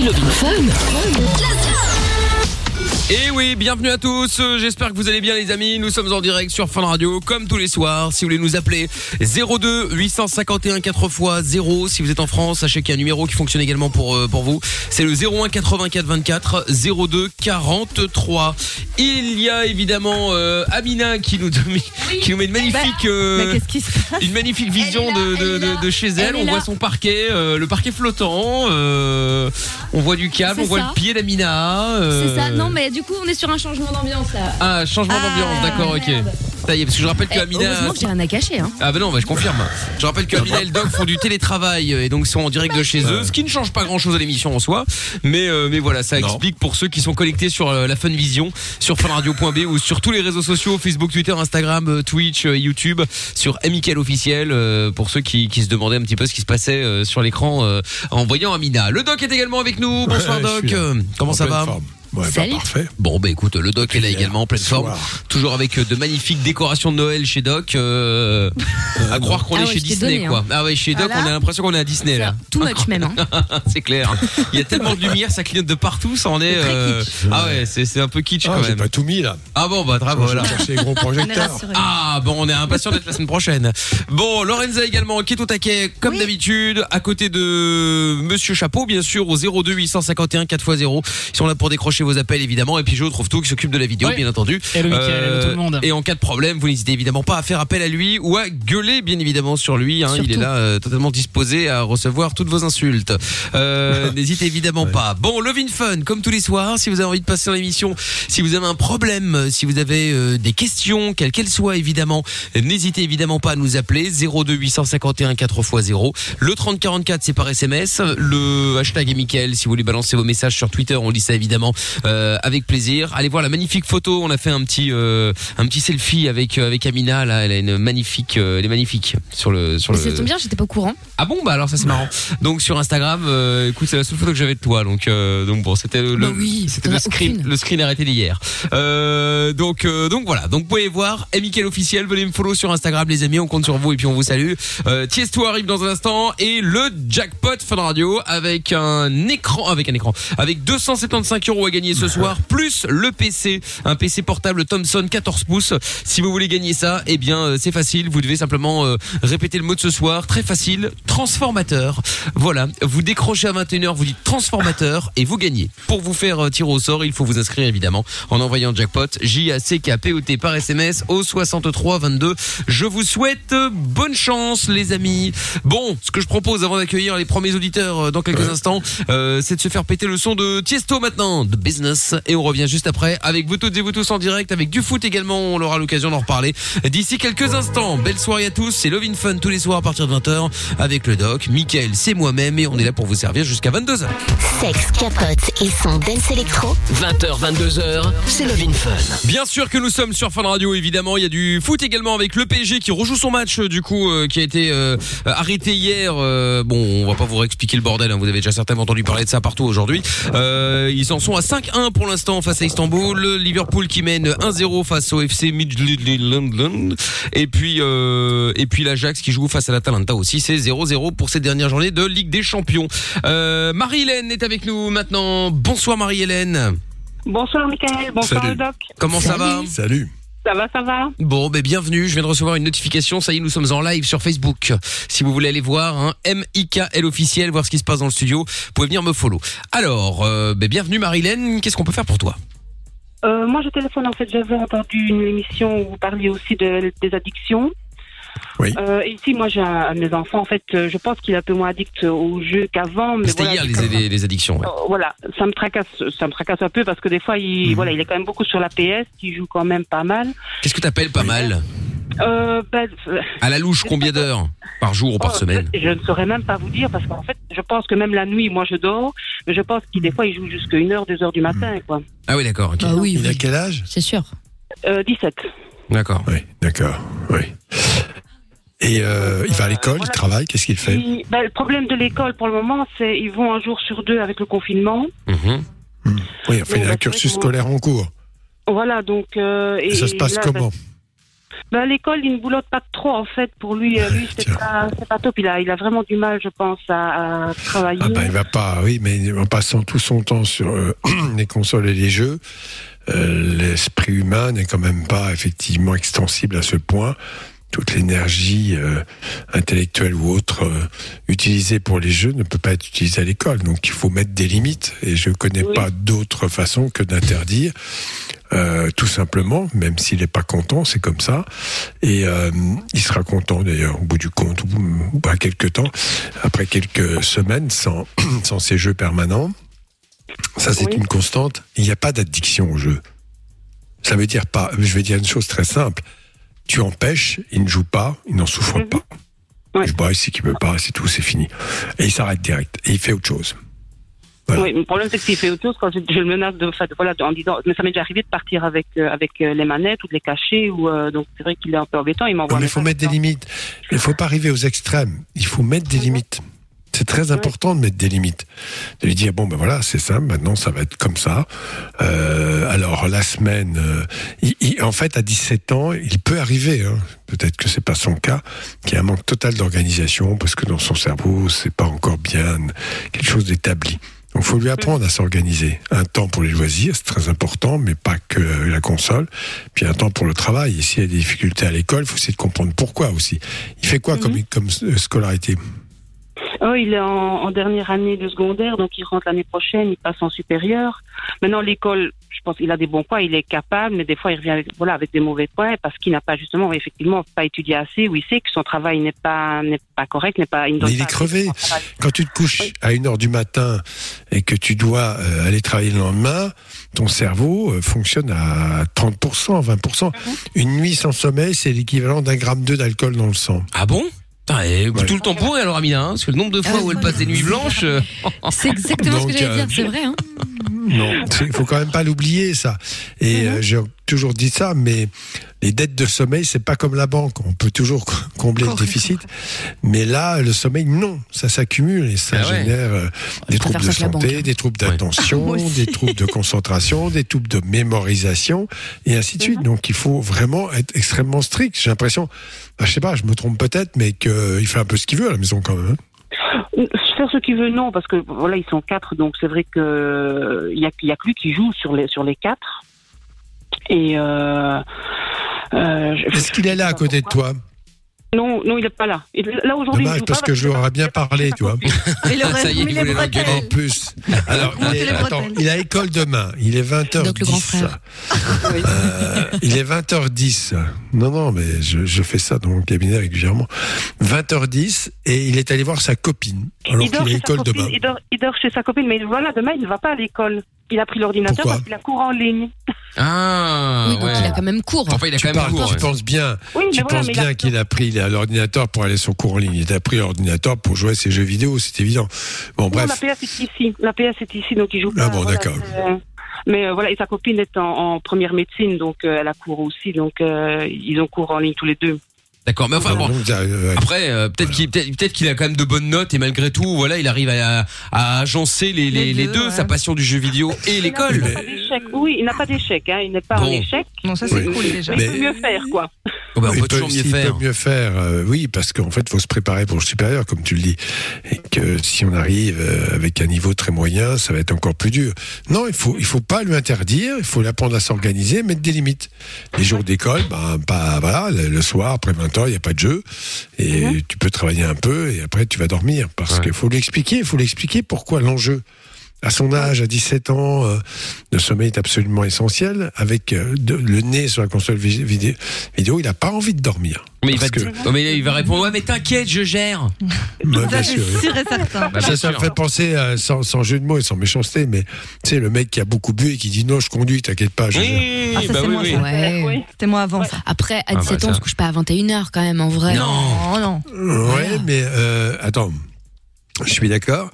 C'est Love in Fun. Et oui, bienvenue à tous. Euh, J'espère que vous allez bien les amis. Nous sommes en direct sur Fun Radio comme tous les soirs. Si vous voulez nous appeler 02 851 4 x 0 si vous êtes en France, sachez qu'il y a un numéro qui fonctionne également pour euh, pour vous. C'est le 01 84 24 02 43. Il y a évidemment euh, Amina qui nous donne- qui nous met une magnifique euh, Bah, qu'est-ce qui se passe une magnifique vision de, de, de- de chez elle. Elle est On là. voit son parquet, euh, le parquet flottant. euh, on voit du câble, C'est on voit ça. le pied d'Amina. euh, C'est ça. Non, mais du coup, on est sur un changement d'ambiance là. Ah, changement Ah, d'ambiance, d'accord, ok. Ça y est, parce que je rappelle que Eh, Amina. Heureusement que j'ai rien à cacher. Hein. Ah bah non, bah je confirme. Je rappelle que Amina et le Doc font du télétravail euh, et donc sont en direct de chez eux, ce qui ne change pas grand-chose à l'émission en soi, mais euh, mais voilà, ça explique pour ceux qui sont connectés sur euh, la Funvision, sur funradio.b ou sur tous les réseaux sociaux, Facebook, Twitter, Instagram, euh, Twitch, euh, YouTube, sur Amical officiel euh, pour ceux qui, qui se demandaient un petit peu ce qui se passait euh, sur l'écran euh, en voyant Amina. Le Doc est également avec nous. Bonsoir Ouais, je Doc. suis là. Euh, Comment En ça pleine va? forme. Ouais, bah, Salut. parfait. Bon bah écoute, le Doc est là également en pleine forme, soir. toujours avec euh, de magnifiques décorations de Noël chez Doc. euh, à croire qu'on Ah est ouais, chez Disney donné, quoi. hein. Ah ouais, chez Doc, Voilà. on a l'impression qu'on est à Disney là. Too much même. Hein. c'est clair. Il y a tellement de lumière, ça clignote de partout, ça en est. Euh. Ah ouais, c'est c'est un peu kitsch Ah, quand j'ai même. pas tout mis là. Ah bon bah bravo. Voilà. cherché les gros projecteurs. Ah bon, on est impatient d'être la semaine prochaine. Bon, Lorenza également qui est au taquet comme d'habitude, à côté de Monsieur Chapeau bien sûr au 02 851 4x0. Ils sont là pour décrocher vos appels évidemment et puis je retrouve tout qui s'occupe de la vidéo Oui. bien entendu. Tout le monde. Et en cas de problème, vous n'hésitez évidemment pas à faire appel à lui ou à gueuler bien évidemment sur lui. Hein. Il est là euh, totalement disposé à recevoir toutes vos insultes. Euh, n'hésitez évidemment pas. Bon, Love in Fun, comme tous les soirs, si vous avez envie de passer dans l'émission, si vous avez un problème, si vous avez euh, des questions, quelles qu'elles soient évidemment, euh, n'hésitez évidemment pas à nous appeler 02 851 4x0. Le 3044 c'est par SMS. Le hashtag est Mickaël si vous voulez balancer vos messages sur Twitter, on lit ça évidemment euh, avec plaisir. Allez voir la magnifique photo, on a fait un petit euh, un petit selfie avec euh, avec Amina là, elle a une magnifique elle est magnifique sur le sur Mais le ça tombe bien, j'étais pas au courant. ah bon bah alors ça c'est marrant. Donc sur Instagram, écoute c'est la seule photo que j'avais de toi donc donc bon c'était le, Bah oui, c'était le screen aucune. le screen arrêté d'hier. Donc donc voilà donc vous pouvez voir Amical officiel venez me follow sur Instagram les amis on compte sur vous et puis on vous salue. Tiesto arrive dans un instant et le jackpot Fun Radio avec un écran avec un écran avec 275 euros à gagner ce soir plus le PC un PC portable Thomson 14 pouces. Si vous voulez gagner ça eh bien euh, c'est facile vous devez simplement euh, répéter le mot de ce soir très facile transformateur. Voilà vous décrochez à 21h vous dites transformateur et vous gagnez. Pour vous faire euh, tirer au sort il faut vous inscrire évidemment en envoyant jackpot J A C K P O T par SMS au 63 22. Je vous souhaite bonne chance les amis. Bon, ce que je propose avant d'accueillir les premiers auditeurs euh, dans quelques instants, c'est de se faire péter le son de Tiesto maintenant, de business et on revient juste après avec vous toutes et vous tous en direct avec du foot également, on aura l'occasion d'en reparler d'ici quelques instants. Belle soirée à tous, c'est Love in Fun tous les soirs à partir de 20h avec le doc, Mickaël, c'est moi-même et on est là pour vous servir jusqu'à 22h. Sexe, capote et son dance électro. 20h, 22h, c'est Love in Fun. Bien sûr que nous sommes sur Fun Radio, évidemment. Il y a du foot également avec le PSG qui rejoue son match, euh, du coup, euh, qui a été euh, arrêté hier. Euh, bon, on va pas vous réexpliquer le bordel. hein, vous avez déjà certainement entendu parler de ça partout aujourd'hui. Euh, ils en sont à 5-1 pour l'instant face à Istanbul. Liverpool qui mène 1-0 face au FC Midtjylland. Et puis, euh, et puis l'Ajax qui joue face à l'Atalanta aussi. C'est 0-0 pour cette dernière journée de Ligue des Champions. Euh, Marie-Hélène est avec nous maintenant. Bonsoir Marie-Hélène. Bonsoir Michael, bonsoir Salut. le doc. Comment ça va? Salut. Ça va, ça va Bon, ben bienvenue. Je viens de recevoir une notification. Ça y est, nous sommes en live sur Facebook. Si vous voulez aller voir, hein, M-I-K-L officiel, voir ce qui se passe dans le studio, vous pouvez venir me follow. Alors, euh, ben, bienvenue Marilène. Qu'est-ce qu'on peut faire pour toi? Euh, Moi je téléphone en fait, j'avais entendu une émission où vous parliez aussi de, des addictions. Oui. Euh, et ici, moi j'ai un, de mes enfants, en fait, euh, je pense qu'il est un peu moins addict aux jeux qu'avant. mais C'était voilà, hier les, comme- les, les addictions. ouais. Euh, voilà, ça me tracasse, ça me tracasse un peu parce que des fois, il, Mhm. voilà, il est quand même beaucoup sur la PS, il joue quand même pas mal. Qu'est-ce que t'appelles pas mal? Euh, ben, À la louche, combien d'heures? Par jour ou par oh, semaine? je, je ne saurais même pas vous dire parce qu'en fait, je pense que même la nuit, moi je dors, mais je pense qu'il des fois il joue jusqu'à 1h, 2h du matin, quoi. Ah oui, d'accord. Ah oui, Il a oui, quel âge? C'est sûr. Euh, 17. D'accord. Oui, d'accord. Oui. Et euh, il va à l'école, il Voilà. travaille, qu'est-ce qu'il fait Il- ben, le problème de l'école pour le moment, c'est ils vont un jour sur deux avec le confinement. Mhm. Oui, enfin, il a Bon, un cursus scolaire en cours. Voilà, donc. euh, Et ça se passe là, comment Ben, à l'école, il ne boulotte pas trop, en fait. Pour lui, euh, lui c'est pas, c'est pas top. Il a, il a vraiment du mal, je pense, à, à travailler. Ah ben, il va pas, oui, mais en passant tout son temps sur euh, les consoles et les jeux, euh, l'esprit humain n'est quand même pas effectivement extensible à ce point. Toute l'énergie euh, intellectuelle ou autre euh, utilisée pour les jeux ne peut pas être utilisée à l'école. Donc il faut mettre des limites. Et je connais Oui. pas d'autre façon que d'interdire. euh, tout simplement, même s'il n'est pas content, c'est comme ça. Et euh, il sera content d'ailleurs au bout du compte, ou pas quelques temps, après quelques semaines sans, sans ces jeux permanents. Ça, c'est Oui. une constante. Il n'y a pas d'addiction au jeu. Ça veut dire pas. Je vais dire une chose très simple. Tu empêches, il ne joue pas, il n'en souffre Mhm. pas. Ouais. Je bois ici qu'il veut pas, c'est tout, c'est fini. Et il s'arrête direct. Et il fait autre chose. voilà. Oui, le problème, c'est que s'il fait autre chose, quand je, je le menace de, enfin, de- voilà, en disant, mais ça m'est déjà arrivé de partir avec, euh, avec euh, les manettes ou de les cacher, ou, euh, donc c'est vrai qu'il est un peu embêtant, il m'envoie mais il faut mettre des limites. Il ne faut pas arriver aux extrêmes. Il faut mettre des Mhm. limites. C'est très important de mettre des limites. De lui dire, bon, ben voilà, c'est ça, maintenant ça va être comme ça. Euh, alors, la semaine, euh, il- il- en fait, à 17 ans, il peut arriver, hein, peut-être que c'est pas son cas, qu'il y a un manque total d'organisation, parce que dans son cerveau, c'est pas encore bien quelque chose d'établi. Donc, faut lui apprendre à s'organiser. Un temps pour les loisirs, c'est très important, mais pas que la console. Puis un temps pour le travail. Et s'il y a des difficultés à l'école, il faut essayer de comprendre pourquoi aussi. Il fait quoi comme, comme euh, scolarité? Oh, il est en, en dernière année de secondaire, donc il rentre l'année prochaine, il passe en supérieur. Maintenant, l'école, je pense qu'il a des bons points, il est capable, mais des fois, il revient avec, voilà, avec des mauvais points parce qu'il n'a pas justement, effectivement, pas étudié assez, ou il sait que son travail n'est pas, n'est pas correct, n'est pas, il Mais il est crevé. Quand tu te couches Oui. à 1h du matin et que tu dois euh, aller travailler le lendemain, ton cerveau euh, fonctionne à 30%, 20%. Une nuit sans sommeil, c'est l'équivalent d'un gramme 2 d'alcool dans le sang. Ah bon? Et Ouais. tout le temps pour alors Amina, hein, parce que le nombre de fois Ah, où elle passe des nuits blanches. euh, C'est exactement ce que j'allais euh, dire, c'est vrai. Hein. Non, il faut quand même pas l'oublier ça. Et euh, j'ai toujours dit ça, mais les dettes de sommeil, c'est pas comme la banque. On peut toujours combler le déficit, mais là, le sommeil, non, ça s'accumule et ça Ah ouais. génère euh, des préfère troubles de santé, hein. des troubles d'attention, des troubles de concentration, des troubles de mémorisation et ainsi de suite. Donc, il faut vraiment être extrêmement strict. J'ai l'impression, bah, je sais pas, je me trompe peut-être, mais qu'il fait un peu ce qu'il veut à la maison quand même. hein. Faire ce qu'il veut, non, parce que voilà, ils sont quatre, donc c'est vrai que il y a, que lui qui joue sur les sur les quatre. Et euh, euh, Est-ce qu'il est là à côté de toi? Non, non, il est pas là. Il- Là aujourd'hui, il Dommage joue parce pas que je lui qu'il aurais bien parlé, tu vois. Il aurait Ça y est, il les bretelles. En plus. Alors, il, est, attends, il a école demain. Il est 20h10. Donc, le grand frère. Euh, il est 20h10. Non, non, mais je, je fais ça dans mon cabinet régulièrement. 20h10 et il est allé voir sa copine alors il dort qu'il sa école copine, demain. il dort, il dort chez sa copine, mais voilà, demain, il ne va pas à l'école. Il a pris l'ordinateur Pourquoi parce qu'il a cours en ligne. Ah, oui, donc ouais. il a quand même cours. Enfin, il a Tu, quand même cours. tu ouais. penses bien, Oui, tu voilà, penses a- bien qu'il a pris l'ordinateur pour aller son cours en ligne. Il a pris l'ordinateur pour jouer à ses jeux vidéo, c'est évident. Bon, Non, la bref. PS est ici. La PS est ici, donc il joue Ah pas. bon, voilà, d'accord. c'est- Mais euh, voilà, et sa copine est en, en première médecine, donc euh, elle a cours aussi, donc euh, ils ont cours en ligne tous les deux. D'accord, mais enfin bon. Après, euh, peut-être qu'il peut-être peut-être qu'il a quand même de bonnes notes et malgré tout, voilà, il arrive à, à agencer les, les, Les les deux, ouais. sa passion du jeu vidéo et l'école. Il n'a Mais- pas d'échec. Oui, il n'a pas d'échec. Hein. Il n'est pas en échec. Non, ça c'est Oui. cool déjà. Mais, Mais- il peut mieux faire, quoi. Oh, bah, on peut toujours mieux faire. peut mieux faire, euh, oui, parce qu'en fait, il faut se préparer pour le supérieur, comme tu le dis. Et que si on arrive euh, avec un niveau très moyen, ça va être encore plus dur. Non, il faut, il faut pas lui interdire, il faut l'apprendre à s'organiser, mettre des limites. Les jours d'école, ben, pas, voilà, le, soir, après 20 il n'y a pas de jeu. Et tu peux travailler un peu, et après, tu vas dormir. Parce Ouais. qu'il faut lui expliquer, il faut lui expliquer pourquoi l'enjeu. À son âge, à 17 ans, euh, le sommeil est absolument essentiel. Avec euh, de- le nez sur la console vi- vidéo, vidéo il n'a pas envie de dormir. Mais il va, que- oh, mais il va répondre ouais mais t'inquiète je gère. Bah, Ça sûr. sûr et certain. Bah, Ça, ça me fait penser, sans, sans jeu de mots et sans méchanceté, mais tu sais, le mec qui a beaucoup bu et qui dit non, je conduis, t'inquiète pas, je gère. Ah, ça, bah c'est oui, moi, oui. ça. Ouais. C'était moi avant ça. Après, à Ah, bah, 17 ans, on se couche pas à 21h quand même, en vrai. Non. Oh non. Ouais, mais euh, attends. Je suis d'accord,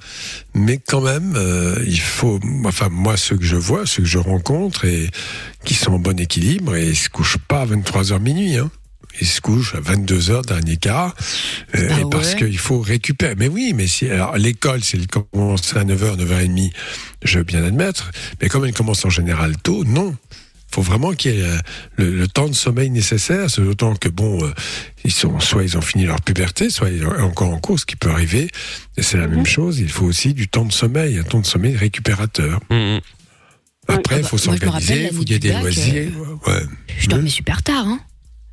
mais quand même, euh, il faut. Enfin, moi, ceux que je vois, ceux que je rencontre et qui sont en bon équilibre, et ils se couchent pas à 23h minuit. Hein. Ils se couchent à 22h, dernier quart, euh, Ah et parce qu'il faut récupérer. Mais oui, mais si. Alors, l'école, c'est le commence à 9h, 9h30, je veux bien admettre, mais comme elle commence en général tôt, non. faut vraiment qu'il y ait euh, le, le temps de sommeil nécessaire. C'est d'autant que bon, euh, ils sont soit ils ont fini leur puberté, soit ils sont encore en cours, ce qui peut arriver. Et c'est la même chose. Il faut aussi du temps de sommeil, un temps de sommeil récupérateur. Mhm. Après, il faut s'organiser, il l'année faut qu'il y ait des loisirs. Ouais. Je dormais super tard, hein.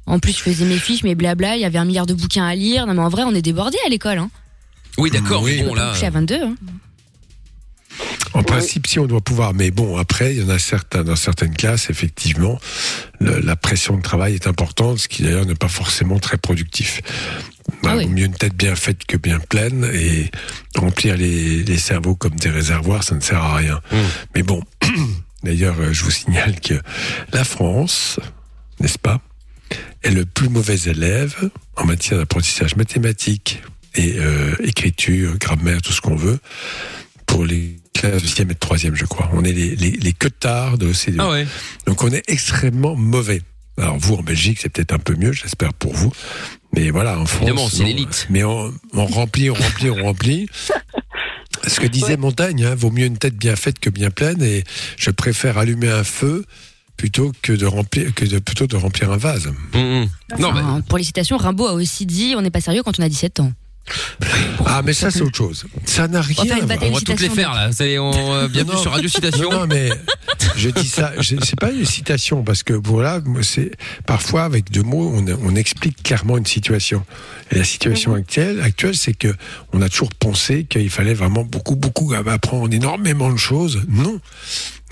En plus, je faisais mes fiches, mes blabla, il y avait un milliard de bouquins à lire. Non, mais en vrai, on est débordés à l'école, hein. Oui, d'accord, Oui. bon On là. couchait à 22, hein. En principe, si on doit pouvoir, mais bon, après, il y en a certains dans certaines classes, effectivement, le- la pression de travail est importante, ce qui d'ailleurs n'est pas forcément très productif. Bah, Ah oui. mieux une tête bien faite que bien pleine, et remplir les, les cerveaux comme des réservoirs, ça ne sert à rien. Mm. Mais bon, d'ailleurs, je vous signale que la France, n'est-ce pas, est le plus mauvais élève en matière d'apprentissage mathématique et euh, écriture, grammaire, tout ce qu'on veut, pour les classes de 6e et de 3e, je crois. On est les, les, les queutards de l'OCDE. Ah ouais. Donc on est extrêmement mauvais. Alors vous, en Belgique, c'est peut-être un peu mieux, j'espère pour vous. Mais voilà, en France... Évidemment, c'est l'élite. Mais on, on remplit, on remplit, on remplit. Ce que disait Montaigne, hein, vaut mieux une tête bien faite que bien pleine, et je préfère allumer un feu plutôt que de remplir, que de, plutôt de remplir un vase. Mhm. Non, bah, Enfin, Pour les citations, Rimbaud a aussi dit on n'est pas sérieux quand on a 17 ans. Ah, mais ça, c'est autre chose. Ça n'a rien On va faire à voir. on va toutes les faire là. Est, on, euh, bienvenue Non, non. sur Radio Citation. Non, non, mais je dis ça, c'est pas une citation parce que voilà, c'est parfois avec deux mots, on, on explique clairement une situation. Et la situation actuelle, actuelle, c'est que on a toujours pensé qu'il fallait vraiment beaucoup, beaucoup apprendre énormément de choses. Non.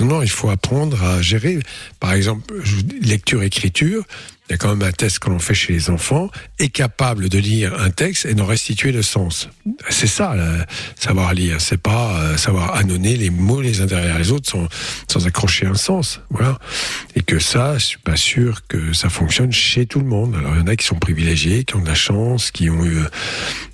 Non, non, il faut apprendre à gérer. Par exemple, lecture, écriture. Il y a quand même un test que l'on fait chez les enfants, est capable de lire un texte et d'en restituer le sens. C'est ça, là, savoir lire. C'est pas euh, savoir annonner les mots les uns derrière les autres sans, sans accrocher un sens. Voilà. Et que ça, je suis pas sûr que ça fonctionne chez tout le monde. Alors, il y en a qui sont privilégiés, qui ont de la chance, qui ont eu euh,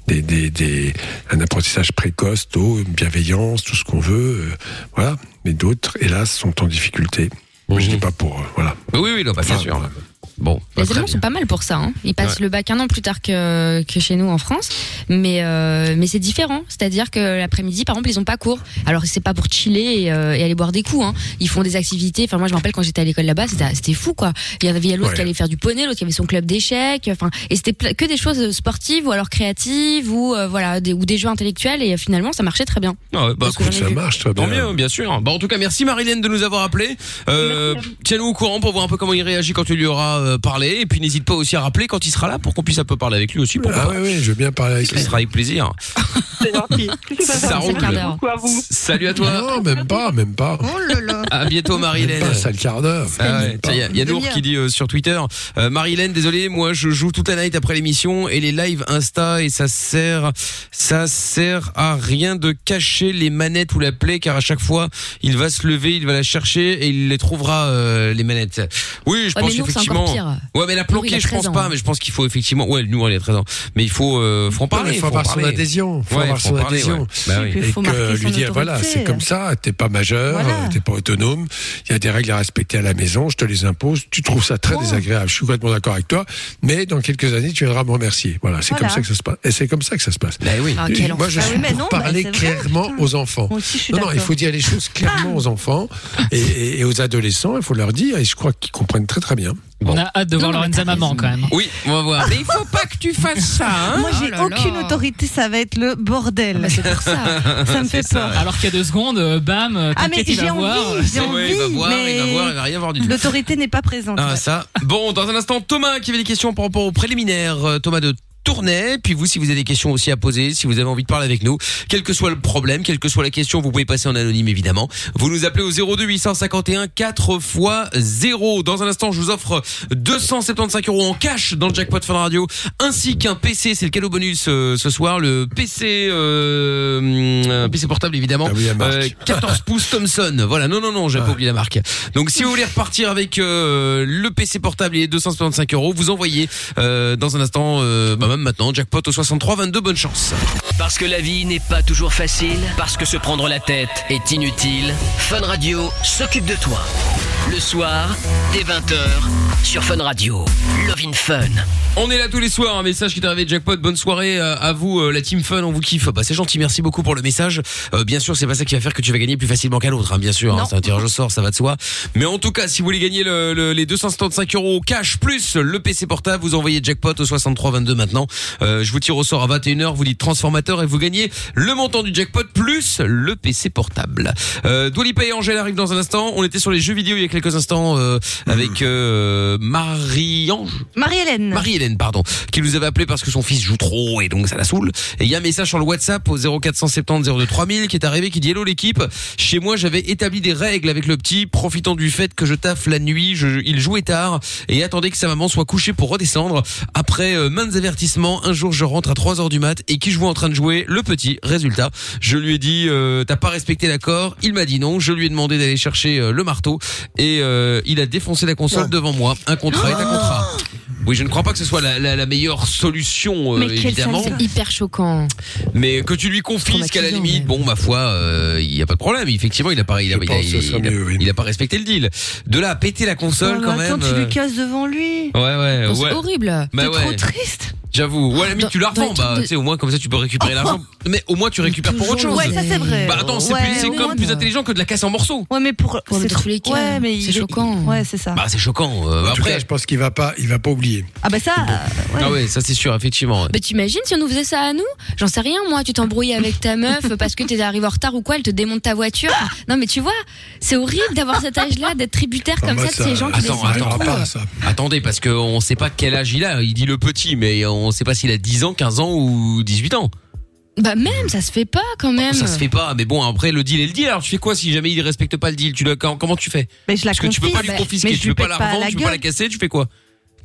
des, des, des, un apprentissage précoce, tôt, une bienveillance, tout ce qu'on veut. euh, voilà. Mais d'autres, hélas, sont en difficulté. Moi, je dis pas pour, euh, voilà. Oui, oui, non, bah, bien Enfin, sûr. Bon, bah, Les Allemands bien. sont pas mal pour ça. Hein. Ils passent le bac un an plus tard que, que chez nous en France, mais euh, mais c'est différent. C'est-à-dire que l'après-midi, par exemple, ils ont pas cours. Alors c'est pas pour chiller et, euh, et aller boire des coups. Hein. Ils font des activités. Enfin moi, je me rappelle quand j'étais à l'école là-bas, c'était c'était fou quoi. Il y avait l'autre Ouais. qui allait faire du poney, l'autre qui avait son club d'échecs. Enfin et c'était que des choses sportives ou alors créatives ou euh, voilà des, ou des jeux intellectuels et finalement ça marchait très bien. Ah ouais, bah, ai Ça vu. marche très Tant bien. mieux, bien sûr. Bon, en tout cas, merci Marilène de nous avoir appelé. Euh, Tiens-nous au courant pour voir un peu comment il réagit quand tu lui auras euh, parlé. Et puis n'hésite pas aussi à rappeler quand il sera là pour qu'on puisse un peu parler avec lui aussi. Pourquoi Ah oui, oui, je veux bien parler avec Ce lui. sera avec plaisir. C'est gentil. Ça roule. à vous. Salut à toi. Non, même pas, même pas. Oh là là. À bientôt Marilène. pas, ça le quart d'heure. Ah ouais. Il y a, y Nour qui dit euh, sur Twitter euh, Marilène désolé moi je joue toute la night après l'émission et les lives Insta et ça sert ça sert à rien de cacher les manettes ou la play car à chaque fois il va se lever il va la chercher et il les trouvera euh, les manettes oui je Ouais, pense mais Nour, c'est effectivement pire. ouais mais la il planquer a je pense 13 ans, pas hein. mais je pense qu'il faut effectivement ouais nous elle a 13 ans mais il faut euh, faut en parler il faut avoir son parler. adhésion. faut Ouais, avoir faut son en parler, adhésion. ouais. Bah oui. Et faut que lui dire, voilà, c'est comme ça, t'es pas majeur, Voilà. euh, t'es pas autonome, il y a des règles à respecter à la maison, je te les impose, tu trouves ça très Oh. désagréable, je suis complètement d'accord avec toi, mais dans quelques années, tu viendras me remercier. Voilà, c'est Voilà. comme ça que ça se passe. Et c'est comme ça que ça se passe. Bah oui Ah, Moi, je Ah suis oui, pour non, bah, parler clairement aux enfants. Non, non, il faut dire les choses clairement aux enfants et aux adolescents, il faut leur dire, et je crois qu'ils comprennent très très bien. Bon. On a hâte de voir Lorenza maman quand même. oui on va voir mais il faut pas que tu fasses ça hein Moi, j'ai Oh aucune là. autorité, ça va être le bordel. Bah, c'est pour ça. ça me fait ça. peur. Alors qu'il y a deux secondes, euh, bam, euh, Ah, mais j'ai envie, j'ai envie, Ouais, il va voir mais il va voir il va rien voir du tout l'autorité n'est pas présente. Ah ouais. ça. Bon, dans un instant, Thomas qui avait des questions par rapport aux préliminaires. Euh, Thomas de Tournai. Puis vous, si vous avez des questions aussi à poser, si vous avez envie de parler avec nous, quel que soit le problème, quelle que soit la question, vous pouvez passer en anonyme évidemment. Vous nous appelez au 02 851 4 x 0. Dans un instant, je vous offre 275 euros en cash dans le jackpot Fun Radio, ainsi qu'un PC. C'est le cadeau bonus euh, ce soir, le PC, euh, PC portable évidemment. Ah oui, la marque. Euh, 14 pouces Thomson. Voilà, non, non, non, j'ai pas oublié la marque. Donc, si vous voulez repartir avec euh, le PC portable et les 275 euros, vous envoyez euh, dans un instant, euh, bah maintenant, jackpot au 63 22. Bonne chance. Parce que la vie n'est pas toujours facile, parce que se prendre la tête est inutile, Fun Radio s'occupe de toi. Le soir, dès 20h, sur Fun Radio. Love in Fun. On est là tous les soirs, un message qui est arrivé de Jackpot. Bonne soirée euh, à vous, euh, la team Fun, on vous kiffe. Bah c'est gentil, merci beaucoup pour le message. Euh, bien sûr, c'est pas ça qui va faire que tu vas gagner plus facilement qu'à l'autre, hein, bien sûr. hein, c'est un tirage au sort, ça va de soi. Mais en tout cas, si vous voulez gagner le, le- les 275 euros cash plus le PC portable, vous envoyez Jackpot au 6322 maintenant. Euh, je vous tire au sort à 21h, vous dites transformateur et vous gagnez le montant du jackpot plus le PC portable. Euh, Dwalipa et Angèle arrivent dans un instant. On était sur les jeux vidéo il y a quelques instants euh, avec euh, Marie-Ange. Marie-Hélène. Marie-Hélène, pardon, qui nous avait appelé parce que son fils joue trop et donc ça la saoule. Et il y a un message sur le WhatsApp au 0470 02 3000 qui est arrivé qui dit Hello l'équipe, chez moi j'avais établi des règles avec le petit, profitant du fait que je taffe la nuit, je, il jouait tard et attendait que sa maman soit couchée pour redescendre. Après euh, maintes avertissements, un jour je rentre à 3h du mat et qui je vois en train de jouer? Le petit, résultat, je lui ai dit euh, t'as pas respecté l'accord, il m'a dit non, je lui ai demandé d'aller chercher euh, le marteau et euh, il a défoncé la console devant moi. Un contrat est un contrat. Oui, je ne crois pas que ce soit la, la- la meilleure solution, euh, Mais quel évidemment. C'est hyper choquant. Mais que tu lui confisques à la limite, bon, ma foi, euh, il y a pas de problème. Effectivement, il a pas, il a, il a- pense que il- ce serait il a- mieux, oui. il a pas respecté le deal. De là à péter la console, Oh, mais quand attends, même. tu euh, lui casses devant lui. Ouais, ouais, Oh, c'est ouais. horrible. Bah T'es ouais. trop triste. J'avoue. Ou à la limite, tu la trucs bah, tu sais, au moins, comme ça, tu peux récupérer l'argent. Mais au moins, tu récupères pour autre chose. Ouais, ça c'est vrai. Bah attends, c'est Ouais, plus, c'est au comme moins, plus intelligent que de la casser en morceaux. Ouais, mais pour. C'est dans trop- tous les cas, Ouais, mais c'est il choquant. Ouais, c'est ça. Bah, c'est choquant. euh, En tout après. cas, je pense qu'il va pas, il va pas oublier. Ah bah ça. euh, ouais. Ah ouais, ça c'est sûr, effectivement. Mais t'imagines si on nous faisait ça à nous? J'en sais rien, moi. Tu t'embrouilles avec ta meuf parce que t'es arrivé en retard ou quoi, elle te démonte ta voiture. Non, mais tu vois, c'est horrible d'avoir cet âge-là, d'être tributaire Ah, comme ça de ces gens qui attends, décident attends. Attendez, parce qu'on sait pas quel âge il a. Il dit le petit, mais on sait pas s'il a 10 ans, 15 ans ou 18 ans. Bah même, ça se fait pas quand même. Ça se fait pas. Mais bon, après, le deal est le deal. Alors, tu fais quoi si jamais il respecte pas le deal? Tu le, comment comment tu fais? Mais je la Parce que tu peux pas lui confisque. confisquer, tu peux pas la revendre, tu peux pas la casser, tu fais quoi?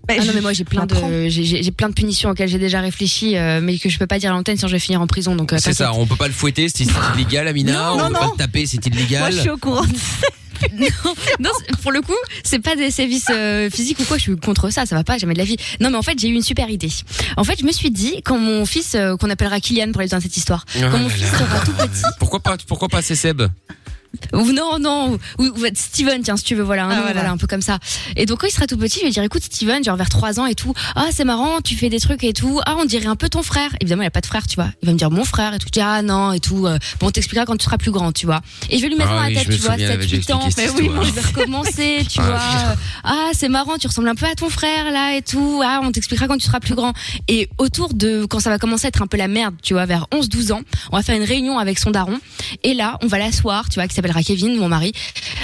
Bah, Ah non mais moi j'ai plein de j'ai- plein de punitions auxquelles j'ai déjà réfléchi euh, mais que je peux pas dire à l'antenne sinon je vais finir en prison donc euh, C'est ça, on peut pas le fouetter, c'est c'est illégal, Amina. Non, on non, peut pas le taper, c'est Moi, illégal. je suis au courant. de- non, c'est- pour le coup, c'est pas des sévices euh, physiques ou quoi, je suis contre ça, ça va pas, jamais de la vie. Non, mais en fait, j'ai eu une super idée. En fait, je me suis dit, quand mon fils, euh, qu'on appellera Kylian pour les dans cette histoire, Ah quand mon là fils là. sera tout petit, Pourquoi pas, pourquoi pas, c'est Seb? Ou non, non, ou, ou Steven, tiens, si tu veux, voilà, un, Ah, nom, voilà. voilà, un peu comme ça. Et donc, quand il sera tout petit, je vais dire, écoute, Steven, genre vers 3 ans et tout, ah, c'est marrant, tu fais des trucs et tout, ah, on dirait un peu ton frère. Évidemment, il a pas de frère, tu vois. Il va me dire mon frère et tout, je dis, ah, non, et tout, euh, bon, on t'expliquera quand tu seras plus grand, tu vois. Et je vais lui mettre Ah dans la tête, tu vois, souviens, elle avait 7, déjà 8 ans, mais oui, je vais recommencer, tu Ah, vois. Ah, c'est marrant, tu ressembles un peu à ton frère, là, et tout, ah, on t'expliquera quand tu seras plus grand. Et autour de, quand ça va commencer à être un peu la merde, tu vois, vers 11, 12 ans, on va faire une réunion avec son daron. Et là, on va l'asseoir, tu vois, s'appellera Kevin, mon mari.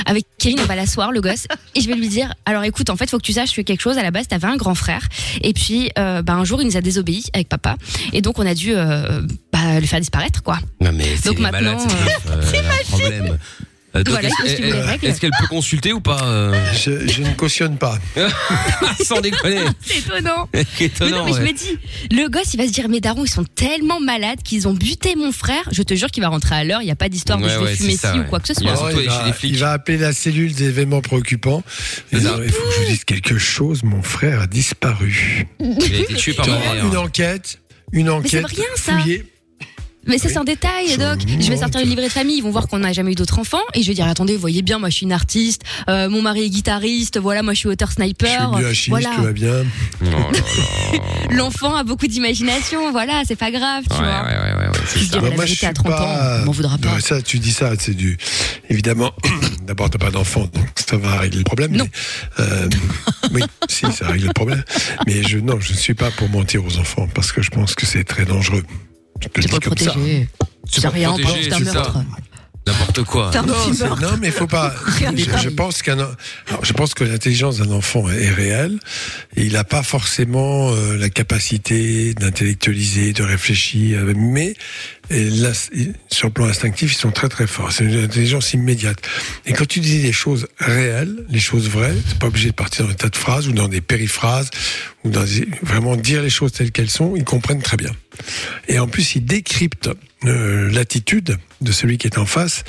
Avec Kevin, on va l'asseoir, le gosse, et je vais lui dire, alors écoute, en fait, faut que tu saches que quelque chose. À la base, t'avais un grand frère, et puis, euh, bah, un jour, il nous a désobéi avec papa, et donc on a dû, euh, bah, le faire disparaître, quoi. Non mais c'est Donc maintenant, euh, un problème. Euh, donc, Voilà, il faut est-ce- suivre les est- règles. Est-ce qu'elle peut consulter ou pas euh Je, je ne cautionne pas. Sans déconner. C'est étonnant. Mais étonnant. non, mais je ouais. me dis, le gosse, il va se dire, mes darons, ils sont tellement malades qu'ils ont buté mon frère. Je te jure qu'il va rentrer à l'heure. Il n'y a pas d'histoire de Ouais, je vais ouais, fumer c'est ça, ci ouais. ou quoi que ce soit. surtout il, chez les va, flics. il va appeler la cellule des événements préoccupants. Il faut que je vous dise quelque chose. Mon frère a disparu. Il a été tué par ma mère. une enquête, une enquête rien, ça. fouillée. Mais ça, c'est un détail, Doc. Je vais sortir le livret de famille. Ils vont voir qu'on n'a jamais eu d'autres enfants. Et je vais dire, attendez, vous voyez bien, moi, je suis une artiste. euh, mon mari est guitariste. Voilà, moi, je suis auteur Je suis sniper. Voilà. tout va bien. Oh. L'enfant a beaucoup d'imagination. Voilà, c'est pas grave, tu Ouais, vois. ouais, ouais, ouais, Je ça. dirais Bah, la moi, je vérité suis à 30 pas. ans. On m'en voudra pas. Non, ça, tu dis ça, c'est du. Évidemment, d'abord, t'as pas d'enfant, donc ça va régler le problème. Non. mais, euh, oui, si, ça règle le problème. Mais je, non, je ne suis pas pour mentir aux enfants parce que je pense que c'est très dangereux. Le comme ça. protéger. C'est rien, protéger, c'est un meurtre. N'importe quoi. Non, non, mais il faut pas. Je, pas. je pense qu'un, je pense que l'intelligence d'un enfant est, réelle et il n'a pas forcément euh, la capacité d'intellectualiser, de réfléchir, mais et là, sur le plan instinctif, ils sont très très forts. C'est une intelligence immédiate. Et quand tu dis des choses réelles, les choses vraies, c'est pas obligé de partir dans des tas de phrases ou dans des périphrases ou dans vraiment dire les choses telles qu'elles sont. Ils comprennent très bien. Et en plus, ils décryptent euh, l'attitude de celui qui est en face.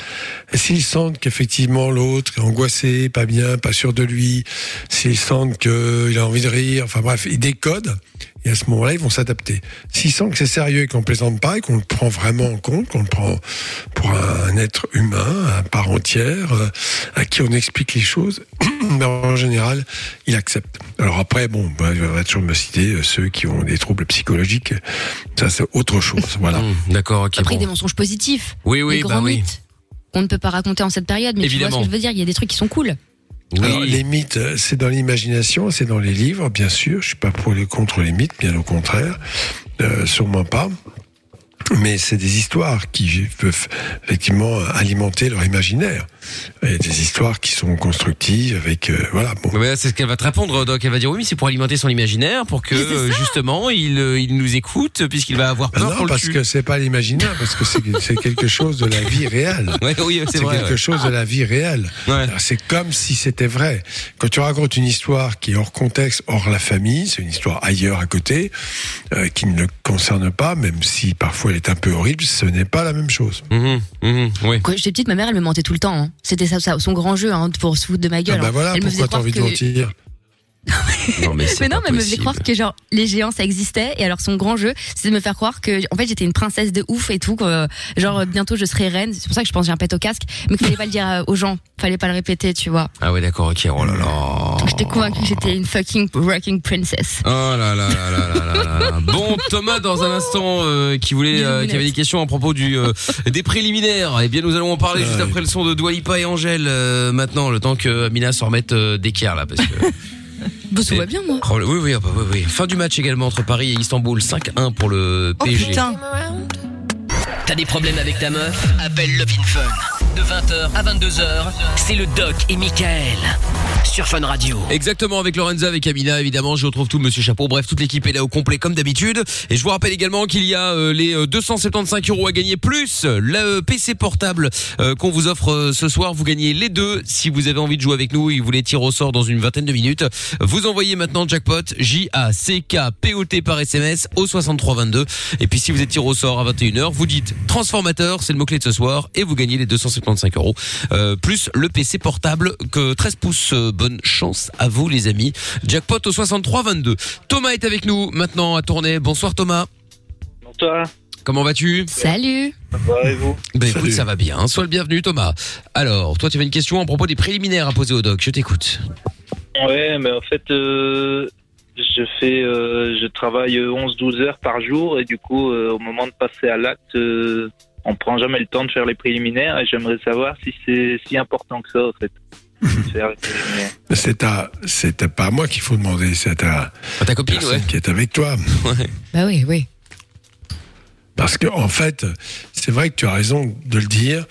S'ils sentent qu'effectivement l'autre est angoissé, pas bien, pas sûr de lui, s'ils sentent qu'il a envie de rire, enfin bref, ils décodent Et à ce moment-là, ils vont s'adapter. S'ils sentent que c'est sérieux et qu'on plaisante pas et qu'on le prend vraiment en compte, qu'on le prend pour un être humain, à part entière, euh, à qui on explique les choses, ben, en général, il accepte. Alors après, bon, ben, il va toujours me citer euh, ceux qui ont des troubles psychologiques. Ça, c'est autre chose. Voilà. Hum, D'accord, ok. Après, bon. des mensonges positifs. Oui, oui, des bah oui. mythes qu'on ne peut pas raconter en cette période. Mais tu Évidemment. vois ce que je veux dire, il y a des trucs qui sont cool. Les mythes, euh, c'est dans l'imagination, c'est dans les livres, bien sûr. Je suis pas pour les contre les mythes, bien au contraire, euh, sûrement pas. Mais c'est des histoires qui peuvent effectivement alimenter leur imaginaire. Et des histoires qui sont constructives avec euh, voilà. Bon, Mais là, c'est ce qu'elle va te répondre, Doc. Elle va dire oui, mais c'est pour alimenter son imaginaire, pour que euh, justement il, euh, il nous écoute, puisqu'il va avoir Ben peur non, qu'on le parce tue. que c'est pas l'imaginaire, parce que c'est quelque chose de la vie réelle. Ouais, oui, c'est quelque ouais. chose de la vie réelle. Ouais. C'est comme si c'était vrai. Quand tu racontes une histoire qui est hors contexte, hors la famille, c'est une histoire ailleurs à côté, euh, qui ne le concerne pas, même si parfois elle est un peu horrible, ce n'est pas la même chose. Mhm, mhm, oui. Quand j'étais petite, ma mère, elle me mentait tout le temps. hein. C'était ça, ça, son grand jeu hein, pour se foutre de ma Ah gueule. bah hein. voilà elle pourquoi t'as envie de mentir. Non, mais c'est Mais non, mais elle me faisait croire que genre les géants ça existait et alors son grand jeu c'est de me faire croire que en fait j'étais une princesse de ouf et tout que, genre bientôt je serai reine c'est pour ça que je pense que j'ai un pet au casque mais qu'il fallait pas le dire euh, aux gens fallait pas le répéter tu vois Ah ouais, d'accord, ok. Oh là là. j'étais convaincue que j'étais une fucking rocking princess Oh là là là là là là là. Bon, Thomas, dans un instant, euh, qui voulait, euh, qui avait des questions à propos du euh, des préliminaires. Eh bien, nous allons en parler juste après le son de Dua Lipa et Angèle. euh, maintenant, le temps que Mina se remette euh, d'équerre là, parce que. Bah, ça va bien moi? Oh, oui, oui, ah bah, oui, oui. Fin du match également entre Paris et Istanbul. 5-1 pour le Oh PSG. putain. T'as des problèmes avec ta meuf? Appelle Love in Fun. De 20h à 22h, c'est le Doc et Michael. Sur Fun Radio. Exactement, avec Lorenza, avec Amina, évidemment, je retrouve tout Monsieur Chapeau. Bref, toute l'équipe est là au complet comme d'habitude. Et je vous rappelle également qu'il y a euh, les euh, 275 euros à gagner plus le euh, PC portable euh, qu'on vous offre euh, ce soir. Vous gagnez les deux. Si vous avez envie de jouer avec nous et vous les tirer au sort dans une vingtaine de minutes, vous envoyez maintenant jackpot J A C K P O T par SMS au 6322. Et puis si vous êtes tiré au sort à 21h, vous dites transformateur, c'est le mot clé de ce soir, et vous gagnez les 275 euros euh, plus le PC portable que 13 pouces. Euh, Bonne chance à vous les amis. Jackpot au 6322. Thomas est avec nous maintenant à tourner. Bonsoir Thomas. Bonsoir, Comment vas-tu? Salut ça va et vous? Ben écoute, ça va bien. Sois le bienvenu Thomas. Alors, toi tu avais une question à propos des préliminaires à poser au doc. Je t'écoute. Ouais, mais en fait, euh, je fais, euh, je travaille 11-12 heures par jour et du coup, euh, au moment de passer à l'acte, euh, on prend jamais le temps de faire les préliminaires et j'aimerais savoir si c'est si important que ça, en fait. de faire les préliminaires. C'est à, c'est à- pas à moi qu'il faut demander, c'est à ta Ah, ta copine, ouais. qui est avec toi. Ouais. bah oui oui Parce que en fait, c'est vrai que tu as raison de le dire.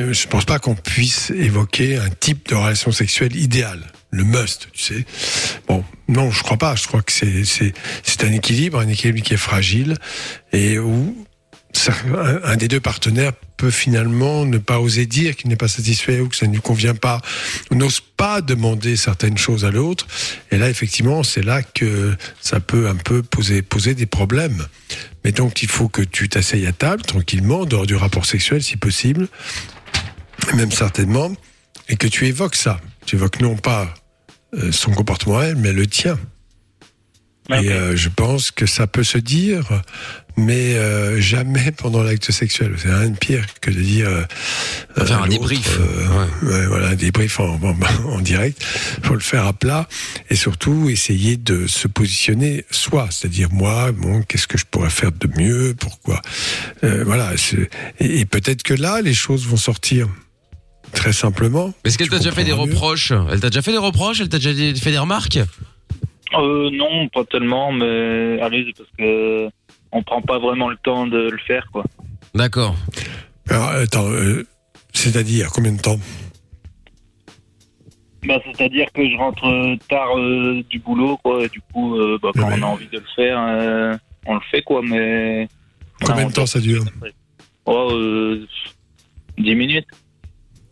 Euh, Je pense pas qu'on puisse évoquer un type de relation sexuelle idéale, le must, tu sais. Bon, non, je crois pas. Je crois que c'est c'est c'est un équilibre, un équilibre qui est fragile et où un, des deux partenaires peut finalement ne pas oser dire qu'il n'est pas satisfait ou que ça ne lui convient pas, ou n'ose pas demander certaines choses à l'autre. Et là, effectivement, c'est là que ça peut un peu poser, poser des problèmes. Mais donc, il faut que tu t'asseyes à table, tranquillement, dehors du rapport sexuel, si possible, même certainement, et que tu évoques ça. Tu évoques non pas euh, son comportement à elle, mais le tien. Ok. Et euh, je pense que ça peut se dire, mais euh, jamais pendant l'acte sexuel. C'est rien de pire que de dire. euh, Faire à un débrief. euh, ouais, voilà, un débrief en, en, en direct. faut le faire à plat et surtout essayer de se positionner soi, c'est-à-dire moi, bon, qu'est-ce que je pourrais faire de mieux, pourquoi? Euh, voilà. Et, et peut-être que là, les choses vont sortir très simplement. Est-ce qu'elle Tu t'a déjà fait des mieux. reproches? Elle t'a déjà fait des reproches? Elle t'a déjà fait des remarques? Euh, non, pas tellement, mais allez, c'est parce que on prend pas vraiment le temps de le faire, quoi. D'accord. Alors, attends, euh, c'est-à-dire combien de temps? Bah, c'est-à-dire que je rentre tard euh, du boulot, quoi, et du coup, euh, bah, quand Ouais. on a envie de le faire, euh, on le fait, quoi, mais. Combien de temps ça dure? Oh, euh, 10 minutes.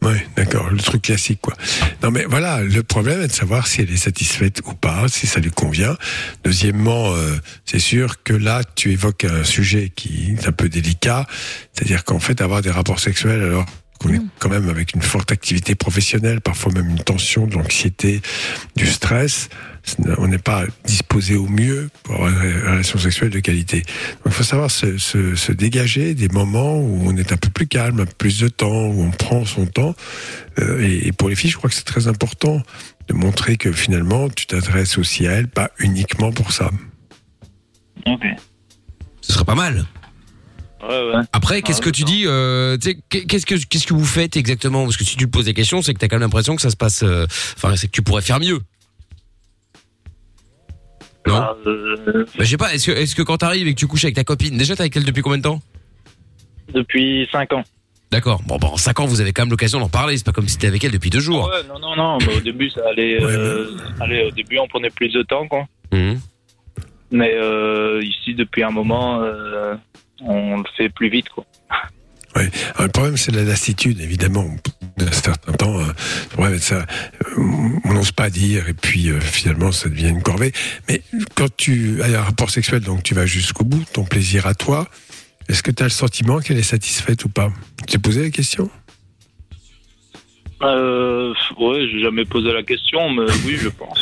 Oui, d'accord, le truc classique, quoi. Non, mais voilà, le problème est de savoir si elle est satisfaite ou pas, si ça lui convient. Deuxièmement, euh, c'est sûr que là, tu évoques un sujet qui est un peu délicat, c'est-à-dire qu'en fait, avoir des rapports sexuels alors qu'on est quand même avec une forte activité professionnelle, parfois même une tension, de l'anxiété, du stress, on n'est pas disposé au mieux pour avoir une relation sexuelle de qualité. Donc il faut savoir se, se- se dégager des moments où on est un peu plus calme, un peu plus de temps, où on prend son temps. Euh, et, et pour les filles, je crois que c'est très important de montrer que finalement tu t'adresses aussi à elles, pas uniquement pour ça. Ok. Ce serait pas mal. Ouais, ouais. Après, qu'est-ce Ah, que tu dis euh, que qu'est-ce que vous faites exactement? Parce que si tu te poses des questions, c'est que t'as quand même l'impression que ça se passe. euh, Enfin, c'est que tu pourrais faire mieux. Non. Ah, euh, Bah, je sais pas. Est-ce que est-ce que quand t'arrives et que tu couches avec ta copine, déjà t'es avec elle depuis combien de temps? Depuis 5 ans. D'accord. Bon, bah, en 5 ans, vous avez quand même l'occasion d'en parler. C'est pas comme si t'étais avec elle depuis deux jours. Ouais, non, non, non. bah, au début, ça allait. euh, allez, au début, on prenait plus de temps, quoi. Mhm. Mais euh, ici, depuis un moment, euh, on le fait plus vite, quoi. Alors, le problème, c'est la lassitude, évidemment. D'un certain temps, euh, c'est ça, euh, on n'ose pas dire, et puis euh, finalement, ça devient une corvée. Mais quand tu as un rapport sexuel, donc tu vas jusqu'au bout, ton plaisir à toi, est-ce que tu as le sentiment qu'elle est satisfaite ou pas? Tu t'es posé la question? Euh, ouais, j'ai jamais posé la question, mais oui, je pense.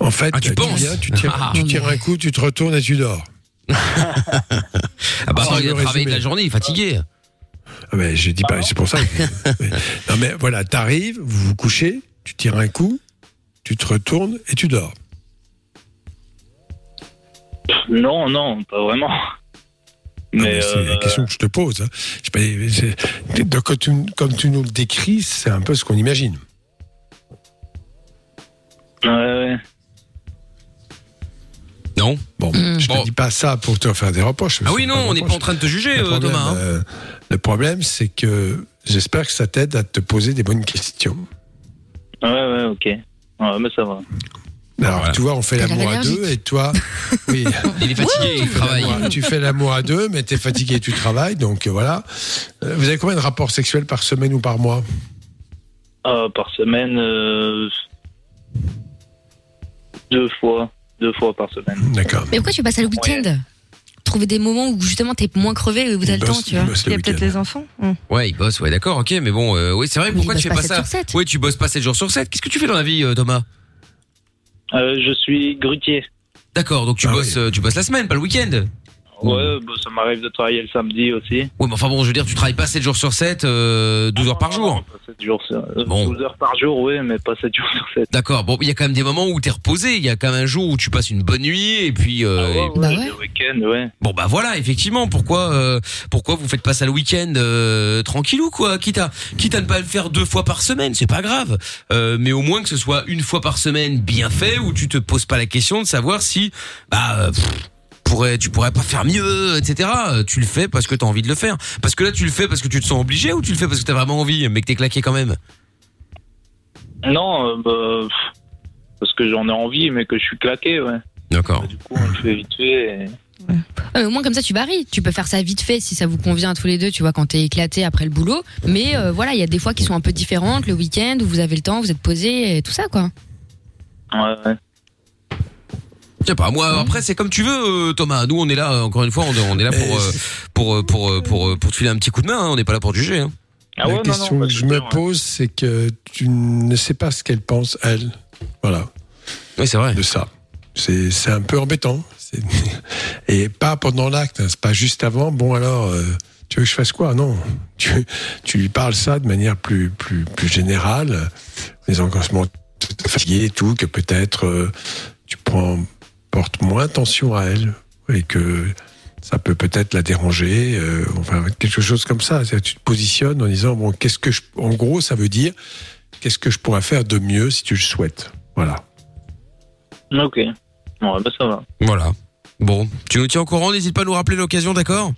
En fait, Ah, tu penses? viens, tu, tires, Ah. tu tires un coup, tu te retournes et tu dors. Ah bah, Oh, attends, il a travaillé résumé. de la journée, il est fatigué. Ah ben, je dis pas, c'est pour ça. que- mais- non mais voilà, t'arrives, vous vous couchez, tu tires un coup, tu te retournes et tu dors. Non, non, pas vraiment. Mais, mais c'est la euh, question que je te pose. hein. Je sais pas, donc, quand tu- comme tu nous le décris, c'est un peu ce qu'on imagine. ouais, ouais. Non Bon, Mm. je Bon. te dis pas ça pour te faire des reproches. Ah oui, non, on n'est pas en train de te juger, Le euh, problème, Thomas. hein. euh, le problème, c'est que j'espère que ça t'aide à te poser des bonnes questions. Ouais, ouais, ok. Ouais, mais ça va. Alors, Voilà. tu vois, on fait l'amour à deux et toi, oui, Il est fatigué, il travaille. Tu fais l'amour à deux, mais t'es fatigué, tu travailles, donc euh, voilà. Vous avez combien de rapports sexuels par semaine ou par mois Ah, par semaine, euh, deux fois. Deux fois par semaine. D'accord. Mais pourquoi tu passes à le week-end Trouver des moments où justement t'es moins crevé et où t'as le Bosse- temps, tu vois. bosse Il y a peut-être week-end. les enfants. Hum. Ouais, il bosse, ouais, d'accord, ok, mais bon, euh, oui, c'est vrai, Mais pourquoi il tu fais bosse pas pas ça 7 sur 7. Oui, tu bosses pas 7 jours sur 7. Qu'est-ce que tu fais dans la vie, euh, Thomas Euh, je suis grutier. D'accord, donc tu Ah bosses, oui. euh, tu bosses la semaine, pas le week-end. Ouais, bah, ça m'arrive de travailler le samedi aussi. Oui, mais enfin bon, je veux dire, tu travailles pas 7 jours sur 7, euh, 12 heures par Non, jour. non, pas 7 jours sur- euh, Bon. 12 heures par jour, oui, mais pas 7 jours sur 7. D'accord, bon, il y a quand même des moments où t'es reposé, il y a quand même un jour où tu passes une bonne nuit, et puis... euh, et- Bah ouais. Le week-end, ouais. Bon bah voilà, effectivement, pourquoi euh, pourquoi vous faites pas ça le week-end euh, tranquillou quoi, quitte à quitte à ne pas le faire deux fois par semaine, c'est pas grave, Euh, mais au moins que ce soit une fois par semaine bien fait où tu te poses pas la question de savoir si bah euh, pff, pourrais tu pourrais pas faire mieux, etc. Tu le fais parce que t'as envie de le faire, parce que là tu le fais parce que tu te sens obligé ou tu le fais parce que t'as vraiment envie, mais que t'es claqué quand même? Non, euh, bah, parce que j'en ai envie, mais que je suis claqué, ouais. D'accord. Du coup, on le fait vite fait. et- Ouais, au moins comme ça tu varies. Tu peux faire ça vite fait si ça vous convient à tous les deux, tu vois, quand t'es éclaté après le boulot. Mais euh, voilà, il y a des fois qui sont un peu différentes, le week-end où vous avez le temps, vous êtes posé et tout ça quoi. Ouais, ouais. Je sais pas, moi après c'est comme tu veux euh, Thomas. Nous on est là encore une fois, on, on est là pour euh, pour euh, pour pour euh, pour te filer un petit coup de main. hein. On n'est pas là pour te juger. Hein. Ah la non, question non, bah, que je me pose, c'est que tu ne sais pas ce qu'elle pense, elle. Voilà, Oui c'est vrai. de ça. C'est c'est un peu embêtant. C'est- Et pas pendant l'acte, hein. c'est pas juste avant. Bon alors, euh, tu veux que je fasse quoi? Non. Tu, tu lui parles ça de manière plus, plus, plus générale, en disant qu'en ce moment, tu es fatigué et tout, que peut-être euh, tu prends, portes moins attention à elle et que ça peut peut-être la déranger, euh, enfin quelque chose comme ça. Tu te positionnes en disant bon, qu'est-ce que je, en gros, ça veut dire qu'est-ce que je pourrais faire de mieux si tu le souhaites? Voilà. Ok. Ouais, bah ça va. Voilà. Bon, tu nous tiens au courant, n'hésite pas à nous rappeler l'occasion, d'accord?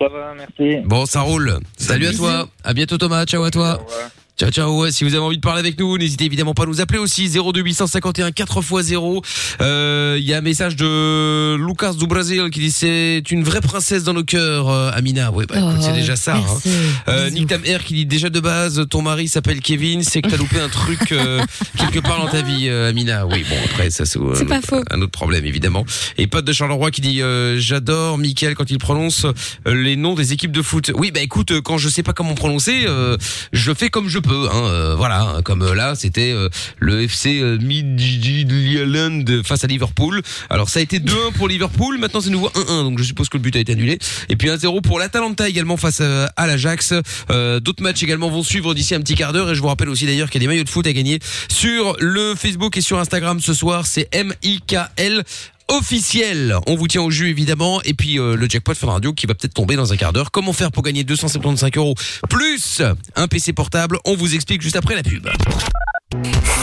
Ça va, merci. Bon, ça roule. Salut à toi. À bientôt Thomas. Ciao à toi. Au revoir. Ciao ciao. Ouais, si vous avez envie de parler avec nous, n'hésitez évidemment pas à nous appeler aussi 02 851 4x0. Euh, il y a un message de Lucas du Brésil qui dit c'est une vraie princesse dans nos cœurs euh, Amina. Ouais, bah écoute, c'est Oh, déjà ça hein. Euh. Nick Tam Air qui dit déjà de base ton mari s'appelle Kevin, c'est que t'as loupé un truc euh, quelque part dans ta vie euh, Amina. Oui, bon après ça c'est un, C'est pas autre- faux. un autre problème évidemment. Et pote de Charleroi qui dit euh, j'adore Mickaël quand il prononce les noms des équipes de foot. Oui, bah écoute, quand je sais pas comment prononcer, euh, je fais comme je peux. Peu, hein, euh, voilà, hein, comme euh, là, c'était euh, le FC Midtjylland face à Liverpool. Alors ça a été 2-1 pour Liverpool, maintenant c'est nouveau 1-1, donc je suppose que le but a été annulé. Et puis 1-0 pour l'Atalanta également face à l'Ajax. Euh, D'autres matchs également vont suivre d'ici un petit quart d'heure, et je vous rappelle aussi d'ailleurs qu'il y a des maillots de foot à gagner sur le Facebook et sur Instagram ce soir, c'est M-I-K-L officiel. On vous tient au jus évidemment et puis euh, le jackpot Fun Radio qui va peut-être tomber dans un quart d'heure. Comment faire pour gagner 275 euros plus un PC portable? On vous explique juste après la pub.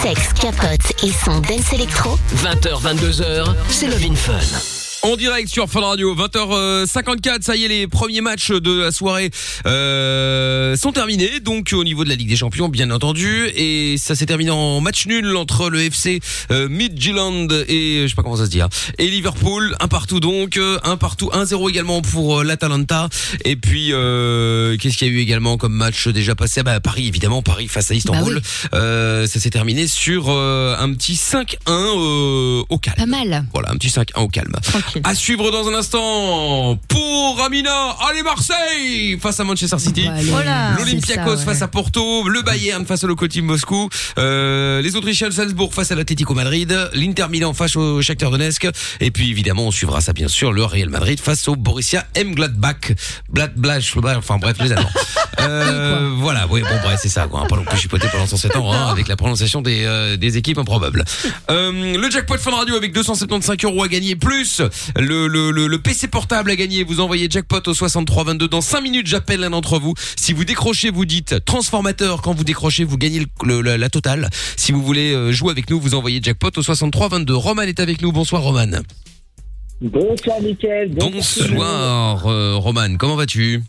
Sexe, capote et son dance électro. 20h, 22h, c'est Love in Fun. En direct sur Fun Radio, 20h54, ça y est, les premiers matchs de la soirée euh, sont terminés, donc au niveau de la Ligue des Champions, bien entendu, et ça s'est terminé en match nul entre le FC euh, Midtjylland et je sais pas comment ça se dit, hein, et Liverpool, un partout donc, euh, un partout, 1-0 également pour euh, l'Atalanta, et puis euh, qu'est-ce qu'il y a eu également comme match déjà passé? Bah, Paris évidemment, Paris face à Istanbul, Euh, ça s'est terminé sur euh, un petit 5-1 euh, au calme. Pas mal. Voilà, un petit 5-1 au calme. À suivre dans un instant pour Amina. Allez Marseille face à Manchester City. Là, L'Olympiakos ouais. face à Porto, le Bayern face au Lokomotiv Moscou, euh, les Autrichiens de Salzbourg face à l'Atlético Madrid, l'Inter Milan face au Shakhtar Donetsk et puis évidemment on suivra ça bien sûr le Real Madrid face au Borussia Mönchengladbach. Blad Blash, enfin bref les Allemands. Euh, voilà, oui bon bref c'est ça quoi, hein, pas non plus chipoter pendant 107 ans hein, avec la prononciation des euh, des équipes improbables. Euh, le jackpot Fun Radio avec 275 euros à gagner plus le, le, le, le PC portable à gagner. Vous envoyez jackpot au 6322 dans 5 minutes. J'appelle l'un d'entre vous. Si vous décrochez, vous dites transformateur. Quand vous décrochez, vous gagnez le, la, la totale. Si vous voulez euh, jouer avec nous, vous envoyez jackpot au 6322. Roman est avec nous. Bonsoir Roman. Bonsoir Mickaël. Bonsoir euh, Roman. Comment vas-tu?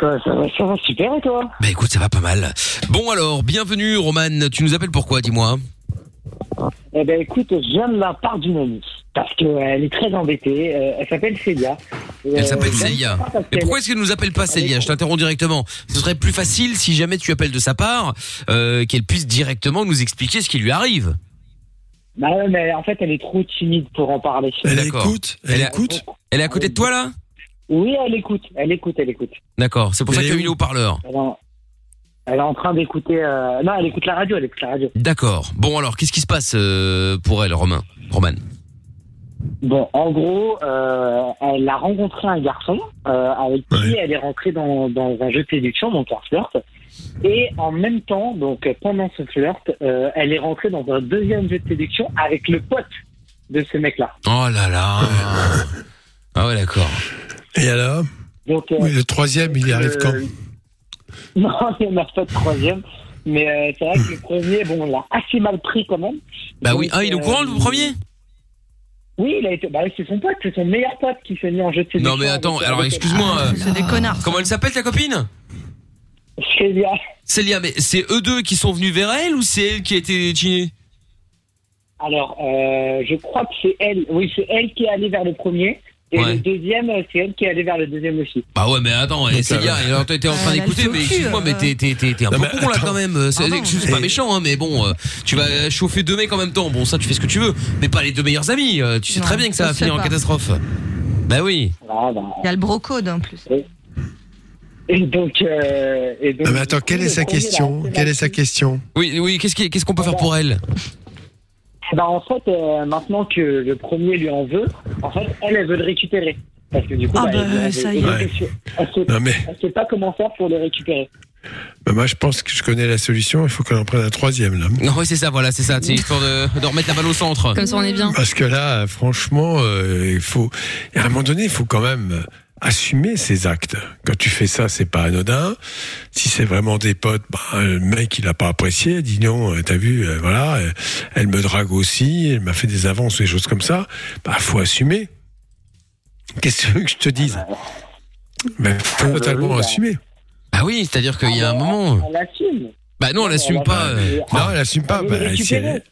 Ça va, ça va super et toi? Bah écoute, ça va pas mal. Bon alors, bienvenue Roman. Tu nous appelles pourquoi Dis-moi? Eh ben écoute, je viens de la part d'une amie parce qu'elle est très embêtée. Euh, elle s'appelle Célia. Et, Elle euh, s'appelle Célia. Mais pourquoi est-ce qu'elle nous appelle pas Célia? Je t'interromps directement. Ce serait plus facile si jamais tu appelles de sa part, euh, qu'elle puisse directement nous expliquer ce qui lui arrive. Bah ouais, mais en fait, elle est trop timide pour en parler. Elle D'accord. écoute Elle est- écoute Elle est à côté de toi là? Oui, elle écoute, elle écoute, elle écoute. D'accord, c'est pour ça Elle qu'il y a est mis le haut-parleur. Elle, est- elle est en train d'écouter. euh, Non, elle écoute la radio, elle écoute la radio. D'accord. Bon alors, qu'est-ce qui se passe euh, pour elle, Romain Roman Bon, en gros, euh, elle a rencontré un garçon euh, avec qui elle est rentrée dans, dans un jeu de séduction, donc un flirt. Et en même temps, donc pendant ce flirt, euh, elle est rentrée dans un deuxième jeu de séduction avec le pote de ce mec-là. Oh là là. Ah ouais, d'accord. Et alors? Donc, euh, Oui, le troisième, il y arrive quand? Non, il n'y en a pas de troisième. Mais euh, c'est vrai que le premier, bon, on l'a assez mal pris quand même. Bah oui, ah, il est au courant le premier? Oui, il a été. Bah, c'est son pote, c'est son meilleur pote qui s'est mis en jeu de séduction. Non mais attends, avec- alors avec- excuse-moi. euh, C'est des connards. Comment elle s'appelle ta copine? Célia. Célia, mais c'est eux deux qui sont venus vers elle ou c'est elle qui a été chinée Alors, euh, je crois que c'est elle. Oui, c'est elle qui est allée vers le premier. Et Ouais. le deuxième, euh, c'est elle qui est allée vers le deuxième aussi. Bah ouais, mais attends, et Donc, Célia, euh, alors t'étais en train elle a d'écouter, mais excuse-moi, mais euh. t'es, t'es, t'es, t'es un Non, peu mais con là quand même. C'est, c'est mais- pas méchant, hein, mais bon, tu vas chauffer deux mecs en même temps. Bon, ça, tu fais ce que tu veux, mais pas les deux meilleurs amis. tu sais Non, très bien que ça va finir en catastrophe. Bah oui. Ah, bah. Il y a le brocode en plus. Et donc, euh, et donc Ah, Mais attends, quelle est sa question? Quelle est sa question? Oui, oui. Qu'est-ce, qui- qu'est-ce qu'on peut faire pour elle? Bah, en fait, euh, maintenant que le premier lui en veut, en fait, elle, elle veut le récupérer. Parce que du coup, Ah bah, bah, elle- elle- ça y est. elle- Ouais. elle sait- mais elle sait pas comment faire pour le récupérer. bah, moi je pense que je connais la solution, il faut qu'elle en prenne un troisième là. Non, oui, c'est ça, voilà, c'est ça. C'est histoire de, de remettre la balle au centre. Comme ça, on est bien. Parce que là, franchement, euh, il faut. À un moment donné, il faut quand même euh, assumer ses actes. Quand tu fais ça, c'est pas anodin. Si c'est vraiment des potes, bah, le mec il a pas apprécié, dit non, euh, t'as vu, euh, voilà, euh, elle me drague aussi, elle m'a fait des avances, des choses comme ça. Bah, faut assumer. Qu'est-ce que tu veux que je te dise? Mais faut totalement oui, bah. assumer. Bah oui, c'est-à-dire qu'il y a un moment. Elle assume. Bah non, elle assume pas. Non, elle assume pas. Bah, si elle-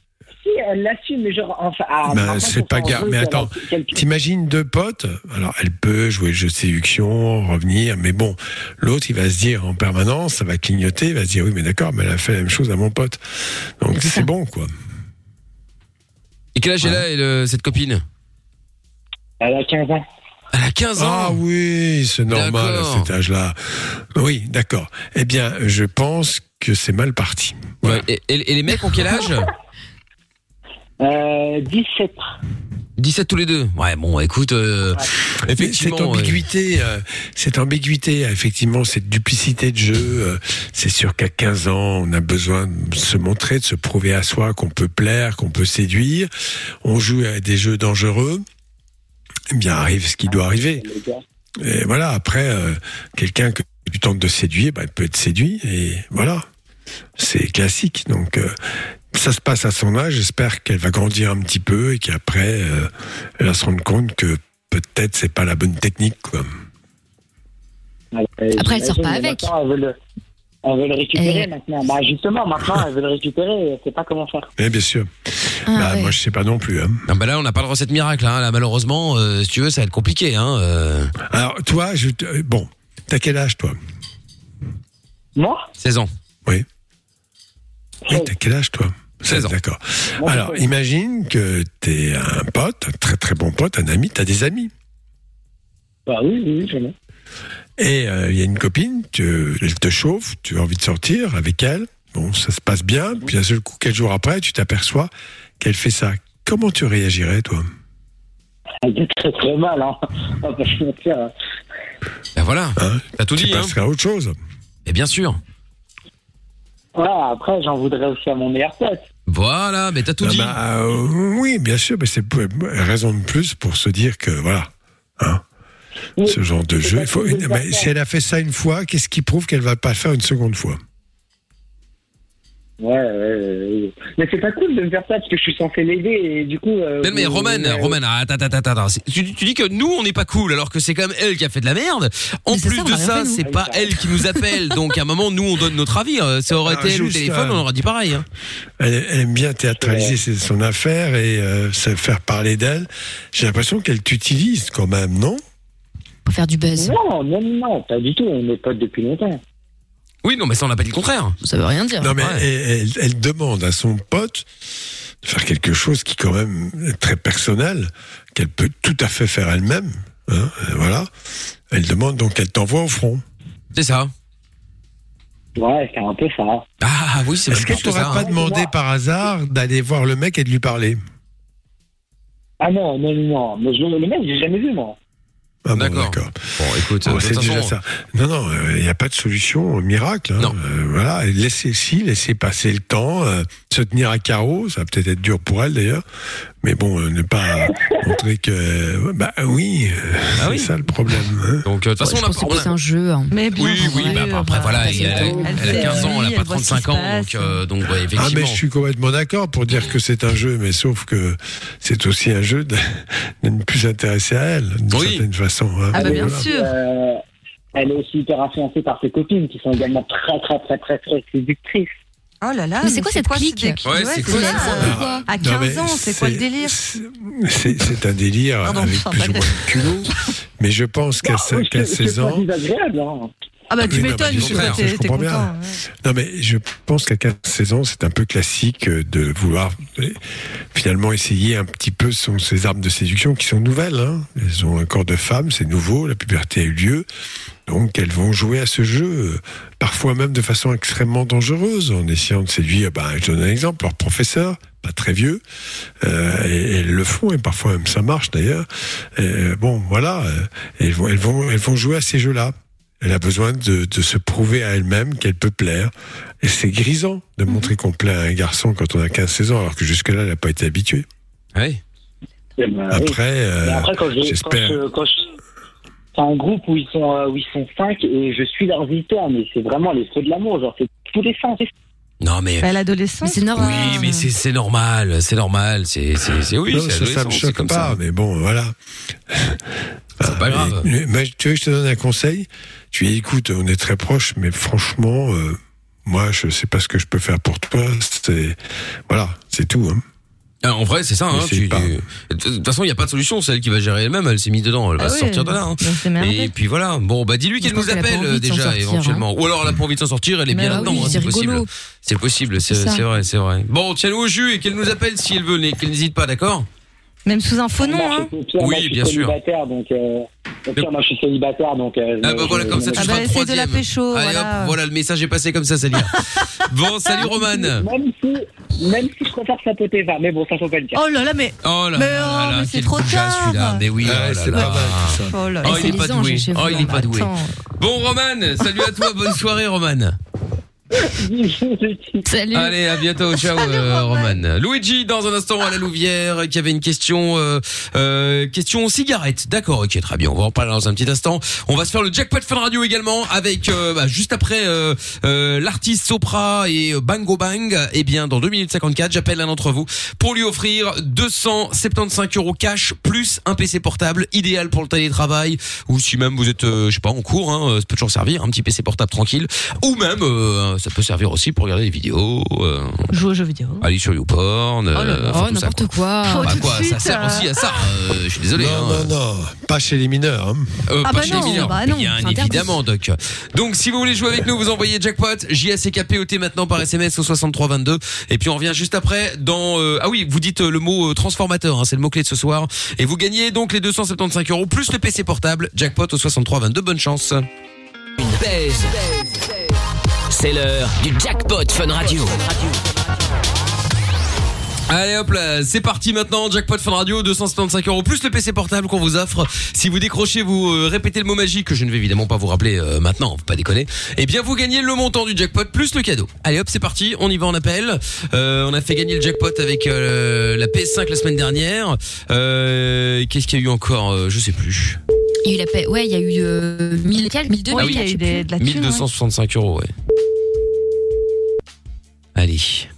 elle l'assume, mais genre, enfin. ah, Ben, c'est pas grave. Mais attends, a t'imagines deux potes? Alors, elle peut jouer le jeu de séduction, revenir, mais bon, l'autre, il va se dire en permanence, ça va clignoter, il va se dire oui, mais d'accord, mais elle a fait la même chose à mon pote. Donc, C'est bon, quoi. Et quel âge elle a, elle, euh, cette copine? Elle a 15 ans. Elle a 15 ans. Ah oui, c'est normal à cet âge-là. Oui, d'accord. Eh bien, je pense que c'est mal parti. Ouais, et, et- et les mecs ont quel âge? Euh, 17. 17 tous les deux. Ouais, bon, écoute, euh, Mais effectivement. cette ambiguïté, euh, cette ambiguïté, effectivement, cette duplicité de jeu, euh, c'est sûr qu'à 15 ans, on a besoin de se montrer, de se prouver à soi qu'on peut plaire, qu'on peut séduire. On joue à des jeux dangereux. Eh bien, arrive ce qui doit arriver. Et voilà, après, euh, quelqu'un que tu tentes de séduire, bah, il peut être séduit, et voilà. C'est classique. Donc, euh, ça se passe à son âge. J'espère qu'elle va grandir un petit peu et qu'après, euh, elle va se rendre compte que peut-être c'est pas la bonne technique. Quoi. Après, elle sort pas avec. Elle veut le, elle veut le récupérer Et- maintenant. Bah, justement, maintenant, elle veut le récupérer et elle sait pas comment faire. Eh bien sûr. Ah, bah, ouais. Moi, je sais pas non plus. Hein. Non, bah là, on n'a pas de recette miracle. Hein. Là, malheureusement, euh, si tu veux, ça va être compliqué. Hein. euh, Alors, toi, je bon, t'as quel âge, toi? Moi? 16 ans. Oui. Oui, t'as quel âge, toi? 16 ans. D'accord. Alors, imagine que t'es un pote, un très très bon pote, un ami, t'as des amis. Bah oui, oui, oui, je l'ai. Et euh, il y a une copine, tu, elle te chauffe, tu as envie de sortir avec elle. Bon, ça se passe bien. Puis d'un seul coup, quelques jours après, tu t'aperçois qu'elle fait ça. Comment tu réagirais, toi? Elle dit très très mal, hein. On va pas se mentir. hein. Ben voilà, hein? T'as tout Tu dit. Hein. passerais à autre chose. Et bien sûr. Voilà, après, j'en voudrais aussi à mon meilleur pote. Voilà, mais t'as tout Ah dit. bah, euh, oui, bien sûr, mais c'est pour- raison de plus pour se dire que voilà, hein, Oui. ce genre de C'est jeu. Il faut mais faire si elle a fait ça une fois, qu'est-ce qui prouve qu'elle va pas le faire une seconde fois? Ouais, ouais. Mais c'est pas cool de me faire ça parce que je suis censé l'aider et du coup. euh, Mais, mais vous- Roman, euh, Roman, attends, attends, attends, attends. Tu, tu dis que nous, on n'est pas cool, alors que c'est quand même elle qui a fait de la merde. En Mais plus ça, de ça, c'est pas elle qui nous appelle. Donc, à un moment, nous, on donne notre avis. Euh, Ça aurait Ah, été elle au juste, téléphone, euh, on aurait dit pareil. Hein. elle, elle aime bien théâtraliser son affaire et euh, se faire parler d'elle. J'ai l'impression qu'elle t'utilise quand même, non? Pour faire du buzz. Non, non, non, pas du tout. On est potes depuis longtemps. Oui, non, mais ça, on n'a pas dit le contraire. Ça veut rien dire. Non, mais Ouais. elle, elle- elle demande à son pote de faire quelque chose qui quand même est très personnel, qu'elle peut tout à fait faire elle-même. hein, voilà. Elle demande donc qu'elle t'envoie au front. C'est ça. Ouais, c'est un peu ça. Ah oui, c'est Est-ce qu'elle t'aurait pas hein. demandé par hasard d'aller voir le mec et de lui parler? Ah non, non, non, non. Mais je, le mec, j'ai jamais vu, moi. Ah bon, D'accord. Bon, écoute, c'est déjà ça. Non, non, il n'y a pas de solution miracle. hein. Non. Euh, voilà, et laisser si, laisser passer le temps, euh, se tenir à carreau, ça va peut-être être dur pour elle d'ailleurs, mais bon, euh, ne pas montrer que, bah oui, euh, Ah c'est oui. ça le problème. hein. Donc, euh, de toute façon, on a c'est un jeu. hein. Mais bien Oui, oui, sûr, bah, bah, après, bah, voilà, elle elle, a- fait- elle a 15 ans, elle a pas voit ce qui se 35 ans, donc, euh, donc ouais, Ah, effectivement. mais je suis complètement d'accord pour dire que c'est un jeu, mais sauf que c'est aussi un jeu de, de ne plus s'intéresser à elle, d'une Oui. certaine façon. hein. Ah bah, bien Voilà. sûr. Euh, elle est aussi hyper influencée par ses copines qui sont également très, très, très, très, très séductrices. Oh là là. Mais c'est quoi cette ce clique Ouais, c'est quoi ça. quoi À Non, mais 15 ans, c'est quoi le délire c'est- un délire Pardon, avec plus ou moins de culot, mais je pense qu'à Oui, qu'à c'est- 16 c'est pas ans, hein. Ah bah tu m'étonnes, je comprends bien. content. ouais. Non, mais je pense qu'à 15-16 ans, c'est un peu classique euh, de vouloir euh, finalement essayer un petit peu son, ces armes de séduction qui sont nouvelles. Hein. Elles ont un corps de femme, c'est nouveau, la puberté a eu lieu. Donc elles vont jouer à ce jeu, euh, parfois même de façon extrêmement dangereuse, en essayant de séduire, ben, je donne un exemple, leur professeur, pas très vieux, euh, et, et elles le font, et parfois même ça marche d'ailleurs. Euh, bon, voilà, euh, elles, vont, elles, vont, elles vont jouer à ces jeux-là. Elle a besoin de, de se prouver à elle-même qu'elle peut plaire. Et c'est grisant de montrer qu'on plaît à un garçon quand on a 15-16 ans, alors que jusque-là, elle n'a pas été habituée. Ouais. Et ben, oui. Après, euh, Mais après, quand je, quand j'espère. je, quand je- c'est un groupe où ils sont, euh, où ils sont cinq et je suis leurs histoires, mais c'est vraiment les feux de l'amour, genre c'est tous les sens. Non, mais. Bah, l'adolescence. C'est normal. Oui, mais c'est c'est normal, c'est normal, c'est c'est c'est- oui, non, ça, ça me choque comme pas, ça. mais bon, voilà. C'est pas grave. Mais- mais tu veux que je te donne un conseil? Tu dis, écoute, on est très proches, mais franchement, euh, moi, je sais pas ce que je peux faire pour toi. C'est voilà, c'est tout. Hein. Ah, en vrai, c'est ça. Hein, Essaye tu- pas. tu- De toute façon, il n'y a pas de solution. C'est elle qui va gérer elle-même. Elle s'est mise dedans. Elle va Ah se ouais, sortir de là. hein. Et puis voilà. Bon, bah dis-lui qu'elle nous appelle euh, déjà sortir, éventuellement. Ou alors elle a pas envie de s'en sortir. Elle est Mais bien là-dedans. oui, hein, c'est c'est possible. C'est possible. C'est vrai, c'est vrai. Bon, tiens-nous au jus et qu'elle nous appelle si elle veut, qu'elle n'hésite pas, d'accord? Même sous un faux nom, hein. pire, Oui, moi, je suis bien sûr. célibataire, donc euh, au pire, moi je suis célibataire, donc. euh, Ah bah voilà, comme ça tu Ah seras bah, essaye de la pécho, Allez voilà. hop, voilà, le message est passé comme ça, Célia. bon, salut Roman. Même si, même si je préfère sapoter va, mais bon, ça faut pas le dire. Oh là là, mais. Oh là Mais là oh, là là, mais c'est trop tard. celui-là. Mais oui, oh là c'est là. pas mal. Oh là là. il est pas doué. Oh, il est pas doué. Bon, Roman, salut à toi, bonne soirée, Roman. Salut. Allez, à bientôt, ciao, euh, Roman. Luigi, dans un instant, à la Louvière, qui avait une question, euh, euh, question cigarette. D'accord, ok, très bien. On va en parler dans un petit instant. On va se faire le jackpot Fun Radio également, avec euh, bah, juste après euh, euh, l'artiste Sopra et Bango Bang. Eh bien, dans 2 minutes 54, j'appelle l'un d'entre vous pour lui offrir 275 euros cash plus un PC portable, idéal pour le télétravail, ou si même vous êtes, je sais pas, en cours, hein, ça peut toujours servir, un petit PC portable tranquille, ou même euh, ça peut servir aussi pour regarder des vidéos, euh, Jouer aux jeux vidéo. aller sur YouPorn, euh, enfin, Oh, tout ça, n'importe quoi. Oh, Bah quoi, ça sert aussi à ça. euh, je suis désolé. Non, hein. non, non, pas chez les mineurs. hein. Euh, Ah pas bah chez les mineurs. bah non, Bien évidemment, Doc. Donc, si vous voulez jouer avec nous, vous envoyez jackpot J-A-C-K-P-O-T maintenant par SMS au 6322. Et puis on revient juste après dans. euh, ah oui, vous dites le mot euh, transformateur. hein, c'est le mot clé de ce soir. Et vous gagnez donc les 275 euros plus le PC portable. Jackpot au 6322. Bonne chance. Une baise. C'est l'heure du jackpot Fun Radio. Allez hop là, c'est parti maintenant, jackpot Fun Radio, 275 euros plus le PC portable qu'on vous offre. Si vous décrochez, vous euh, répétez le mot magique que je ne vais évidemment pas vous rappeler euh, maintenant, faut pas déconner. Eh bien vous gagnez le montant du jackpot plus le cadeau. Allez hop, c'est parti, on y va en appel. Euh, on a fait gagner le jackpot avec euh, la PS5 la semaine dernière. Euh, Qu'est-ce qu'il y a eu encore Euh, Je sais plus. Il y a eu la paix. Ouais, il y a eu euh, 1000 quel 1002 Oui, oui. il y a eu des- de la thune, ouais. 1265 euros, ouais. Allez.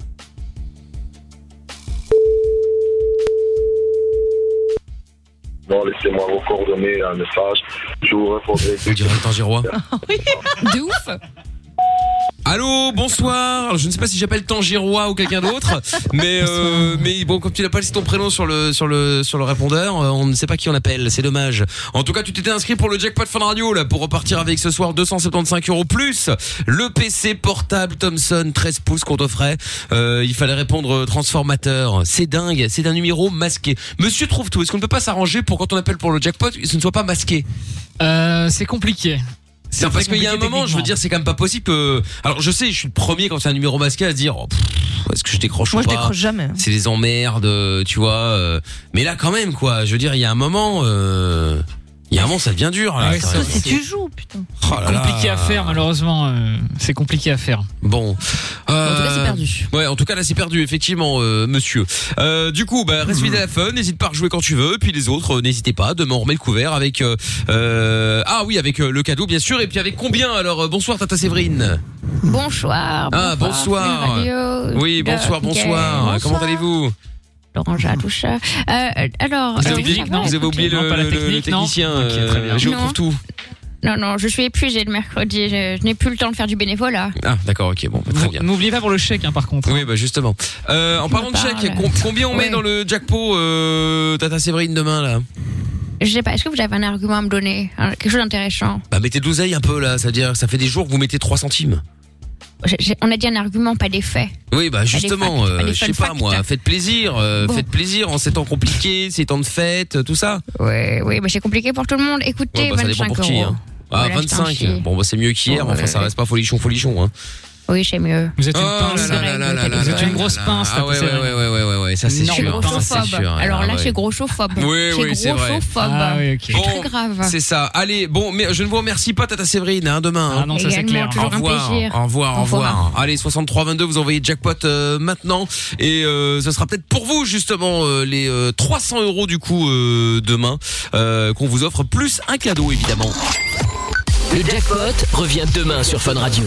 Non, laissez-moi vos coordonnées, un message. Je vous répondrai. On dirait un Tangirois. De ouf. Allô, bonsoir. Alors, je ne sais pas si j'appelle Tangirois ou quelqu'un d'autre, mais euh, mais bon, comme tu n'as pas laissé ton prénom sur le sur le sur le répondeur, euh, on ne sait pas qui on appelle. C'est dommage. En tout cas, tu t'étais inscrit pour le jackpot Fun Radio là pour repartir avec ce soir 275 euros plus le PC portable Thomson 13 pouces qu'on t'offrait. Euh, il fallait répondre transformateur. C'est dingue. C'est un numéro masqué. Monsieur trouve tout. Est-ce qu'on ne peut pas s'arranger pour quand on appelle pour le jackpot, ce ne soit pas masqué? Euh, c'est compliqué. C'est parce qu'il y a un moment, je veux dire, c'est quand même pas possible que. Alors, je sais, je suis le premier quand c'est un numéro masqué à se dire, oh, est-ce que je décroche Moi, ou je pas décroche jamais. C'est des emmerdes, euh, tu vois. euh, Mais là, quand même, quoi. Je veux dire, il y a un moment, euh, il y a un moment, ça devient dur. Là, Ouais, ça. Si tu joues, putain. Oh là là. Compliqué à faire, malheureusement. euh, c'est compliqué à faire. Bon. Euh, En tout cas, c'est perdu. Ouais, en tout cas là c'est perdu effectivement, euh, monsieur. Euh, du coup, bah reste fidèle à la fun, n'hésite pas à rejouer quand tu veux. Puis les autres, euh, n'hésitez pas. Demain on remet le couvert avec euh, euh, ah oui avec euh, le cadeau bien sûr. Et puis avec combien alors euh, Bonsoir Tata Séverine. Bonsoir. Ah, bonsoir. Oui bonsoir bonsoir. Comment allez-vous? Laurent Jadouche. Euh, alors, Vous euh, avez oui, oublié, vous avez oublié le, le- le technique, technicien. Ok, très bien. euh, je Non. retrouve tout. Non, non, je suis épuisée le mercredi. Je, je n'ai plus le temps de faire du bénévolat. Ah d'accord ok bon bah, très bien. N'oubliez pas pour le chèque, hein, par contre. Oui bah justement. Euh, en Je parlant de chèque, combien on met dans le jackpot euh, Tata Séverine demain là Je sais pas, est-ce que vous avez un argument à me donner Un- Quelque chose d'intéressant? Bah mettez de l'oseille un peu là, ça veut dire ça fait des jours que vous mettez 3 centimes. On a dit un argument, pas des faits. Oui, bah justement, facts, euh, je sais pas facts. moi, faites plaisir, euh, Bon. faites plaisir en ces temps compliqués, ces temps de fête, euh, tout ça. Oui, oui, mais c'est compliqué pour tout le monde. Écoutez, Ouais, bah, ça 25 dépend pour qui. euros. Hein. Ah, Voilà, je t'en 25. chie. Bon, bah c'est mieux qu'hier, enfin ouais. ça reste pas folichon, folichon. Hein. Oui, c'est mieux. Vous êtes une Oh pince. Vous êtes une grosse pince, Ah ouais, ouais, ouais, ouais, ouais, ouais, ouais, ça c'est sûr. Alors Ah, là, c'est gros chauffobe. Oui, c'est oui, c'est gros vrai. Ah. C'est Bon, très grave. C'est ça. Allez, bon, mais je ne vous remercie pas, Tata Séverine, hein, demain. hein. Ah non, ça c'est Également, clair. Au revoir, au revoir, au revoir. Allez, 6322, vous envoyez jackpot euh, maintenant et euh, ce sera peut-être pour vous justement euh, les euh, 300 euros du coup demain qu'on vous offre plus un cadeau évidemment. Le jackpot revient demain sur Fun Radio.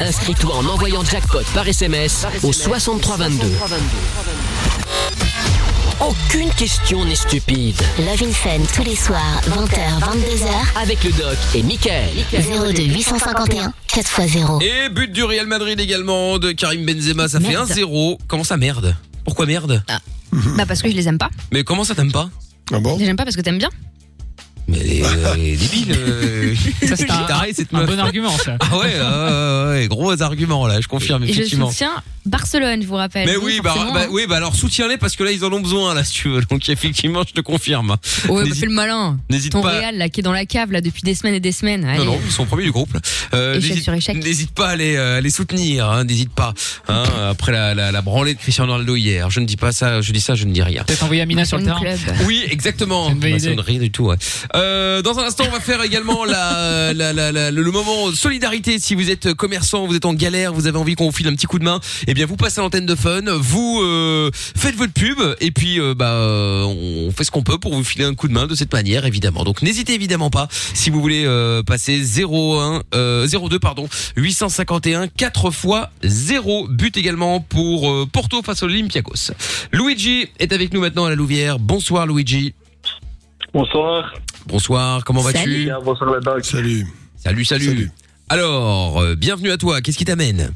Inscris-toi en envoyant jackpot par SMS au 6322. Aucune question n'est stupide. Love in Fun tous les soirs, 20h, 22h, Avec le doc et Michael. 02 851 4x0. Et but du Real Madrid également de Karim Benzema, ça fait Merde. 1-0. Comment ça merde? Pourquoi merde? Bah parce que je les aime pas. Mais comment ça t'aimes pas? Ah bon? Je les aime pas parce que t'aimes bien. Mais elle est, elle est débile. euh. Ça, c'est un, taré, cette un meuf. bon argument, ça. Ah ouais, ouais, ouais, ouais, gros argument là, je confirme Et je effectivement. soutiens Barcelone, je vous rappelle. Mais oui, bah, forcément, bah, hein. oui, bah alors soutiens-les parce que là ils en ont besoin là si tu veux. Donc effectivement, je te confirme. Ouais, bah, N'hésite- fais le malin. N'hésite Ton pas. Real, là, qui est dans la cave, là, depuis des semaines et des semaines. Allez. Non, non, ils sont premiers du groupe. Euh, Échec n'hésite- sur échec. N'hésite pas à les, euh, à les soutenir, hein, n'hésite pas. Hein, après la, la, la branlée de Cristiano Ronaldo hier, je ne dis pas ça, je dis ça, je ne dis rien. Peut-être envoyer Amina sur le terrain. club. Oui, exactement. Bah, c'est idée. rien du tout. ouais. Euh, dans un instant, on va faire également la, la, la, la- le moment solidarité. Si vous êtes commerçant, vous êtes en galère, vous avez envie qu'on vous file un petit coup de main, eh bien vous passez à l'antenne de Fun, vous euh, faites votre pub et puis euh, bah on fait ce qu'on peut pour vous filer un coup de main de cette manière, évidemment. Donc n'hésitez évidemment pas si vous voulez euh, passer 01 euh, 02 pardon 851 4 fois 0 but également pour Porto face à l'Olympiakos. Luigi est avec nous maintenant à la Louvière. Bonsoir Luigi. Bonsoir. Bonsoir, comment vas-tu Salut. Bonsoir la dog. Salut. Salut, salut. Salut. Alors, euh, bienvenue à toi. Qu'est-ce qui t'amène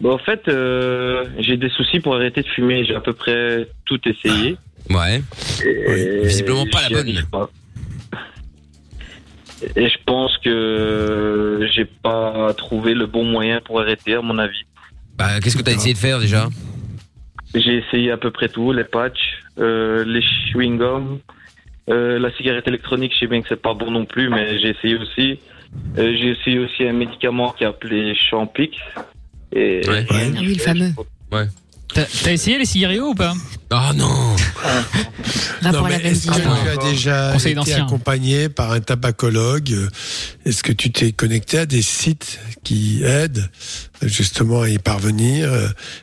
Bon, en fait, euh, j'ai des soucis pour arrêter de fumer. J'ai à peu près tout essayé. Ouais. Et visiblement pas la bonne. arrive pas. Et je pense que j'ai pas trouvé le bon moyen pour arrêter, à mon avis. Bah, qu'est-ce que t'as essayé de faire déjà? J'ai essayé à peu près tout, les patchs, euh, les chewing-gums, euh, la cigarette électronique, je sais bien que c'est pas bon non plus, mais j'ai essayé aussi. Euh, j'ai essayé aussi un médicament qui est appelé Champix. Et Ouais. Ah oui, le fameux. T'as t'as essayé les cigarios ou pas? Ah non. Rapport Non, à la mais est-ce que tu as déjà Conseil été accompagné par un tabacologue? Est-ce que tu t'es connecté à des sites qui aident justement à y parvenir?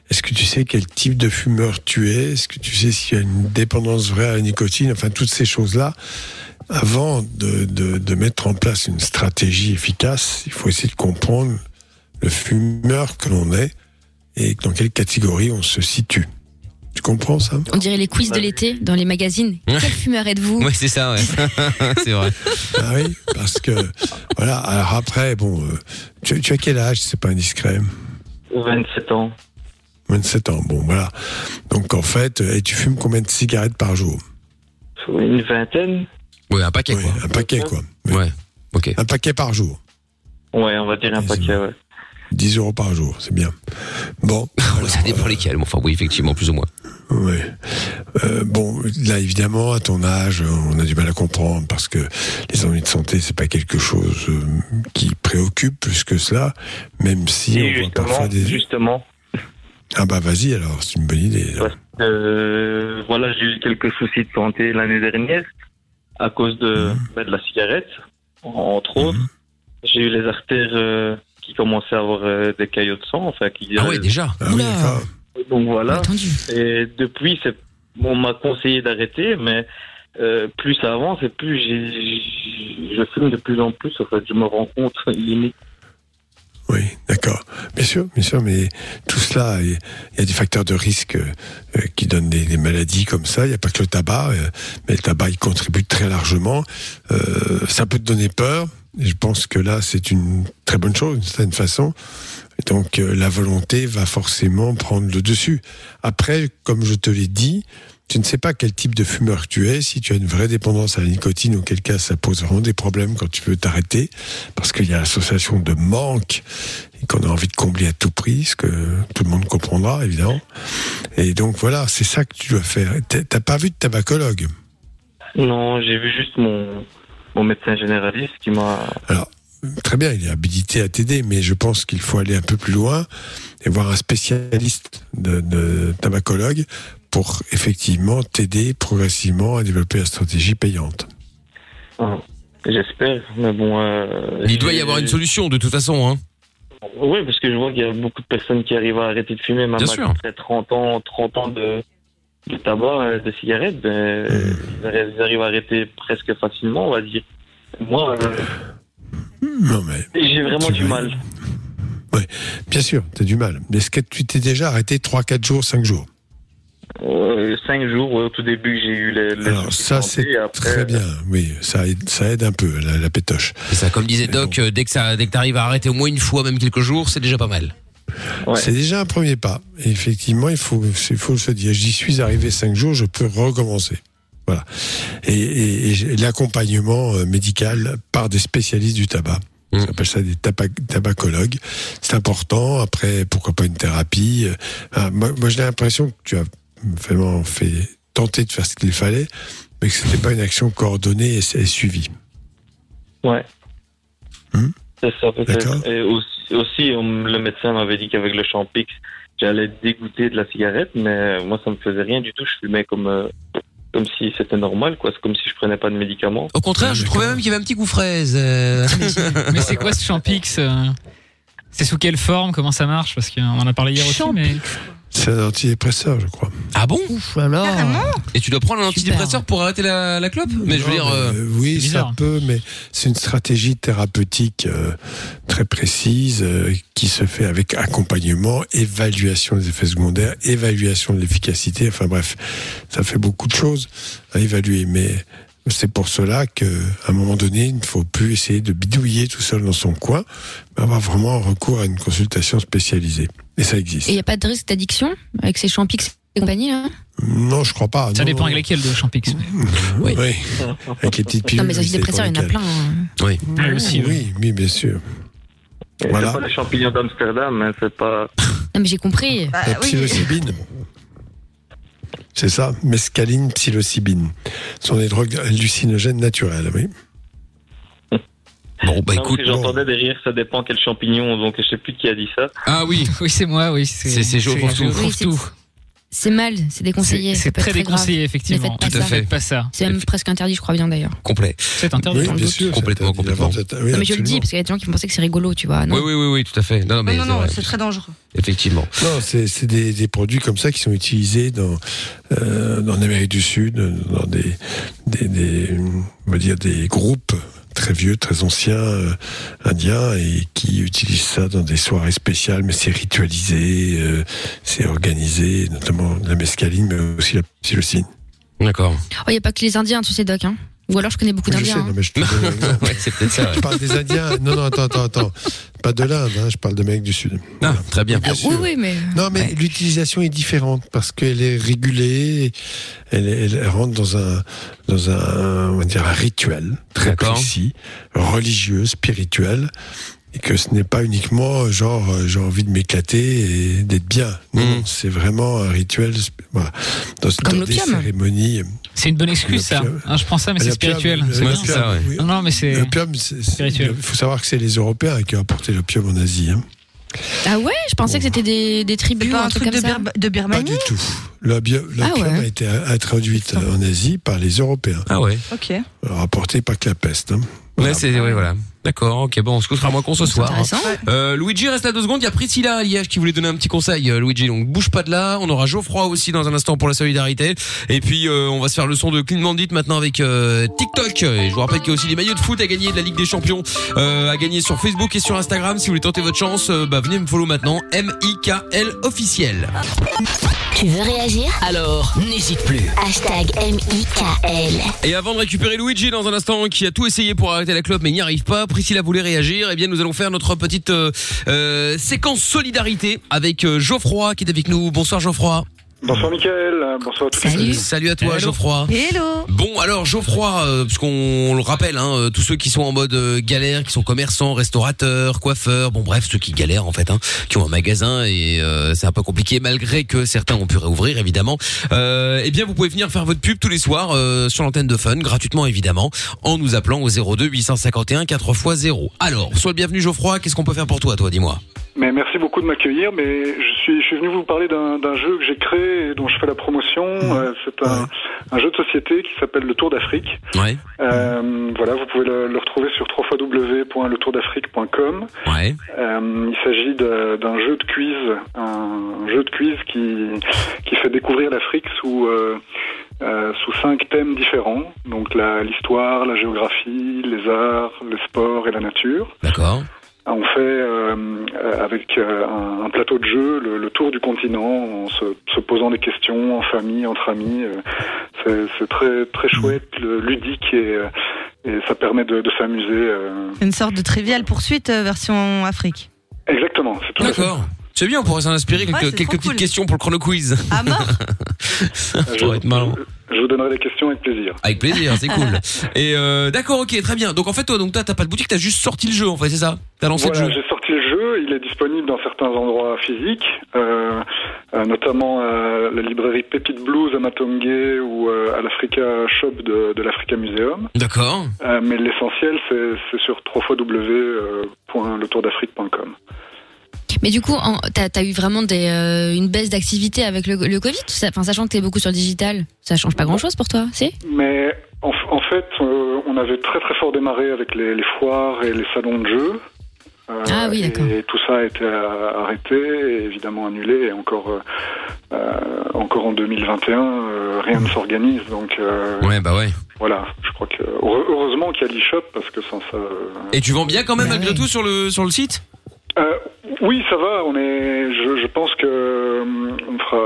Est-ce que tu sais quel type de fumeur tu es? Est-ce que tu sais s'il y a une dépendance vraie à la nicotine? Enfin, toutes ces choses-là. Avant de, de, de mettre en place une stratégie efficace, il faut essayer de comprendre le fumeur que l'on est et dans quelle catégorie on se situe? Tu comprends ça? On dirait les quiz de l'été dans les magazines. Quel fumeur êtes-vous? Ouais, c'est ça, ouais. c'est vrai. Ah oui, parce que voilà. Alors après, bon, euh, tu, tu as quel âge C'est pas indiscret? 27 ans. 27 ans. Bon, voilà. Donc en fait, euh, et tu fumes combien de cigarettes par jour? Une vingtaine Ouais, un paquet Oui, quoi. un paquet quoi. Oui. Ouais. Ok. Un paquet par jour. Ouais, on va dire un paquet, ouais. 10 euros par jour, c'est bien. Bon. ça dépend lesquels. mais Enfin, oui, effectivement, plus ou moins. Oui. Euh, bon, là évidemment, à ton âge, on a du mal à comprendre parce que les ennuis de santé, c'est pas quelque chose euh, qui préoccupe plus que cela, même si Et on voit parfois des. justement, Ah bah vas-y alors, c'est une bonne idée. euh, voilà, j'ai eu quelques soucis de santé l'année dernière à cause de, Mhm. bah, de la cigarette, entre autres. J'ai eu les artères euh, qui commençaient à avoir euh, des caillots de sang, enfin qui. Ah ouais, déjà. Ah oui. Donc voilà. Et depuis, on m'a conseillé d'arrêter, mais euh, plus ça avance et plus je fume de plus en plus. En fait, je me rends compte limite. Oui, d'accord. Bien sûr, bien sûr, mais tout cela, il y a des facteurs de risque euh, qui donnent des, des maladies comme ça. Il n'y a pas que le tabac, mais le tabac, il contribue très largement. Euh, ça peut te donner peur. Je pense que là, c'est une très bonne chose, d'une certaine façon. Donc, euh, la volonté va forcément prendre le dessus. Après, comme je te l'ai dit, tu ne sais pas quel type de fumeur tu es, si tu as une vraie dépendance à la nicotine, auquel cas ça pose vraiment des problèmes quand tu veux t'arrêter, parce qu'il y a l'association de manque et qu'on a envie de combler à tout prix, ce que tout le monde comprendra évidemment. Et donc voilà, c'est ça que tu dois faire. T'as pas vu de tabacologue? Non, j'ai vu juste mon, mon médecin généraliste qui m'a. Alors, très bien, il est habilité à t'aider, mais je pense qu'il faut aller un peu plus loin et voir un spécialiste de, de tabacologue pour effectivement t'aider progressivement à développer la stratégie payante. Ah, J'espère, mais bon. euh, Il doit y avoir une solution de toute façon, hein. Oui, parce que je vois qu'il y a beaucoup de personnes qui arrivent à arrêter de fumer, même Bien sûr. après 30 ans, 30 ans de, de tabac, euh, de cigarettes, ben, Mmh. ils arri- ils arrivent à arrêter presque facilement, on va dire. Moi, euh, Non mais, j'ai vraiment Tu du mal. bien sûr, t'as du mal. Mais est-ce que tu t'es déjà arrêté 3, 4 jours, 5 jours? Euh, cinq jours, ouais, au tout début, j'ai eu les, les Alors ça c'est après, très bien, oui, ça aide, ça aide un peu la, la pétoche. C'est ça, comme disait Doc, euh, dès que ça, dès que t'arrives à arrêter au moins une fois, même quelques jours, c'est déjà pas mal. Ouais. C'est déjà un premier pas. Et effectivement, il faut, il faut se dire, j'y suis arrivé 5 jours, je peux recommencer. Voilà. Et, et- et l'accompagnement euh, médical par des spécialistes du tabac. On appelle ça des taba- tabacologues. C'est important. Après, pourquoi pas une thérapie. Euh, ah, moi, moi, j'ai l'impression que tu as vraiment fait tenter de faire ce qu'il fallait, mais que c'était pas une action coordonnée et, et suivie. Ouais. Hmm. C'est ça, peut-être. Et aussi, aussi, on- le médecin m'avait dit qu'avec le Champix, j'allais dégoûter de la cigarette, mais moi, ça me faisait rien du tout. Je fumais comme, euh, comme si c'était normal, quoi. C'est comme si je prenais pas de médicaments. Au contraire, je trouvais même qu'il y avait un petit goût fraise. euh. Mais c'est quoi ce Champix euh? C'est sous quelle forme? Comment ça marche? Parce qu'on en a parlé hier aussi, mais. C'est un antidépresseur, je crois. Ah bon Ouf là. Et tu dois prendre un antidépresseur pour arrêter la, la clope Mais je veux dire. euh, euh, oui, bizarre. ça peut, mais c'est une stratégie thérapeutique euh, très précise euh, qui se fait avec accompagnement, évaluation des effets secondaires, évaluation de l'efficacité. Enfin bref, ça fait beaucoup de choses à évaluer, mais c'est pour cela que, à un moment donné, il ne faut plus essayer de bidouiller tout seul dans son coin, mais avoir vraiment recours à une consultation spécialisée. Et ça existe. Et il n'y a pas de risque d'addiction avec ces champix et compagnie là? Non, je crois pas. Ça non, dépend non. avec lesquels de Champix. Oui. Oui. Avec les petites pilules. Non mais les antidépresseurs, il y en a plein. hein. Oui. Oui, aussi, Oui, oui, bien sûr. Voilà. C'est pas les champignons d'Amsterdam, hein, c'est pas. Non mais j'ai compris. Bah La oui. psilocybine. C'est ça, mescaline, psilocybine. Ce sont des drogues hallucinogènes naturelles, oui. Bon, bah Non, écoute. j'entendais derrière, ça dépend quel champignon, donc je sais plus qui a dit ça. Ah oui. Oui, c'est moi, oui. C'est- c'est Joe Fourtou. C'est mal, c'est déconseillé. C'est très déconseillé, effectivement. Tout à ça. fait. Pas ça. C'est même presque interdit, je crois bien d'ailleurs. Complet. C'est interdit. Oui, bien sûr. Complètement, c'est interdit. complètement. Oui, non mais je le dis parce qu'il y a des gens qui pensaient que c'est rigolo, tu vois. Non. Oui, oui, oui, oui, tout à fait. Non, non, mais non, c'est non, c'est très dangereux. Effectivement. Non, c'est c'est des, des produits comme ça qui sont utilisés dans, euh, dans l'Amérique du Sud, dans des, des, des, on va dire des groupes très vieux, très anciens euh, indiens et qui utilisent ça dans des soirées spéciales, mais c'est ritualisé, euh, c'est organisé, notamment la mescaline, mais aussi la psilocine. D'accord. Oh, il n'y a pas que les Indiens, tu sais, Doc. Hein. Ou alors je connais beaucoup Je sais, d'Indiens. non, hein. mais je te donne un exemple. Ouais, c'est peut-être ça. ouais. Je parle des Indiens. Non, non, attends, attends, attends. Pas de l'Inde, hein, je parle d'Amérique du Sud. Ah, très bien. Bien Oui, oui, mais. Non, mais Ouais. l'utilisation est différente parce qu'elle est régulée, elle, elle rentre dans un, dans un, on va dire un rituel très précis, religieux, spirituel, et que ce n'est pas uniquement euh, genre euh, j'ai envie de m'éclater et d'être bien. Non, Mm. non, c'est vraiment un rituel. Voilà. Dans, Comme dans des l'opium. cérémonies. C'est une bonne excuse, ça. Hein, je prends ça, mais c'est L'opium, spirituel. C'est bien. ça, ouais. oui. Non, non, mais c'est. Spirituel. il faut savoir que c'est les Européens qui ont apporté l'opium en Asie. hein. Ah ouais, je pensais que c'était des, tribus ou pas un un truc truc comme de, ça. Bir- de Pas Birmanie du tout. L'opium l'opium Ah ouais. a été introduite en Asie par les Européens. Ah ouais. Ok. Alors, apporté pas que la peste. hein. Ouais, c'est, ouais, voilà. D'accord, ok, bon, on se couchera moins con ce soir. hein. intéressant. Euh, Luigi reste là deux secondes. Il y a Priscilla à Liège qui voulait donner un petit conseil. euh, Luigi, donc bouge pas de là. On aura Geoffroy aussi dans un instant pour la solidarité. Et puis euh, on va se faire le son de Clean Bandit maintenant avec euh, TikTok. Et je vous rappelle qu'il y a aussi des maillots de foot à gagner de la Ligue des Champions euh, à gagner sur Facebook et sur Instagram. Si vous voulez tenter votre chance, euh, bah venez me follow maintenant. M I K L officiel. Tu veux réagir? Alors, n'hésite plus. Hashtag M-I-K-L. Et avant de récupérer Luigi dans un instant qui a tout essayé pour arrêter la clope mais n'y arrive pas, Priscilla voulait réagir. Eh bien nous allons faire notre petite euh, euh, séquence solidarité avec euh, Geoffroy qui est avec nous. Bonsoir Geoffroy. Bonsoir Mickaël, bonsoir à tous. Salut. Salut à toi Hello. Geoffroy. Hello Bon alors Geoffroy, euh, parce qu'on le rappelle, hein, euh, tous ceux qui sont en mode euh, galère, qui sont commerçants, restaurateurs, coiffeurs, bon bref ceux qui galèrent en fait, hein, qui ont un magasin et euh, c'est un peu compliqué malgré que certains ont pu réouvrir évidemment. Euh, eh bien vous pouvez venir faire votre pub tous les soirs euh, sur l'antenne de Fun, gratuitement évidemment, en nous appelant au 02 851 4 x 0. Alors sois le bienvenu Geoffroy, qu'est-ce qu'on peut faire pour toi, toi dis-moi? Mais merci beaucoup de m'accueillir. Mais je suis, je suis venu vous parler d'un jeu que j'ai créé et dont je fais la promotion. Euh, c'est un, un jeu de société qui s'appelle le Tour d'Afrique. Ouais. Euh, voilà, vous pouvez le, le retrouver sur www.letourdafrique.com. Ouais. Euh, il s'agit d'un jeu de quiz, un jeu de quiz qui, qui fait découvrir l'Afrique sous, euh, sous cinq thèmes différents. Donc la- l'histoire, la géographie, les arts, le sport et la nature. D'accord. On fait euh, euh, avec euh, un, un plateau de jeu le, le tour du continent en se, se posant des questions en famille, entre amis. c'est très très chouette, le- ludique et, et ça permet de, de s'amuser. Une sorte de trivial poursuite version Afrique. Exactement, c'est tout. D'accord. C'est bien, on pourrait s'en inspirer quelques, Ouais, petites cool. questions pour le chrono quiz. À mort Ça pourrait être marrant. Je vous donnerai des questions avec plaisir. Avec plaisir, c'est cool. Et euh, d'accord, ok, très bien. Donc en fait, toi, donc toi, t'as pas de boutique, t'as juste sorti le jeu, en fait, c'est ça? T'as lancé Voilà, le jeu. j'ai sorti le jeu, il est disponible dans certains endroits physiques, euh, euh, notamment à la librairie Pépite Blues à Matongué ou à l'Africa Shop de, de l'Africa Museum. D'accord. Mais l'essentiel, c'est c'est sur www.letourdafrique.com. Mais du coup, en- t'as as eu vraiment des, euh, une baisse d'activité avec le, le Covid Enfin, sachant que t'es beaucoup sur le digital, ça change pas grand-chose pour toi, si? Mais en, en fait, euh, on avait très très fort démarré avec les, les foires et les salons de jeux. Euh, Ah oui, d'accord. Et tout ça a été arrêté, et évidemment annulé, et encore, euh, encore en 2021, euh, rien ne s'organise. Donc euh, Ouais, bah ouais. voilà, je crois que heure- heureusement qu'il y a l'e-shop parce que sans ça. euh, Et tu vends bien quand même malgré tout sur le sur le site? Euh, oui, ça va. On est. Je, je pense que euh, on fera,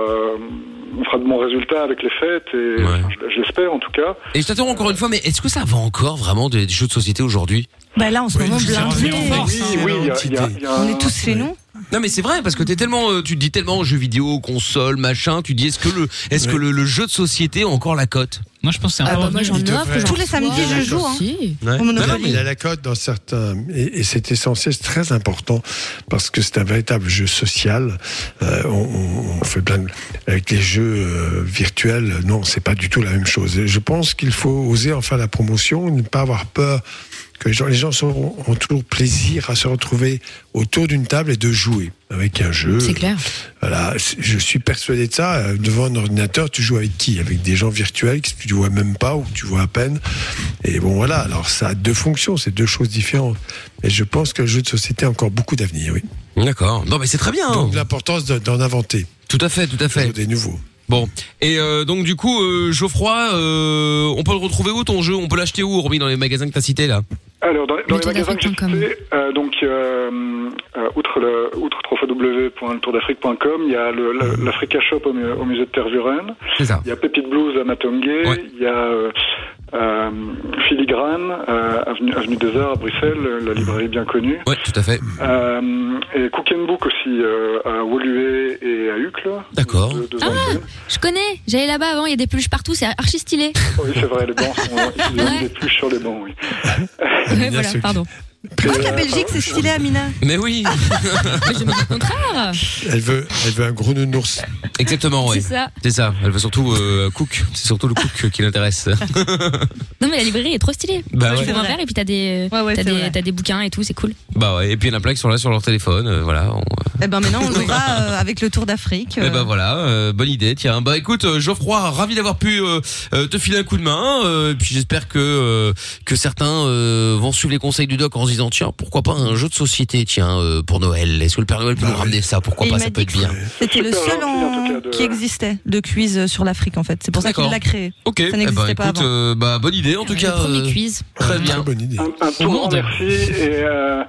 on fera de bons résultats avec les fêtes et enfin, je, je l'espère en tout cas. Et je t'interromps encore une fois, mais est-ce que ça vend encore vraiment des jeux de société aujourd'hui? Bah là, en ce moment, blindé. Oui, il y a- il y a- il y a On un- est tous chez nous. Non mais c'est vrai parce que t'es tellement, euh, tu te dis tellement jeux vidéo, console, machin. Tu te dis est-ce que le, est-ce que le, le jeu de société a encore la cote? Moi je pense que c'est Ah bah moi j'en offre, Tous les samedis, je joue. Hein. Si. Ouais. Au Monopoly. Non, non, mais il a la cote dans certains, et, et c'est essentiel, c'est très important parce que c'est un véritable jeu social. Euh, on, on- on fait plein de, avec les jeux euh, virtuels. Non, c'est pas du tout la même chose. Et je pense qu'il faut oser en faire la promotion, ne pas avoir peur que les gens, les gens sont- ont toujours plaisir à se retrouver autour d'une table et de jouer avec un jeu. C'est clair. Voilà, je suis persuadé de ça. Euh, Devant un ordinateur, tu joues avec qui? Avec des gens virtuels que tu vois même pas ou que tu vois à peine. Et bon, voilà. Alors, ça a deux fonctions, c'est deux choses différentes. Et je pense que le jeu de société a encore beaucoup d'avenir, oui. D'accord. Non mais c'est très bien. hein. Donc, l'importance de- d'en inventer. Tout à fait, tout à fait. Des nouveaux. Bon. Et euh, donc du coup, euh, Geoffroy, euh, on peut le retrouver où ton jeu? On peut l'acheter où, hormis dans les magasins que t'as cités là? Alors, dans, dans les Le magasins que j'ai cités, euh, donc, euh, euh, outre, le, outre www.letourdafrique.com, il y a l'Africa Shop au, mu- au musée de Tervuren. C'est ça. Il y a Pépite Blues à Matongué. Ouais. Il y a euh, euh, Filigrane, euh, avenue, avenue des Arts à Bruxelles, la librairie bien connue. Ouais, tout à fait. Euh, et Cook and Book aussi euh, à Woluwe et à Uccle. D'accord. Ah, je connais. J'allais là-bas avant, il y a des peluches partout, c'est archi stylé. Oui, c'est vrai, les bancs sont ils ont mis des pluches sur les bancs, oui. Ouais, voilà, pardon. Tu vois que la Belgique, c'est stylé, Amina. Mais oui. Mais je me dis le contraire. Elle veut, elle veut un gros nounours. Exactement, ouais. C'est ça. C'est ça. Elle veut surtout euh, Cook. C'est surtout le Cook qui l'intéresse. Non mais la librairie est trop stylée. Bah tu ouais. fais un verre et puis t'as des, Ouais, ouais, t'as c'est des, vrai. t'as des bouquins et tout, c'est cool. bah ouais. Et puis il y en a plein qui sont là sur leur téléphone. euh, voilà. On, Eh ben maintenant, on l'aura euh, avec le Tour d'Afrique. Et euh. bah voilà, euh, bonne idée. Tiens, bah écoute, euh, Geoffroy, ravi d'avoir pu euh, euh, te filer un coup de main. euh, et puis j'espère que euh, que certains euh, vont suivre les conseils du doc en se disant tiens, pourquoi pas un jeu de société, tiens, euh, pour Noël? Est-ce que le Père Noël peut nous ramener ça? Pourquoi Et pas? Ça peut être bien. C'était le seul en de- qui existait de quiz sur l'Afrique en fait. C'est pour ça qu'il l'a créé. Ok. Ça eh ben, n'existait pas écoute, avant. euh, bah bonne idée en tout Le cas. premier euh, quiz. Très bien. Bonne idée. Un, un monde. merci. Et, euh,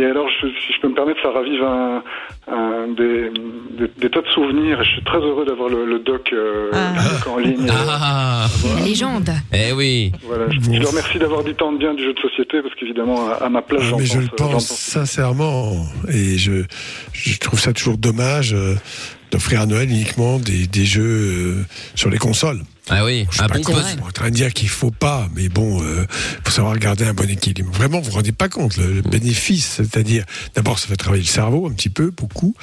et alors, je- si je peux me permettre, ça ravive un, un des, des, des tas de souvenirs. Je suis très heureux d'avoir le, le doc, euh, Ah. le doc en ligne. Ah, La légende. eh oui. Voilà, je, je le remercie d'avoir dit tant de bien du jeu de société parce qu'évidemment, à, à ma place, Ah, j'en mais pense. je le pense sincèrement, et je, je trouve ça toujours dommage euh, d'offrir à Noël uniquement des, des jeux euh, sur les consoles. Ah oui. Je suis Un pas bon contre- en train de dire qu'il faut pas, mais bon, euh, faut savoir garder un bon équilibre. Vraiment, vous vous rendez pas compte le, le bénéfice, c'est-à-dire d'abord ça fait travailler le cerveau un petit peu, beaucoup,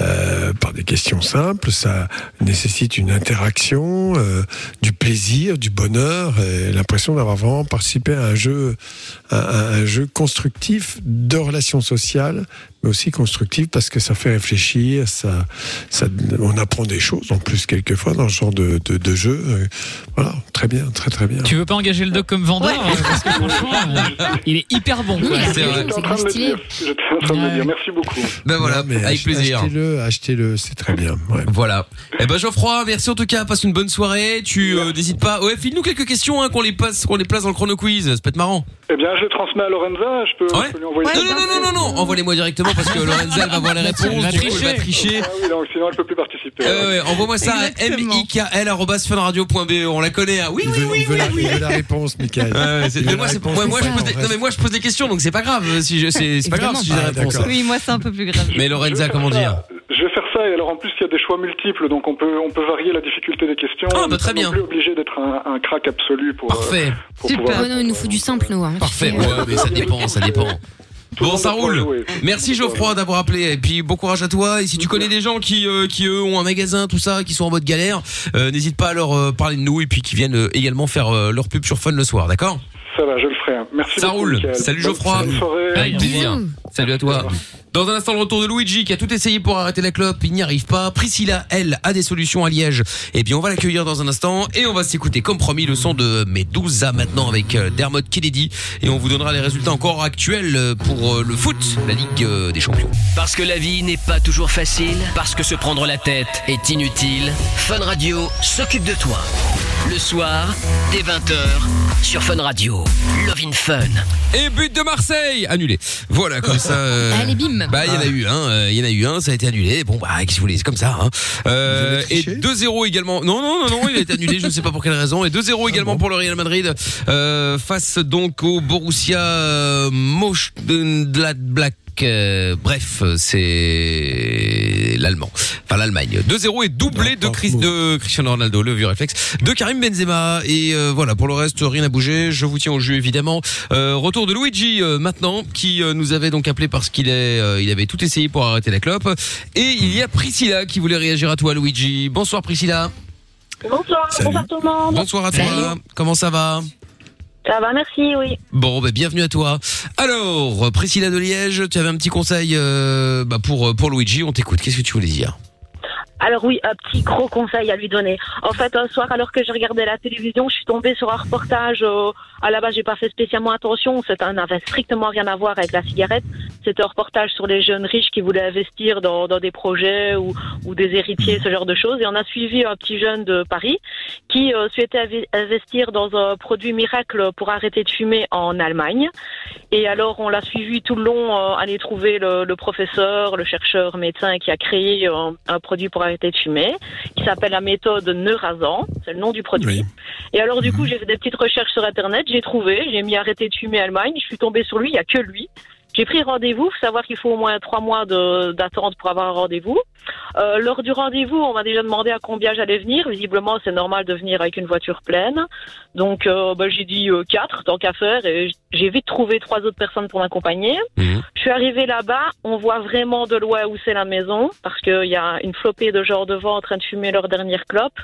euh, par des questions simples. Ça nécessite une interaction, euh, du plaisir, du bonheur, et l'impression d'avoir vraiment participé à un jeu, un jeu constructif de relations sociales, mais aussi constructif parce que ça fait réfléchir, ça, ça, on apprend des choses en plus quelquefois dans ce genre de, de, de jeu. Euh, Voilà, très bien, très très bien. Tu veux pas engager le doc comme vendeur euh, Parce que franchement, euh, il est hyper bon. Oui, c'est vrai. J'étais en c'est train de me stylé. dire. J'étais en train de me Ouais. dire. Merci beaucoup. Ben voilà, Non, mais avec ach- plaisir. Achetez-le, achetez-le, c'est très bien. ouais. Voilà. Eh ben Geoffroy, merci en tout cas. Passe une bonne soirée. Tu euh, n'hésites pas. Ouais, file-nous quelques questions hein, qu'on les passe, qu'on les place dans le chrono quiz. Ça peut être marrant. Eh bien, je les transmets à Lorenza. Je peux, Ouais. je peux lui envoyer Ouais, Non, non, non, non, non, non. Envoie-les-moi directement parce que Lorenza elle va voir les réponses. Elle va du coup, elle va tricher. Ah oui, donc sinon, elle peut plus participer. Euh, ouais, envoie-moi ça à Exactement. mikl@funradio.be. On la connaît. hein. Oui, oui, oui, oui, la, oui. il veut la réponse, Il mais moi, je pose des, questions, donc c'est pas grave. Si je, c'est, pas grave si j'ai la Ah, réponse. Oui, moi c'est un peu plus grave. Mais Lorenza, comment dire Je ça et alors en plus il y a des choix multiples, donc on peut on peut varier la difficulté des questions. Ah, on bah, n'est très bien. non plus obligé d'être un, un crack absolu pour. Parfait. pour pouvoir- Oh non, il nous faut du simple, nous. hein. Parfait, ouais, mais ça dépend, ça dépend. Bon, ça roule. Merci Geoffroy d'avoir appelé et puis bon courage à toi. Et si tu connais des gens qui euh, qui eux ont un magasin, tout ça, qui sont en mode galère, euh, n'hésite pas à leur euh, parler de nous et puis qui viennent euh, également faire euh, leur pub sur Fun le soir, d'accord? Ça va, je le ferai. hein. Merci Ça beaucoup, roule. Salut Geoffroy. bonne soirée. Avec plaisir. Salut à toi. Dans un instant, le retour de Luigi qui a tout essayé pour arrêter la clope, il n'y arrive pas. Priscilla, elle, a des solutions à Liège. Et bien, on va l'accueillir dans un instant et on va s'écouter, comme promis, le son de Medusa maintenant avec euh, Dermot Kennedy. Et on vous donnera les résultats encore actuels euh, pour euh, le foot, la Ligue des Champions. Parce que la vie n'est pas toujours facile, parce que se prendre la tête est inutile, Fun Radio s'occupe de toi. Le soir, dès 20h, sur Fun Radio. Love in Fun. Et but de Marseille annulé. Voilà comme ça. euh, Allez, bim. Bah il y en a eu un, euh, il y en a eu un, ça a été annulé. Bon bah qu'est-ce que vous voulez, c'est comme ça. Hein. Euh, et 2-0 également. Non non non non, il a été annulé, je ne sais pas pour quelle raison. Et 2-0 également pour le Real Madrid euh, face donc au Borussia euh, Euh, bref, c'est l'allemand, enfin l'Allemagne. 2-0 et doublé de, Chris, de Cristiano Ronaldo, le vieux réflexe, de Karim Benzema. Et euh, voilà, pour le reste, rien à bouger. Je vous tiens au jeu évidemment. Euh, retour de Luigi euh, maintenant, qui euh, nous avait donc appelé parce qu'il est, euh, il avait tout essayé pour arrêter la clope. Et il y a Priscilla qui voulait réagir à toi, Luigi. Bonsoir Priscilla. Bonsoir, bonsoir tout le monde. Bonsoir à toi. Comment ça va? Ça va, merci, oui. Bon, bah, bienvenue à toi. Alors, Priscilla de Liège, tu avais un petit conseil euh, bah, pour pour Luigi. On t'écoute. Qu'est-ce que tu voulais dire? Alors oui, un petit gros conseil à lui donner. En fait, un soir, alors que je regardais la télévision, je suis tombée sur un reportage. euh, à la base, j'ai pas fait spécialement attention. Ça n'avait strictement rien à voir avec la cigarette. C'était un reportage sur les jeunes riches qui voulaient investir dans, dans des projets ou, ou des héritiers, ce genre de choses. Et on a suivi un petit jeune de Paris qui euh, souhaitait investir dans un produit miracle pour arrêter de fumer en Allemagne. Et alors, on l'a suivi tout le long, euh, aller trouver le, le professeur, le chercheur médecin qui a créé euh, un produit pour arrêter de fumer, qui s'appelle la méthode Neurasan, c'est le nom du produit. Et alors, du coup, j'ai fait des petites recherches sur Internet, j'ai trouvé, j'ai mis arrêter de fumer Allemagne, je suis tombée sur lui, il n'y a que lui. J'ai pris rendez-vous, faut savoir qu'il faut au moins trois mois de- d'attente pour avoir un rendez-vous. Euh, lors du rendez-vous, on m'a déjà demandé à combien j'allais venir. Visiblement, c'est normal de venir avec une voiture pleine. Donc, euh, bah, j'ai dit euh, quatre, tant qu'à faire, et j'ai vite trouvé trois autres personnes pour m'accompagner. Je suis arrivée là-bas, on voit vraiment de loin où c'est la maison, parce qu'il y a une flopée de gens devant en train de fumer leur dernière clope,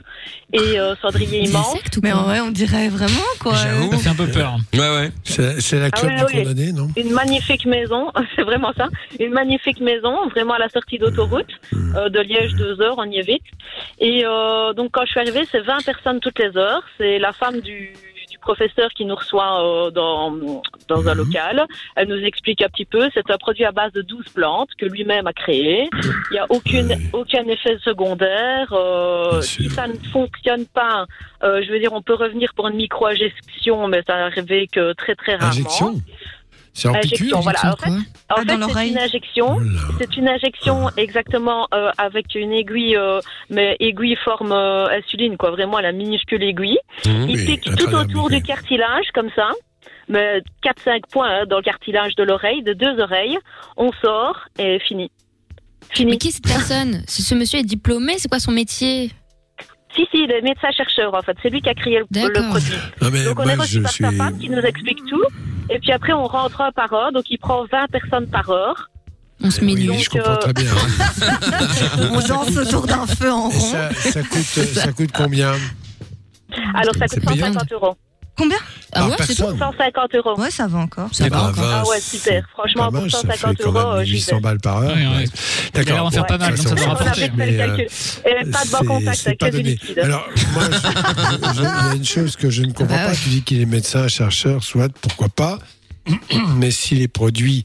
et euh, cendrier immense. Mais ouais, on dirait vraiment quoi. Ça fait un peu peur. Ouais, ouais. C'est la Ah clope ouais, du ouais. condamné, non? Une magnifique maison, c'est vraiment ça. Une magnifique maison, vraiment à la sortie d'autoroute, euh, de Liège, deux heures, on y est vite. Et euh, donc quand je suis arrivée, c'est 20 personnes toutes les heures. C'est la femme du, du professeur qui nous reçoit euh, dans, dans un local. Elle nous explique un petit peu. C'est un produit à base de 12 plantes que lui-même a créé. Il n'y a aucune, aucun effet secondaire. Euh, si ça ne fonctionne pas, euh, je veux dire, on peut revenir pour une micro-injection, mais ça n'arrivait que très très rarement. Injection? C'est en Injection, piqûre voilà. En fait, en Ah, fait, c'est une injection. C'est une injection exactement euh, avec une aiguille, euh, mais aiguille forme euh, insuline, quoi. Vraiment la minuscule aiguille. Mmh, Il pique tout autour du cartilage, comme ça. Mais 4-5 points hein, dans le cartilage de l'oreille, de deux oreilles. On sort et fini. Mais qui est cette personne? Ce, ce monsieur est diplômé, c'est quoi son métier? Si, si, il est médecin-chercheur, en fait. C'est lui qui a créé le, le produit. Non, mais donc on est reçu par sa femme qui nous explique tout. Et puis après, on rentre un par un. Donc il prend 20 personnes par heure. On se met Oui, nu. je comprends très bien. On danse autour d'un feu en rond. ça, ça coûte, ça coûte combien? Alors ça coûte payant 150 euros. Combien Ah Par ouais, c'est tout personne 150 euros. Ouais, ça va encore. Ça va encore. Ah ouais, super. Franchement, Pas mal, pour ça 150 fait quand euros, même euh, j'y 800 vais. balles par heure. Ouais, ouais. Ouais. Il a l'air d'en D'accord. faire pas mal, ça on doit s'en On a rapporter. mais, euh, calcul. Et pas de bon contact c'est avec pas que du donné. liquide. Alors, moi, je- je- je- il y a une chose que je ne comprends Bah pas. ouais. Tu dis qu'il est médecin, chercheur, soit, pourquoi pas. Mais si les produits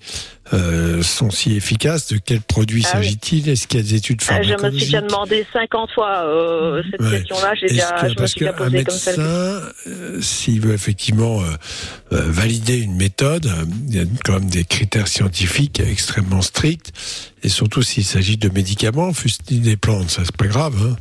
euh, sont si efficaces, de quels produits Ah oui. s'agit-il? Est-ce qu'il y a des études Ah, Je me suis pharmacologiques? déjà demandé 50 fois euh, cette Ouais. question-là. J'ai déjà, que- je me parce suis déjà qu'un posé comme ça. médecin, euh, s'il veut effectivement valider une méthode, il y a quand même des critères scientifiques extrêmement stricts. Et surtout s'il s'agit de médicaments, fût-il des plantes, ça c'est pas grave. Hein.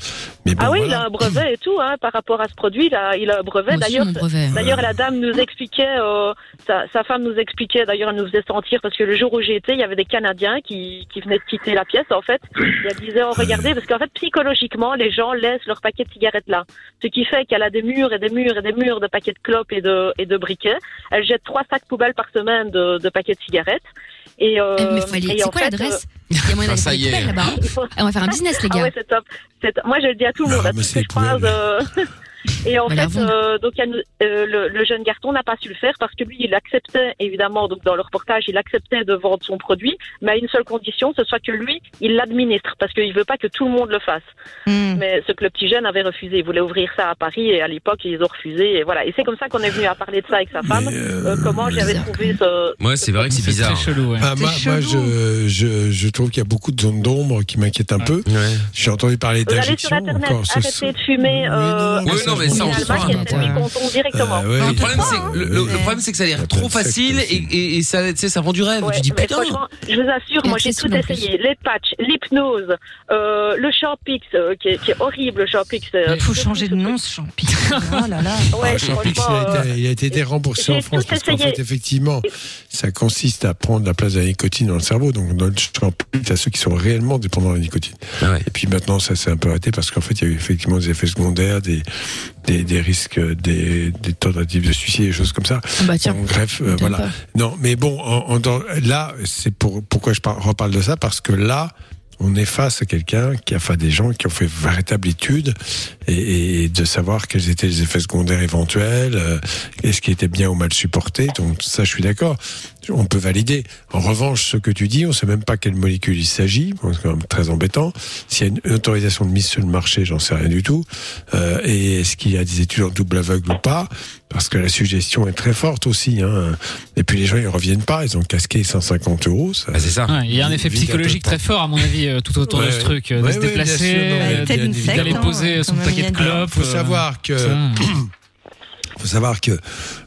Mais bon, Ah oui, il a un brevet et tout, hein, par rapport à ce produit, il a, il a un brevet. D'ailleurs, mon brevet. D'ailleurs, la dame nous expliquait, euh, sa, sa femme nous expliquait, d'ailleurs, elle nous faisait sentir, parce que le jour où où j'ai été, il y avait des Canadiens qui, qui venaient de quitter la pièce, en fait. Elles disaient, oh, regardez, parce qu'en fait, psychologiquement, les gens laissent leur paquet de cigarettes là. Ce qui fait qu'elle a des murs et des murs et des murs de paquets de clopes et de, et de briquets. Elle jette trois sacs poubelles par semaine de, de paquets de cigarettes. Et, euh, Eh, mais faut aller- et c'est quoi l'adresse euh, Il y a moyen Ah, d'aller ça faire y des est. poubelles, là-bas. hein. Ah, on va faire un business, les Ah gars. ouais, c'est top. Moi, je le dis à tout le monde, à euh, Et en fait, euh, donc il y a une- euh, le, le jeune garçon n'a pas su le faire parce que lui, il acceptait évidemment, donc dans le reportage, il acceptait de vendre son produit, mais à une seule condition, ce soit que lui, il l'administre parce qu'il veut pas que tout le monde le fasse. Mais ce que le petit jeune avait refusé, il voulait ouvrir ça à Paris et à l'époque ils ont refusé et voilà. Et c'est comme ça qu'on est venu à parler de ça avec sa femme. Euh, comment j'avais trouvé ce. Ouais, c'est vrai que c'est bizarre. Ah, moi, moi, je, je, je trouve qu'il y a beaucoup de zones d'ombre qui m'inquiètent un peu. J'ai entendu parler Vous allez sur d'injection. internet, encore ce arrêtez de fumer. euh, Oui, non, mais ça, on se directement. Euh, ouais, le problème, c'est le, le- le problème, c'est que ça a l'air trop facile et, et, et ça, vend du rêve. tu dis Mais putain. je vous assure, moi j'ai tout essayé. Les patchs, l'hypnose, euh, le Champix, euh, qui, est, qui est horrible, le Champix. Il faut changer de nom, ce Champix. Oh là là. Ouais, Ah, Champix, il, a euh, été, il a été remboursé j'ai en France parce qu'en fait, effectivement, ça consiste à prendre la place de la nicotine dans le cerveau. Donc, dans le Champix, à ceux qui sont réellement dépendants de la nicotine. Ah Et puis maintenant, ça s'est un peu arrêté parce qu'en fait, il y a eu effectivement des effets secondaires, des, des, des risques, des, des tentatives de suicide, des choses comme ça. Ah bah tiens. Bref, euh, voilà. pas. Non, mais bon, en- en- dans- là, c'est pour, pourquoi je par- reparle de ça? Parce que là, on est face à quelqu'un qui a fait des gens qui ont fait véritable étude et, et de savoir quels étaient les effets secondaires éventuels, euh, est-ce qui était bien ou mal supporté. Donc ça, je suis d'accord. On peut valider. En revanche, ce que tu dis, on sait même pas quelle molécule il s'agit. Bon, C'est quand même très embêtant. S'il y a une autorisation de mise sur le marché, j'en sais rien du tout. Euh, et est-ce qu'il y a des études en double aveugle ou pas? Parce que la suggestion est très forte aussi. Hein. Et puis les gens, ils reviennent pas. Ils ont casqué 150 euros. Ça, c'est ça. Ouais, Il y a un effet psychologique très fort, à mon avis, euh, tout autour Ouais, de ce truc, de Ouais, se déplacer, sûr, non, euh, d'aller poser son paquet de clopes. faut euh, savoir que faut savoir que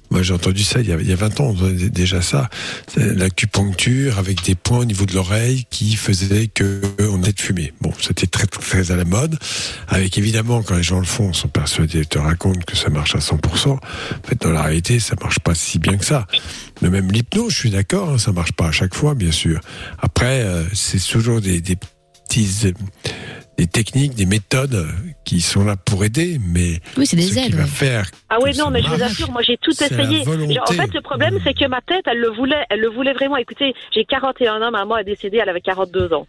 moi j'ai entendu ça il y a, il y a 20 ans déjà ça. L'acupuncture avec des points au niveau de l'oreille qui faisaient que on de fumer. Bon c'était très très à la mode. Avec évidemment quand les gens le font sont persuadés te racontent que ça marche à 100% en fait dans la réalité ça marche pas si bien que ça. Mais même l'hypnose je suis d'accord hein, ça marche pas à chaque fois bien sûr. Après euh, c'est toujours des, des petits des techniques, des méthodes qui sont là pour aider, mais Oui, c'est des ce qui aides. va faire Ah oui, non, mais je vous assure, moi j'ai tout essayé. En fait, le problème, c'est que ma tête, elle le voulait, elle le voulait vraiment. Écoutez, j'ai 41 ans, maman est décédée, elle avait 42 ans.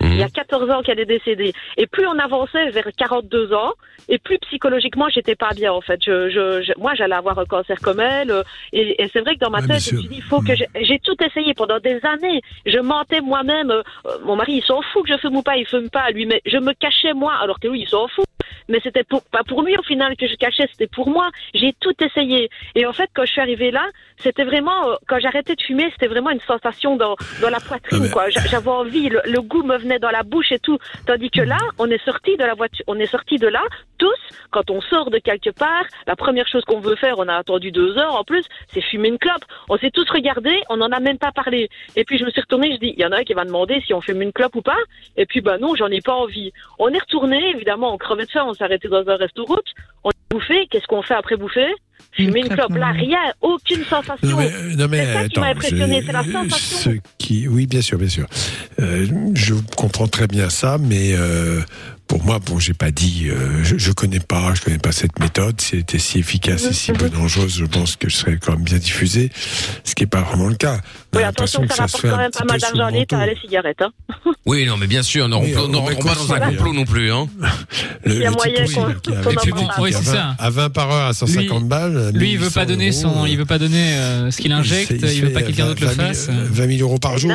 Il y a 14 ans qu'elle est décédée. Et plus on avançait vers 42 ans, et plus psychologiquement, j'étais pas bien, en fait. Je, je, je- moi, j'allais avoir un cancer comme elle. euh, Et, et c'est vrai que dans ma Ouais, tête, je me suis dit, il faut que j'ai tout essayé pendant des années. Je mentais moi-même. euh, mon mari, il s'en fout que je fume ou pas, il fume pas, lui. Mais je me cachais moi, alors que lui, il s'en fout. Mais c'était pour, pas pour lui, au final, que je cachais, c'était pour moi. J'ai tout essayé. Et en fait, quand je suis arrivée là, c'était vraiment, euh, quand j'arrêtais de fumer, c'était vraiment une sensation dans, dans la poitrine, quoi. J'a- J'avais envie, le, le goût me venait dans la bouche et tout. Tandis que là, on est sorti de la voiture, on est sorti de là, tous, quand on sort de quelque part, la première chose qu'on veut faire, on a attendu deux heures en plus, c'est fumer une clope. On s'est tous regardés, on n'en a même pas parlé. Et puis je me suis retournée, je dis, il y en a un qui va demander si on fume une clope ou pas. Et puis bah non, j'en ai pas envie. On est retourné, évidemment, on crevait de faim, on s'est arrêté dans un resto route, on a bouffé. Qu'est-ce qu'on fait après bouffer? Fumer une clope. Là, rien, aucune sensation. Non mais, euh, non, mais c'est ça qui m'a impressionné, c'est la sensation. ce qui, oui, bien sûr, bien sûr. Euh, je comprends très bien ça, mais euh, pour moi, bon, j'ai pas dit, euh, je, je connais pas, je connais pas cette méthode. Si elle était si efficace et si peu dangereuse, je pense que je serais quand même bien diffusée, ce qui est pas vraiment le cas. On Oui, attention, que ça rapporte quand même pas mal d'argent à l'État, manteau. les cigarettes. Hein. Oui, non, mais bien sûr, Oui, on ne rentre pas dans un complot non plus. Hein. Le, Il y a moyen qu'on- là, qui a- qu'on en qui a- parle. qui a Oui, c'est 20 ça. à 20 par heure à 150 balles. Lui, il veut pas 1100 donner son, il veut pas donner ce qu'il injecte, il veut pas que quelqu'un d'autre le 20 000, fasse. 20 000 euros par jour.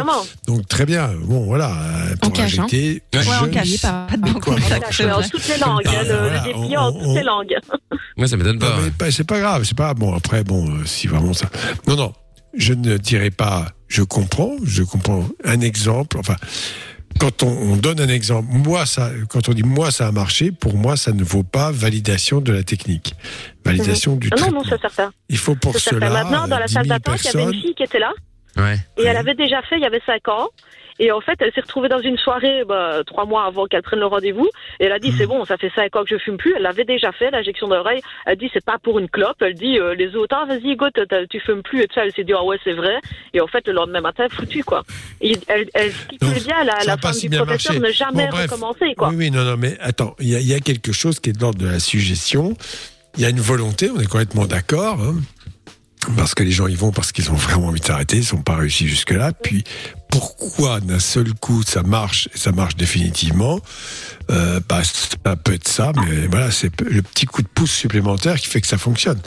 Donc très bien. Bon, voilà. euh, Pour cash, hein. injecter. Ouais, en cash. Pas de fais en toutes les langues, hein, le, Voilà, le dépliant en on- toutes les langues. Ouais, ça m'étonne Non, pas. c'est pas grave, c'est pas bon. Après, bon, euh, si vraiment ça. Non, non, je ne dirais pas. Je comprends, je comprends un exemple. Enfin, quand on, on donne un exemple, moi ça, quand on dit moi ça a marché, pour moi ça ne vaut pas validation de la technique, validation du Ah non, traitement. non, c'est certain. Il faut pour C'est certain. cela Maintenant, dans la 10 salle 000 d'attente, il y avait une fille qui était là. Ouais. Et elle avait déjà fait, il y avait 5 ans. Et en fait, elle s'est retrouvée dans une soirée bah, trois mois avant qu'elle prenne le rendez-vous. Et elle a dit, c'est bon, ça fait cinq ans que je fume plus. Elle l'avait déjà fait, l'injection d'oreille. Elle dit, c'est pas pour une clope. Elle dit, euh, les autres, ah, vas-y, go, tu fumes plus. Et tout ça, elle s'est dit, ah ouais, c'est vrai. Et en fait, le lendemain matin, foutu, quoi. Et elle, elle stipule bien, la, la femme si du professeur, marché. ne jamais Bon, recommencer, quoi. Oui, oui, non, non, mais attends, il y, y a quelque chose qui est de l'ordre de la suggestion. Il y a une volonté, on est complètement d'accord. hein, parce que les gens y vont parce qu'ils ont vraiment envie de s'arrêter, ils n'ont pas réussi jusque-là. Puis pourquoi d'un seul coup ça marche et ça marche définitivement euh, bah, Ça peut être ça, mais voilà, c'est le petit coup de pouce supplémentaire qui fait que ça fonctionne.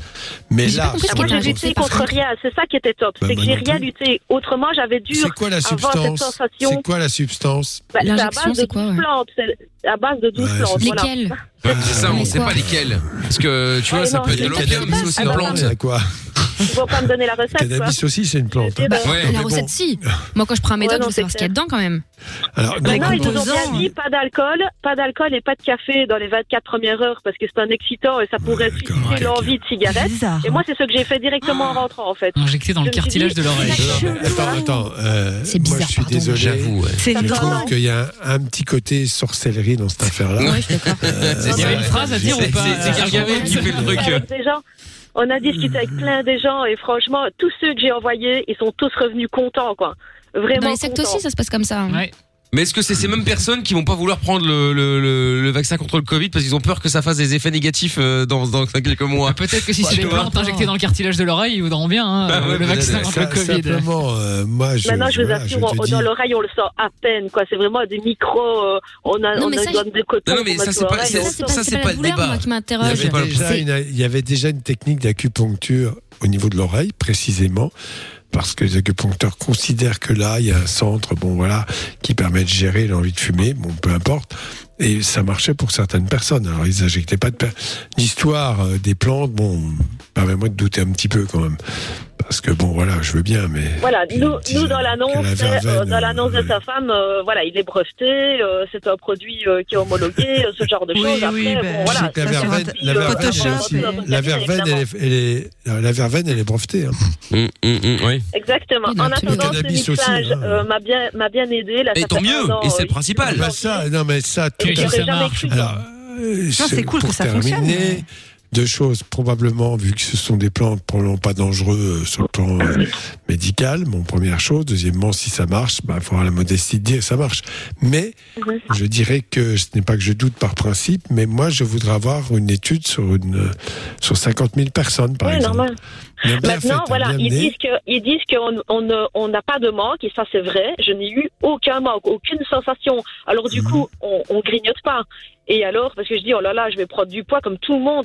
Mais là, Ah, moi, j'ai lutté contre rien. C'est ça qui était top. Bah, c'est que j'ai rien plus. lutté. Autrement, j'avais dû c'est quoi la avoir cette substance? sensation. C'est quoi la substance? Bah, L'injection, base de c'est quoi, 12 ouais? plantes. C'est à base de 12 Ouais, plantes. c'est voilà. Ouais, c'est ça, on Mais sait pas lesquels. Parce que tu vois, Ah, ça peut être de c'est l'opium, pas c'est aussi ça. une Ah, plante. C'est quoi Il faut pas me donner la recette. Cannabis aussi, c'est une plante. hein. Eh ben, Ouais. La mais recette, si. Moi, quand je prends un médoc, Ouais, non, je veux savoir ce qu'il y a dedans quand même. Alors, Mais donc, non, ils nous ont bien dit pas d'alcool, pas d'alcool et pas de café dans les 24 premières heures parce que c'est un excitant et ça pourrait susciter l'envie de cigarette. Bizarre. Et moi, c'est ce que j'ai fait directement en rentrant en fait. Injecté dans le cartilage dit, de l'oreille. Mais attends, attends. euh, C'est moi, bizarre, je suis pardon. désolé. J'avoue, Je trouve qu'il y a un, un petit côté sorcellerie dans cette affaire-là. Il y avait une phrase à dire ou pas c'est- C'est Gargamel qui fait le truc. On a discuté avec plein des gens et franchement, tous ceux que j'ai envoyés, ils sont tous revenus contents, quoi. Vraiment. Dans les sectes contents. aussi, ça se passe comme ça. hein. Ouais. Mais est-ce que c'est ces mêmes personnes qui vont pas vouloir prendre le, le, le, le vaccin contre le Covid parce qu'ils ont peur que ça fasse des effets négatifs euh, dans, dans quelques mois? Ah, Peut-être que si c'est des plantes injectées dans le cartilage de l'oreille, ils voudront bien hein, Ah ouais, le vaccin contre le Covid. simplement, euh, moi, je, Maintenant, je vous assure, je on- dis- dans l'oreille, on le sent à peine, quoi. C'est vraiment des micros. euh, on a, Non, on mais a ça, donne des cotons. Non, non, mais pour ça, c'est pas- Ça, c'est pas, le débat. il y avait déjà une technique d'acupuncture au niveau de l'oreille, précisément, parce que les acupuncteurs considèrent que là, il y a un centre, bon voilà, qui permet de gérer l'envie de fumer, bon peu importe. Et ça marchait pour certaines personnes. Alors ils injectaient pas de l'histoire euh, des plantes. Bon, permets-moi de douter un petit peu quand même, parce que bon voilà, je veux bien, mais Voilà, nous, nous dans l'annonce, euh, dans l'annonce euh, de sa femme, euh, voilà, il est breveté, euh, c'est un produit euh, qui est homologué, euh, ce genre de Oui, choses. oui, Après, ben, bon, voilà, la sur verveine, un- la verveine, elle est Photoshop, aussi- mais- la verveine, elle est, elle est- la verveine, elle est brevetée. hein. Hum, hum, hum, oui. Exactement. En attendant, Le ce mixage hein. euh, m'a bien, m'a bien aidé. Là, Et tant mieux, et c'est euh, le principal. Bah ça, non mais ça, tout ça marche. euh, c'est cool que ça fonctionne, Deux choses, probablement, vu que ce sont des plantes probablement pas dangereux euh, sur le plan euh, médical, bon, première chose. Deuxièmement, si ça marche, il bah, faut avoir la modestie de dire ça marche. Mais je dirais que ce n'est pas que je doute par principe, mais moi, je voudrais avoir une étude sur, une, sur 50 000 personnes, par Oui, exemple. normal. Maintenant, voilà, ils disent que ils disent qu'on on ne- on n'a pas de manque et ça c'est vrai. Je n'ai eu aucun manque, aucune sensation. Alors du Mhm. coup, on, on grignote pas. Et alors, parce que je dis oh là là, je vais prendre du poids comme tout le monde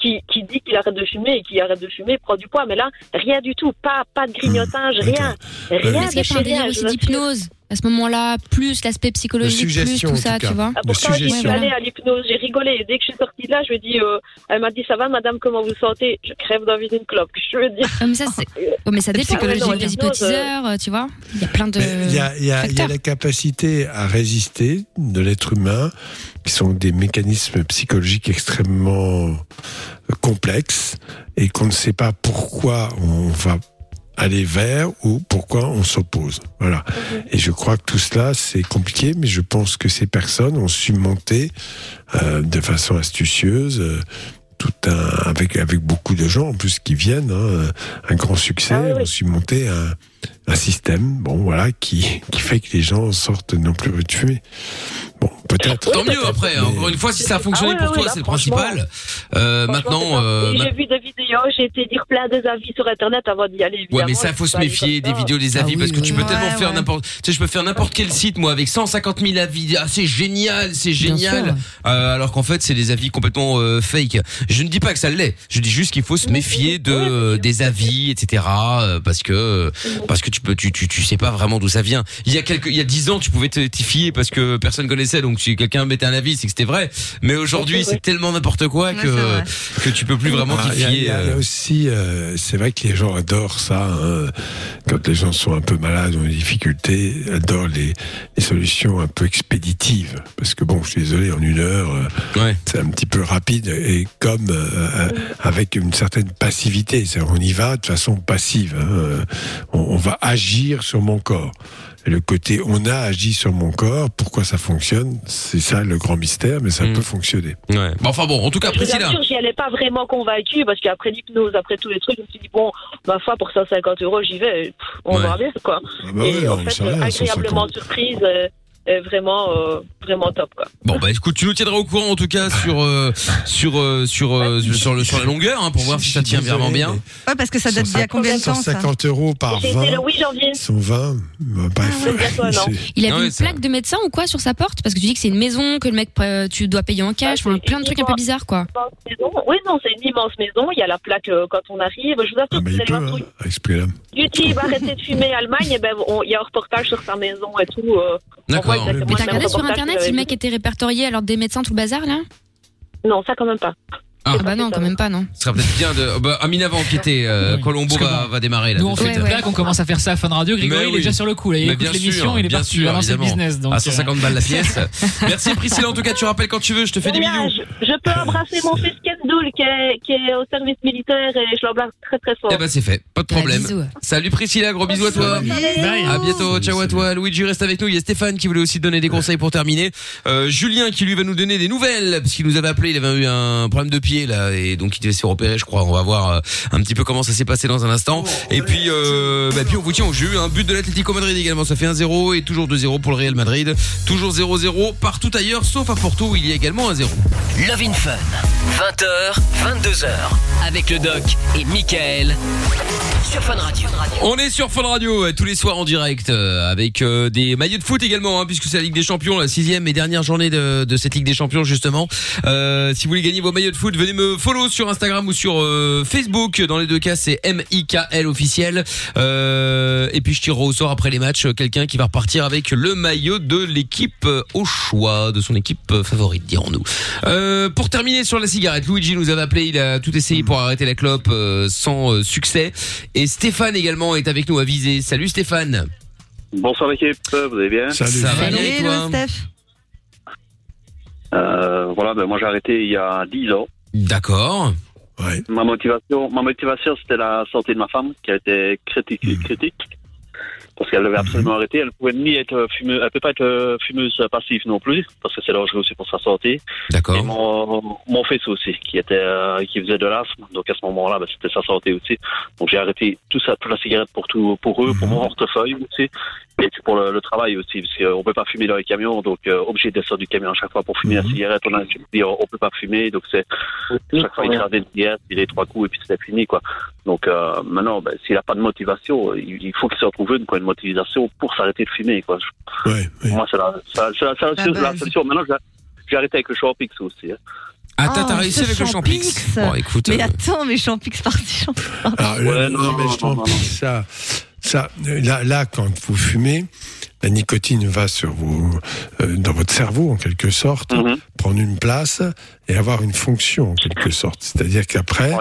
qui, qui dit qu'il arrête de fumer et qui arrête de fumer prend du poids. Mais là, rien du tout, pas pas de grignotage, rien, rien qu'il de chez rien. aussi d'hypnose? À ce moment-là, plus l'aspect psychologique, plus tout ça, tu vois Ah, pourtant, j'y suis suggestion. allée à l'hypnose, j'ai rigolé. Et dès que je suis sortie de là, je lui ai dit, euh, elle m'a dit, ça va, madame, comment vous sentez? Je crève d'envie d'une clope. Je veux dire. Ouais, mais ça, c'est- ouais, mais ça dépend. psychologique. Genre, les hypnotiseurs, euh, tu vois, il y a plein de. Il y a, il y a- il y a facteurs. la capacité à résister de l'être humain, qui sont des mécanismes psychologiques extrêmement complexes, et qu'on ne sait pas pourquoi on va aller vers ou pourquoi on s'oppose. Voilà. Et je crois que tout cela, c'est compliqué, mais je pense que ces personnes ont su monter euh, de façon astucieuse. euh, tout un, avec, avec beaucoup de gens en plus qui viennent, hein, un grand succès, Ah oui, oui. ont su monter un, un système, bon voilà, qui, qui fait que les gens sortent non plus de fumer. Bon, peut-être. Tant mieux après. hein. Mais- Encore une fois, si ça a fonctionné Ah ouais, pour ouais, toi, c'est le principal. Euh, maintenant, euh, j'ai vu des vidéos, j'ai été dire plein des avis sur Internet avant d'y aller. Ouais, mais ça, faut se méfier des vidéos, des avis, Ah parce oui, que tu peux tellement Ouais, faire n'importe, tu sais, je peux faire n'importe quel site, moi, avec 150 000 avis. Ah, c'est génial, c'est génial. Euh, alors qu'en fait, c'est des avis complètement euh, fake. Je ne dis pas que ça l'est. Je dis juste qu'il faut se méfier de euh, des avis, etc. euh, Parce que parce que tu peux, tu tu tu sais pas vraiment d'où ça vient. Il y a quelques, il y a 10 ans, tu pouvais te t'y fier parce que personne connaissait, donc si quelqu'un mettait un avis, c'est que c'était vrai. Mais aujourd'hui, c'est tellement n'importe quoi Ouais, que vrai. que tu peux plus vraiment Ah, t'y fier. y, a il y a euh. aussi, euh, c'est vrai que les gens adorent ça. hein. Quand les gens sont un peu malades ou en difficulté, adorent les, les solutions un peu expéditives. Parce que bon, je suis désolé, en une heure, euh, Ouais. c'est un petit peu rapide et comme euh, avec une certaine passivité. C'est-à-dire, On y va de façon passive. hein. On, on va agir sur mon corps. le côté on a agi sur mon corps, pourquoi ça fonctionne, c'est ça le grand mystère, mais ça Mm. peut fonctionner. Ouais. Bon, enfin bon, en tout cas, Priscilla. assure, j'y allais pas vraiment convaincue parce qu'après l'hypnose, après tous les trucs, je me suis dit, bon, ma foi, pour 150 euros, j'y vais. Pff, On Ouais. verra bien, quoi. bah Et ouais, en on fait, agréablement 150. surprise, euh, euh, vraiment, euh, vraiment top, quoi. Bon bah écoute, tu nous tiendras au courant en tout cas sur euh, sur euh, sur sur le sur la longueur hein, pour voir si ça tient vraiment bien. Ouais, parce que ça date d'il y a combien de temps, ça 150 euros par J'ai été le 20, 8 janvier. 120, bah. C'est- Il a Ah vu ouais, une ça- plaque de médecin ou quoi sur sa porte? Parce que tu dis que c'est une maison, que le mec euh, tu dois payer en cash, enfin, plein de trucs un peu bizarres quoi. Oui, non, c'est une immense maison. Il y a la plaque euh, quand on arrive. Je vous assure, Ah, vous allez peut, voir hein. YouTube, arrêtez de fumer Allemagne. Et ben, il y a un reportage sur sa maison et tout. voit D'accord. Mais t'as regardé sur internet qu'il si le mec était répertorié à l'ordre des médecins tout le bazar là? Non, ça quand même pas. Ah. Ah bah non, quand même pas non. Ce serait peut-être bien de. Bah, Amina va enquêter. Euh, Oui. Colombo Parce que va, bon, va démarrer là. Nous, on tout de fait suite. une Ouais, blague, on commence à faire ça à Fun Radio. Grégory, Mais il est oui. déjà sur le coup. Là. Il Mais écoute bien l'émission, sûr, il est bien parti. sûr, évidemment. business. Donc, à euh, 150 balles la pièce. Merci Priscilla, en tout cas, tu rappelles quand tu veux, je te fais des bisous. je, je peux embrasser mon fils Kendoul qui est, qui est au service militaire et je l'embrasse très très fort. Eh ben c'est fait, pas de Ouais, problème. bisous. Salut Priscilla, gros bisous à toi. Bye. À bientôt, ciao à toi. Luigi reste avec nous. Il y a Stéphane qui voulait aussi te donner des conseils pour terminer. Euh, Julien qui lui va nous donner des nouvelles parce qu'il nous avait appelé. Il avait eu un problème de pied là et donc il devait se faire opérer, je crois. On va voir euh, un petit peu comment ça s'est passé dans un instant. Et puis, euh, bah, puis on vous tient au jus. Un but de l'Atlético Madrid également. Ça fait 1-0 et toujours 2-0 pour le Real Madrid. Toujours 0-0 partout ailleurs, sauf à Porto où il y a également un 0. Love in Fun. 20h, 22h. Avec le doc et Michael. Sur Fun Radio. On est sur Fun Radio tous les soirs en direct euh, avec euh, des maillots de foot également hein, puisque c'est la Ligue des Champions, la sixième et dernière journée de, de cette Ligue des Champions justement. Euh, si vous voulez gagner vos maillots de foot, venez me follow sur Instagram ou sur euh, Facebook. Dans les deux cas, c'est M I K L officiel. Euh, et puis je tirerai au sort après les matchs quelqu'un qui va repartir avec le maillot de l'équipe euh, au choix de son équipe favorite, dirons-nous. Euh, pour terminer sur la cigarette, Luigi nous avait appelé, il a tout essayé pour arrêter la clope euh, sans euh, succès. Et Stéphane également est avec nous à viser. Salut Stéphane. Bonsoir l'équipe, vous allez bien? Ça va bien et toi Euh, Voilà, ben moi j'ai arrêté il y a 10 ans. D'accord. Ma motivation, ma motivation c'était la santé de ma femme qui a été critique, critique parce qu'elle devait absolument arrêter. Elle pouvait ni être fumeuse, elle peut pas être euh, fumeuse passive non plus parce que c'est dangereux aussi pour sa santé. D'accord. Et mon, mon fils aussi qui était euh, qui faisait de l'asthme, donc à ce moment-là, ben, c'était sa santé aussi. Donc j'ai arrêté tout ça, toute la cigarette pour tout, pour eux, pour mon portefeuille aussi. Et puis pour le, le travail aussi, parce qu'on peut pas fumer dans les camions, donc euh, obligé de descendre du camion à chaque fois pour fumer la cigarette. On a dit on, peut pas fumer, donc c'est chaque fois il crase une cigarette, il est trois coups et puis c'est fini quoi. Donc euh, maintenant, ben, s'il a pas de motivation, il, il faut qu'il se retrouve une quoi, une motivation pour s'arrêter de fumer quoi. Moi c'est la, ça- ça- ça- La solution. Maintenant j'ai j'ai arrêté avec le Champix aussi. hein. Ah, t'as Oh, t'as réussi avec le Champix. Champix. Bon, écoute. Mais euh, attends, mais Champix parti. Champix. Non, mais je t'en prie, ça, ça, là, là, quand vous fumez, la nicotine va sur vos, euh, dans votre cerveau, en quelque sorte, prendre une place et avoir une fonction, en quelque sorte. C'est-à-dire qu'après,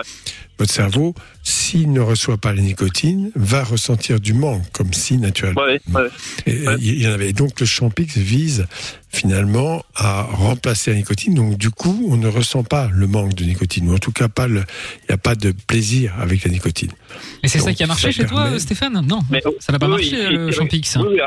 votre cerveau, s'il ne reçoit pas la nicotine, va ressentir du manque, comme si naturellement. Ouais, ouais. Et, euh, Il y en avait. Et donc le Champix vise finalement à remplacer la nicotine. Donc du coup, on ne ressent pas le manque de nicotine, ou en tout cas pas le, il n'y a pas de plaisir avec la nicotine. Et c'est ça qui a marché chez toi, Stéphane Non, Mais, ça n'a pas oui, marché, le il- Champix. Oui, oui,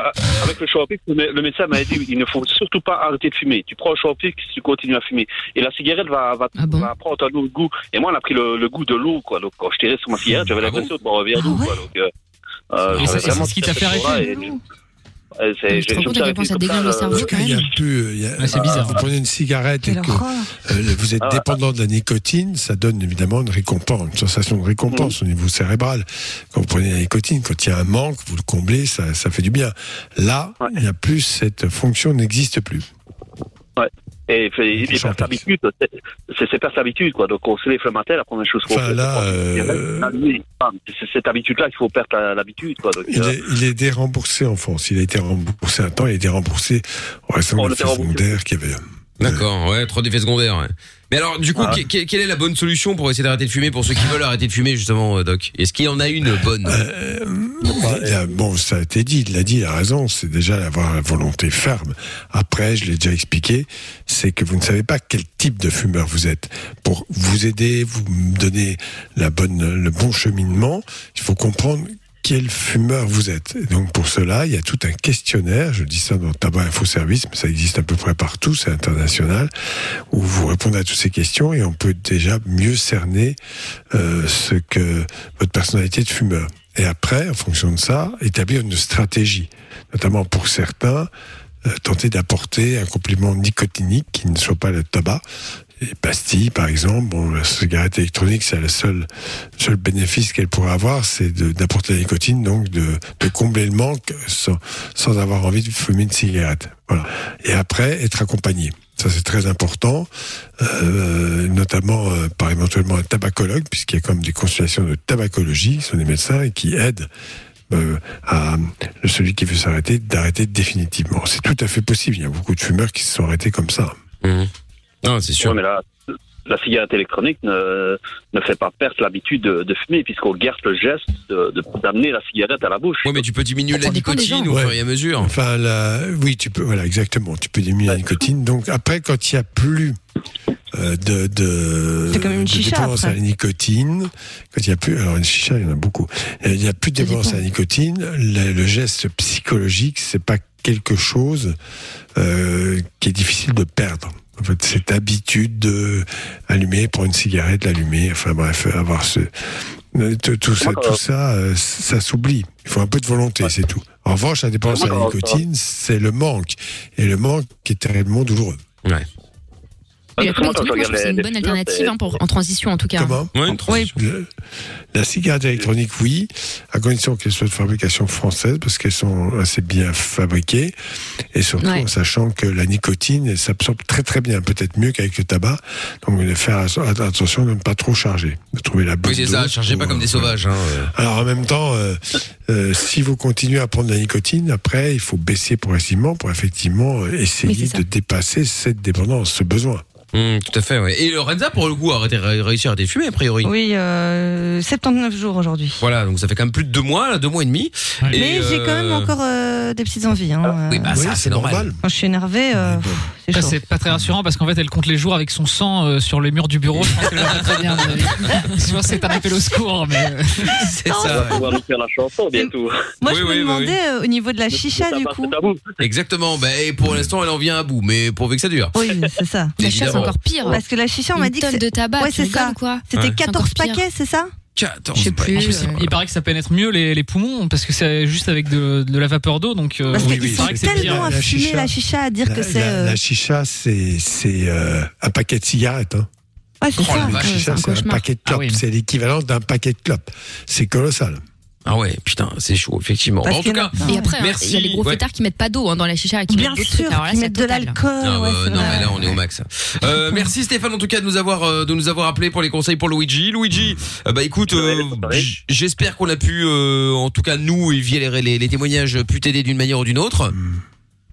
avec le Champix, le, mé- le médecin m'a dit il ne faut surtout pas arrêter de fumer. Tu prends le Champix, tu continues à fumer. Et la cigarette va, va, Ah va prendre un autre goût. Et moi, on a pris le, le goût de l'eau, quoi. Donc, quand je tirais sur ma cigarette, j'avais l'impression de boire un verre d'eau, quoi. Donc, euh, euh, Et c'est- j'avais c'est vraiment ce qui t'a fait cette arrêter et c'est- j'ai- j'ai ça euh, cerveau quand Il y a même plus, il y a- c'est bizarre. Vous prenez une cigarette et que euh, vous êtes Ah. dépendant de la nicotine, ça donne évidemment une récompense, une sensation de récompense Mm. au niveau cérébral. Quand vous prenez la nicotine, quand il y a un manque, vous le comblez, ça, ça fait du bien. Là, il n'y a plus cette fonction, n'existe plus. Ouais. Et perd sa habitude, c'est- sa habitude, quoi. Donc, on se lève le matin, la première chose qu'on Enfin, fait, euh, nuit. Ah, C'est cette habitude-là qu'il faut perdre l'habitude, Il euh, est, il est déremboursé en France. Il a été remboursé un temps, il a été remboursé en restant Oh, remboursé. secondaire qu'il y avait. D'accord, ouais, trop d'effets secondaires. Ouais. Mais alors, du coup, que- que- quelle est la bonne solution pour essayer d'arrêter de fumer pour ceux qui veulent arrêter de fumer, justement, euh, Doc? Est-ce qu'il y en a une bonne? Euh, il a- bon, ça a été dit, il l'a dit, il a raison, c'est déjà d'avoir la volonté ferme. Après, je l'ai déjà expliqué, c'est que vous ne savez pas quel type de fumeur vous êtes. Pour vous aider, vous me donner la bonne, le bon cheminement, il faut comprendre quel fumeur vous êtes. Et donc pour cela, il y a tout un questionnaire, je dis ça dans Tabac Info Service, mais ça existe à peu près partout, c'est international, où vous répondez à toutes ces questions et on peut déjà mieux cerner euh, ce que votre personnalité de fumeur. Et après, en fonction de ça, établir une stratégie, notamment pour certains, euh, tenter d'apporter un complément nicotinique qui ne soit pas le tabac. Les pastilles, par exemple, la cigarette électronique, c'est le seul, seul bénéfice qu'elle pourrait avoir, c'est d'apporter la nicotine, donc de, combler le manque sans, sans avoir envie de fumer une cigarette. Voilà. Et après, être accompagné. Ça, c'est très important, euh, notamment euh, par éventuellement un tabacologue, puisqu'il y a comme des consultations de tabacologie, qui sont des médecins et qui aident euh, à celui qui veut s'arrêter d'arrêter définitivement. C'est tout à fait possible. Il y a beaucoup de fumeurs qui se sont arrêtés comme ça. Non, c'est sûr. Ouais, mais là, la cigarette électronique ne, ne fait pas perdre l'habitude de, de fumer, puisqu'on garde le geste de- de- d'amener la cigarette à la bouche. Oui, mais tu peux diminuer la nicotine au fur et à mesure. Enfin, la- oui, tu peux, voilà, exactement. Tu peux diminuer la nicotine. Donc après, quand il n'y a plus euh, de, de, C'est comme une de chicha, dépendance à la nicotine, quand il n'y a plus, alors une chicha, il y en a beaucoup. Euh, Il n'y a plus de dépendance à la nicotine. Le, le geste psychologique, c'est pas quelque chose euh, qui est difficile de perdre. En fait, cette habitude de allumer, prendre une cigarette, l'allumer, enfin bref, avoir ce, tout, tout ça, tout ça, euh, ça s'oublie. Il faut un peu de volonté, c'est tout. En revanche, la dépendance à la nicotine, c'est le manque. Et le manque qui est terriblement douloureux. Ouais. Et la quand moi, je c'est une bonne les alternative hein, pour, en transition en tout cas. Comment Le- La cigarette électronique, oui, à condition qu'elle soit de fabrication française, parce qu'elles sont assez bien fabriquées, et surtout Ouais. en sachant que la nicotine, elle s'absorbe très très bien, peut-être mieux qu'avec le tabac. Donc de faire attention de ne pas trop charger, de trouver la bonne Oui, c'est ça, dose chargez pas comme des euh, sauvages. Hein. euh. Alors en même temps, euh, euh, si vous continuez à prendre de la nicotine, après, il faut baisser progressivement pour effectivement euh, essayer de dépasser cette dépendance, ce besoin. Hum, tout à fait, ouais. Et Lorenza, pour le coup, a réussi à arrêter de fumer, a priori. Oui, euh, 79 jours aujourd'hui. Voilà, donc ça fait quand même plus de deux mois, là, deux mois et demi. Et, Mais j'ai quand même euh, encore euh, des petites envies. Hein. Oui, bah ça, c'est normal. Quand je suis énervée, euh, c'est Ça, chaud. c'est pas très rassurant parce qu'en fait, elle compte les jours avec son sang euh, sur les murs du bureau. Je pense qu'elle va très bien. Je pense que c'est un appel au secours, mais. euh, C'est On va pouvoir nous faire la chanson bientôt. Moi, Oui, je me bah demandais euh, au niveau de la chicha, du coup. Exactement, bah, et pour l'instant, elle en vient à bout, mais pourvu que ça dure. Oui, c'est ça. La encore pire. Parce que la chicha, on m'a Une dit que tonne c'est- de tabac, Ouais, c'est ça. quoi C'était Ouais. 14 Encore pire. paquets, c'est ça 14 Je sais plus. Euh, il paraît que ça pénètre mieux les, les poumons parce que c'est juste avec de, de la vapeur d'eau. Donc, euh, paraît que c'est tellement à La fumer chicha. la chicha, à dire La, que c'est. la- euh, la chicha, c'est c'est euh, un paquet de cigarettes. Hein. Ouais, c'est Oh, ça. la vache, chicha, c'est un paquet de Ah clopes. oui. C'est l'équivalent d'un paquet de clopes. C'est colossal. Ah ouais, putain, c'est chaud, effectivement. Parce Bon, en tout qu'il y en cas, a- Et après, hein, Merci. il y a les gros Ouais. fêtards qui mettent pas d'eau hein, dans la chicha et qui Bien mettent d'autres sûr, trucs. Alors là, qui c'est mettent de total. l'alcool. Ah, ouais, bah, non, vrai. mais là, on est au max. Euh, merci Stéphane, en tout cas, de nous avoir, euh, de nous avoir appelé pour les conseils pour Luigi. Luigi, euh, bah écoute, euh, j- j'espère qu'on a pu, euh, en tout cas nous, et via les, les, les témoignages, pu t'aider d'une manière ou d'une autre.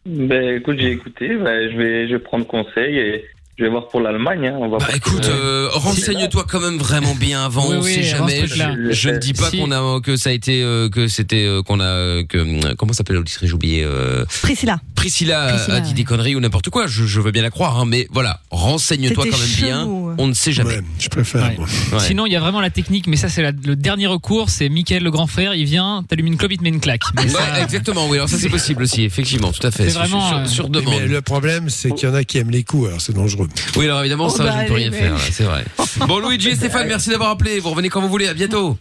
Ben écoute, j'ai écouté, ben, je vais je vais prendre conseil et je vais voir pour l'Allemagne. Hein. On va Bah écoute, euh, renseigne-toi quand même vraiment bien avant. Oui, on oui, sait jamais. Je, je ne dis pas Si. qu'on a que ça a été euh, que c'était euh, qu'on a euh, que euh, comment s'appelle l'auditrice j'ai oublié euh, Priscilla. Priscilla, a- Priscilla, a dit ouais. des conneries ou n'importe quoi. Je, je veux bien la croire, hein, mais voilà, renseigne-toi quand même bien. On ne sait jamais. Ouais, je préfère. Ouais. moi. Ouais. Sinon, il y a vraiment la technique, mais ça, c'est le dernier recours. C'est Mickaël, le grand frère. Il vient, t'allumes une clope, il te met une claque. Mais Ouais, ça- exactement. Oui, alors ça c'est possible aussi, effectivement, tout à fait. C'est Sur- vraiment, sur, euh, sur Mais demande. le problème, c'est qu'il y en a qui aiment les coups, alors c'est dangereux. Oui, alors évidemment, Oh, ça, bah, je ne peux allez, rien mais- faire. C'est vrai. Bon, Luigi et Stéphane, merci d'avoir appelé. Vous revenez quand vous voulez. À bientôt.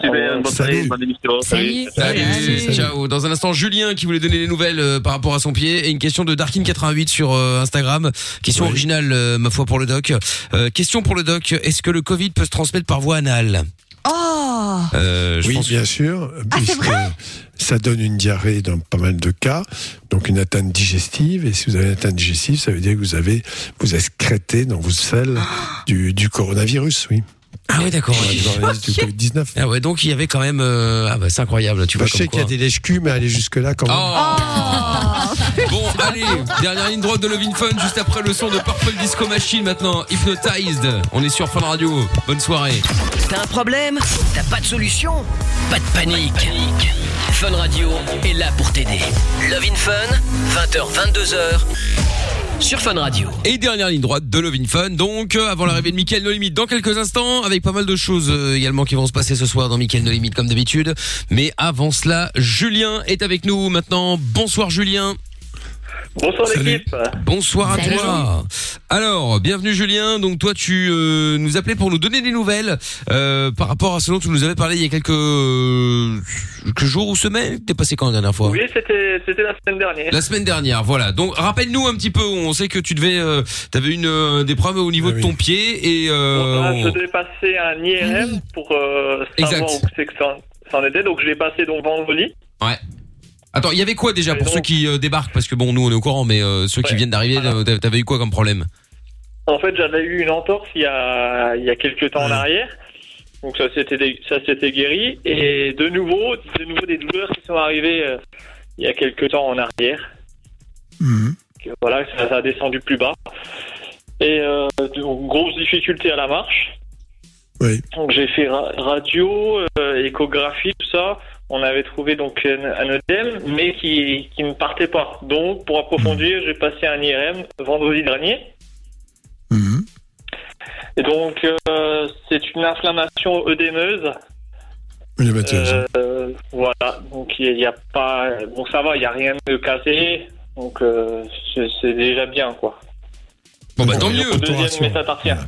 Super, bonne Salut. soirée, bonne émission. Salut. Salut. Ciao. Dans un instant, Julien qui voulait donner les nouvelles euh, par rapport à son pied et une question de Darkin88 sur euh, Instagram. Question Oui. originale, euh, ma foi, pour le doc. Euh, question pour le doc. Est-ce que le Covid peut se transmettre par voie anale? Oh euh, je oui, pense- bien sûr. Ah, c'est puisque Ça donne une diarrhée dans pas mal de cas, donc une atteinte digestive. Et si vous avez une atteinte digestive, ça veut dire que vous avez vous excrétez dans vos selles du, du coronavirus, oui. Ah oui, d'accord. Du coronavirus du Covid-19. Ah ouais, donc il y avait quand même. euh, Ah bah c'est incroyable. Tu Bah, vois je sais comme qu'il y a quoi. des lèches-culs, mais aller jusque-là quand même. Oh Bon, allez, dernière ligne droite de Love in Fun, juste après le son de Purple Disco Machine maintenant, Hypnotized. On est sur Fun Radio. Bonne soirée. T'as un problème? T'as pas de solution? Pas de panique. Fun Radio est là pour t'aider. Love in Fun, 20h, 22h sur Fun Radio. Et dernière ligne droite de Love in Fun. Donc, euh, avant l'arrivée de Mickaël No Limit dans quelques instants, avec pas mal de choses euh, également qui vont se passer ce soir dans Mickaël No Limit comme d'habitude. Mais avant cela, Julien est avec nous maintenant. Bonsoir Julien. Bonsoir l'équipe. Bonsoir à Salut. toi. Alors, bienvenue Julien. Donc toi, tu euh, nous appelais pour nous donner des nouvelles euh, par rapport à ce dont tu nous avais parlé il y a quelques, euh, quelques jours ou semaines. T'es passé quand la dernière fois? Oui, c'était c'était la semaine dernière. La semaine dernière, voilà. Donc rappelle-nous un petit peu. On sait que tu devais, euh, t'avais une euh, des problèmes au niveau de ton pied et euh, Voilà, on- je devais passer un IRM pour euh, savoir Exact. où c'est que ça, ça en était. Donc je l'ai passé donc vendredi. ouais. Attends, il y avait quoi déjà pour ceux qui euh, débarquent parce que bon, nous on est au courant, mais euh, ceux qui viennent d'arriver, euh, t'avais eu quoi comme problème? En fait, j'avais eu une entorse il y a il y a quelques temps en arrière. Donc ça s'était dé- ça s'était guéri et de nouveau de nouveau des douleurs qui sont arrivées euh, il y a quelques temps en arrière. Que, voilà, ça, ça a descendu plus bas. Et euh, donc, grosse difficulté à la marche. Donc j'ai fait ra- radio, euh, échographie, tout ça. On avait trouvé donc un, un œdème, mais qui qui ne partait pas. Donc pour approfondir, j'ai passé un IRM vendredi dernier. Et donc euh, c'est une inflammation œdémeuse. Œdémateuse. Euh, voilà. Donc il y a pas, bon ça va, il y a rien de cassé. Donc euh, c'est c'est déjà bien quoi. Bon bah tant mieux. Deuxième métatarsière.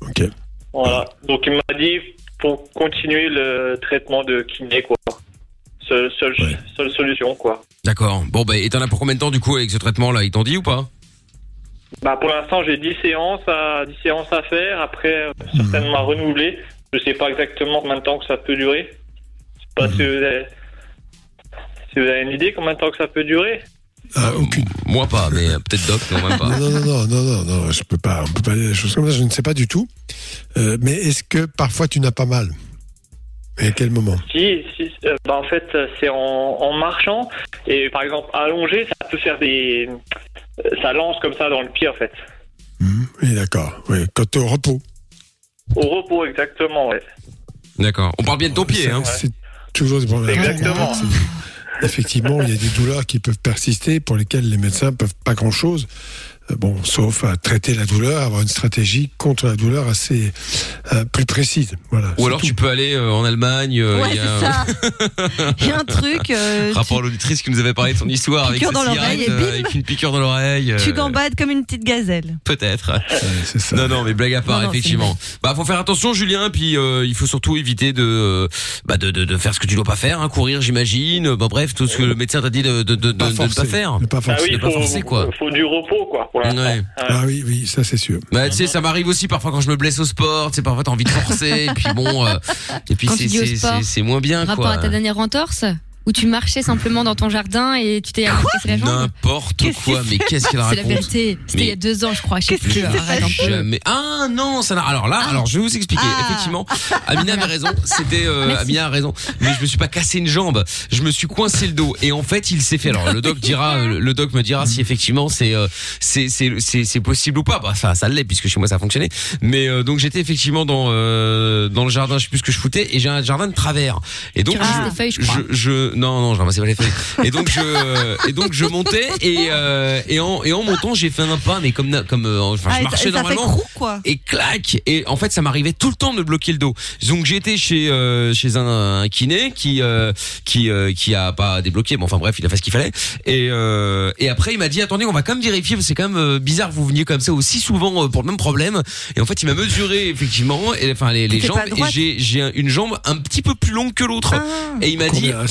Ok. Voilà. Donc il m'a dit pour continuer le traitement de kiné quoi. Seule, seule, seule solution quoi. D'accord. Bon bah et t'en as pour combien de temps du coup avec ce traitement là Ils t'ont dit ou pas? Bah pour l'instant j'ai 10 séances à 10 séances à faire. Après euh, certainement renouveler. Je sais pas exactement combien de temps que ça peut durer. Je sais pas si vous avez si vous avez une idée combien de temps que ça peut durer. Ah, aucune. Moi pas, mais euh, peut-être Doc, non même pas. Non, non, non, non, non, non, je peux pas, on peut pas dire des choses comme ça, je ne sais pas du tout. Euh, mais est-ce que parfois tu n'as pas mal? Et à quel moment? Si, si euh, bah en fait c'est en, en marchant et par exemple allongé ça peut faire des ça lance comme ça dans le pied en fait. Oui, d'accord. Oui, quand tu es au repos. Au repos exactement ouais. D'accord. On parle bien de ton pied, hein. C'est toujours des problèmes. Exactement. Effectivement, il y a des douleurs qui peuvent persister pour lesquelles les médecins peuvent pas grand-chose. Euh, Bon, sauf à traiter la douleur, avoir une stratégie contre la douleur assez euh, plus précise. Voilà. Ou alors tu peux aller euh, en Allemagne. euh, Ouais, il y a c'est ça. Il y a un truc. euh, Rapport à l'auditrice qui nous avait parlé de son histoire avec dans et euh, bim. avec une piqûre dans l'oreille. tu gambades comme une petite gazelle. Peut-être. Non, non, mais blague à part, Non, non, c'est effectivement. Bah, faut faire attention, Julien. Puis euh, il faut surtout éviter de, euh, bah, de, de, de faire ce que tu dois pas faire, hein, courir, j'imagine. Bah, bref, tout ce que le médecin t'a dit de, de, de, de, de ne pas faire. Ne pas Ah oui, Ne il pas faut, forcer, quoi. faut du repos quoi pour l'instant. Ouais. Ah oui, oui, ça c'est sûr. Bah, tu sais, ça m'arrive aussi parfois quand je me blesse au sport. Tu sais, parfois t'as envie de forcer. et puis bon, euh, et puis c'est moins bien, Rapport quoi. à ta dernière entorse où tu marchais simplement dans ton jardin et tu t'es cassé la jambe N'importe quoi, mais qu'est-ce qu'elle C'est raconte la vérité. C'était il y a deux ans, je crois. Je sais plus. Arrête un peu. Jamais. Ah non, ça n'a. Alors là, alors je vais vous expliquer. Effectivement, Amina avait raison. C'était euh. Amina a raison. Mais je me suis pas cassé une jambe. Je me suis coincé le dos. Et en fait, il s'est fait. Alors le doc dira, euh, le doc me dira si effectivement c'est euh, c'est c'est c'est c'est possible ou pas. Bah ça ça l'est puisque chez moi ça a fonctionné. Mais euh, donc j'étais effectivement dans euh, dans le jardin. Je sais plus ce que je foutais. Et j'ai un jardin de travers. Et donc ramasses je, je je non non je ramassais pas les feuilles. Et donc je euh, et donc je montais et euh, et en et en montant j'ai fait un pas mais comme na- comme euh, enfin Ah, je et marchais ça- ça fait normalement crou, quoi. et clac et en fait ça m'arrivait tout le temps de bloquer le dos. Donc j'ai été chez euh, chez un, un kiné qui euh, qui euh, qui a pas débloqué bon enfin bref il a fait ce qu'il fallait. Et euh, et après il m'a dit attendez on va quand même vérifier parce que c'est quand même euh, bizarre que vous veniez comme ça aussi souvent euh, pour le même problème. Et en fait il m'a mesuré effectivement et enfin les, les T'étais jambes pas et droite. j'ai j'ai un- une jambe un petit peu plus longue que l'autre. Et il m'a dit Combien,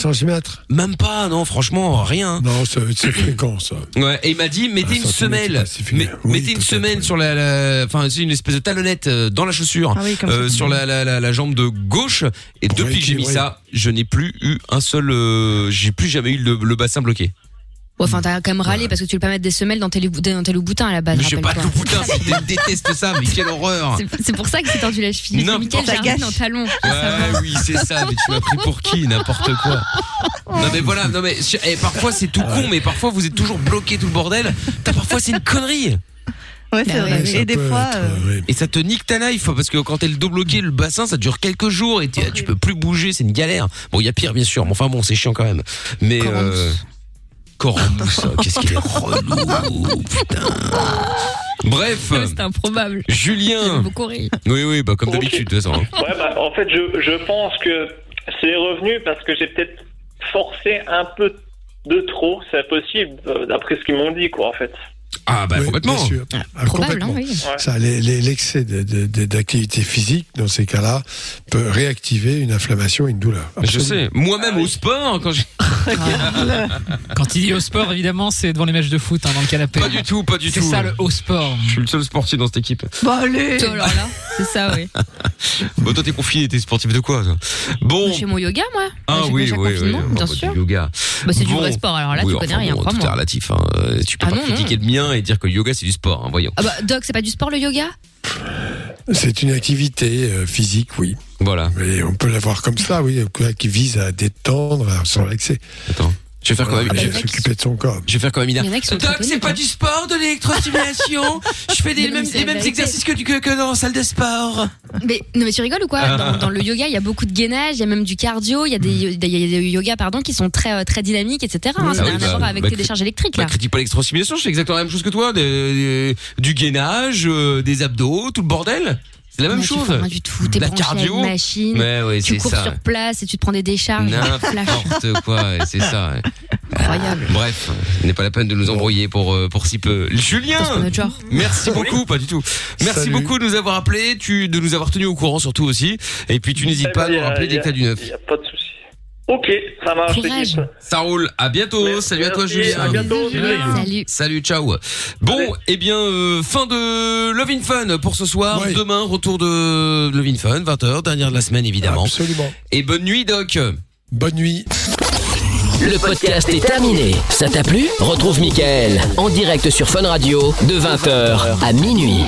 même pas non franchement rien Non, c'est fréquent ça. Ouais, et il m'a dit mettez une semelle, mais- mettez une semelle sur la, la- enfin c'est une espèce de talonnette euh, dans la chaussure, Ah oui, comme euh, sur la, la, la, la jambe de gauche. Et depuis que j'ai mis ça, je n'ai plus eu un seul, euh, j'ai plus jamais eu le, le bassin bloqué. Ouais, Enfin, t'as quand même râlé parce que tu veux pas mettre des semelles dans tes, dans tes loups-boutins à la base. Mais j'ai pas de rappelle-toi. loup-boutin, je déteste ça, mais quelle horreur. C'est- pour ça que c'est tordu la cheville. N'importe Mickaël quoi. Jardine en talon. Ouais, oui, c'est ça, mais tu m'as pris pour qui N'importe quoi. Non mais voilà, non mais et parfois c'est tout con, mais parfois vous êtes toujours bloqué tout le bordel. T'as parfois c'est une connerie. Ouais, c'est vrai. Et des fois. euh, Et ça te nique ta life parce que quand t'es le dos bloqué, le bassin, ça dure quelques jours et tu peux plus bouger, c'est une galère. Bon, il y a pire bien sûr, mais enfin bon, c'est chiant quand même. Mais euh, Corps en mousse, hein, qu'est-ce qu'il est relou, putain. Bref, C'est improbable. Julien. Beaucoup rire. Oui, oui, bah comme d'habitude, de toute façon. hein. Ouais, bah, en fait, je, je pense que c'est revenu parce que j'ai peut-être forcé un peu de trop, c'est possible, euh, d'après ce qu'ils m'ont dit, quoi, en fait. Ah bah complètement. Bien sûr. Ah, complètement. Ça, les- les- l'excès de- de- de- d'activité physique, dans ces cas-là, peut réactiver une inflammation et une douleur. Mais Je sais, moi-même au sport, quand j'ai. Quand il dit au sport, évidemment, c'est devant les matchs de foot, hein, dans le canapé. Pas du tout, pas du tout. C'est ça le haut sport. Je suis le seul sportif dans cette équipe. Bah allez là, c'est ça, oui. Bon, toi, t'es confiné, t'es sportif de quoi, toi? Bon. Je fais mon yoga, moi. Ah J'ai oui, oui, oui, oui, bien bah, sûr. yoga. Bah, c'est du vrai sport, alors là, Oui, tu connais enfin, rien, bon, Tout est crois-moi. relatif. Hein. Euh, Tu peux Ah pas non, non. critiquer le mien et dire que le yoga c'est du sport. Hein, voyons. Ah bah, Doc, c'est pas du sport le yoga? C'est une activité euh, physique, oui. Voilà. Et on peut la voir comme ça, oui, qui vise à détendre, à se relaxer. Attends. Je vais faire quand même. Je vais- s'occuper de son corps. Je vais faire quand même une. Il y en a qui sont Doc, c'est pas hein. du sport, de l'électrostimulation. je fais des mêmes, les mêmes exercices que, du- que, que dans la salle de sport. Mais non, mais tu rigoles ou quoi? Ah. dans, dans le yoga, il y a beaucoup de gainage, il y a même du cardio, il y a des, il y a des yogas pardon qui sont très euh, très dynamiques, etc. hein. Ah ça n'a oui, rien bah, à voir avec bah, tes décharges électriques Bah, là. critique pas l'électrostimulation, je fais exactement la même chose que toi. des- des- du gainage, euh, des abdos, tout le bordel. C'est la même Mais tu chose. fais rien du tout, t'es La branché à cardio. une machine, Ouais, ouais, tu c'est cours ça. sur place et tu te prends des décharges. N'importe quoi, ouais, c'est ça. ouais. Incroyable. Bref, ce n'est pas la peine de nous embrouiller pour, euh, pour si peu. Julien Parce qu'on a genre. Merci beaucoup, pas du tout. Merci Salut. beaucoup de nous avoir appelés, tu, de nous avoir tenus au courant surtout aussi. Et puis tu n'hésites pas à nous rappeler dès que t'as du neuf. Il a pas de souci. Ok, ça marche. Courage. Ça roule. À bientôt. Salut à toi, Julien. à bientôt, Julien. Salut. Salut, ciao. Bon, eh bien, euh, fin de Love in Fun pour ce soir. Oui. Demain, retour de Love in Fun, 20h, dernière de la semaine évidemment. Absolument. Et bonne nuit, Doc. Bonne nuit. Le podcast est terminé. Ça t'a plu? Retrouve Mickaël en direct sur Fun Radio de 20h à minuit.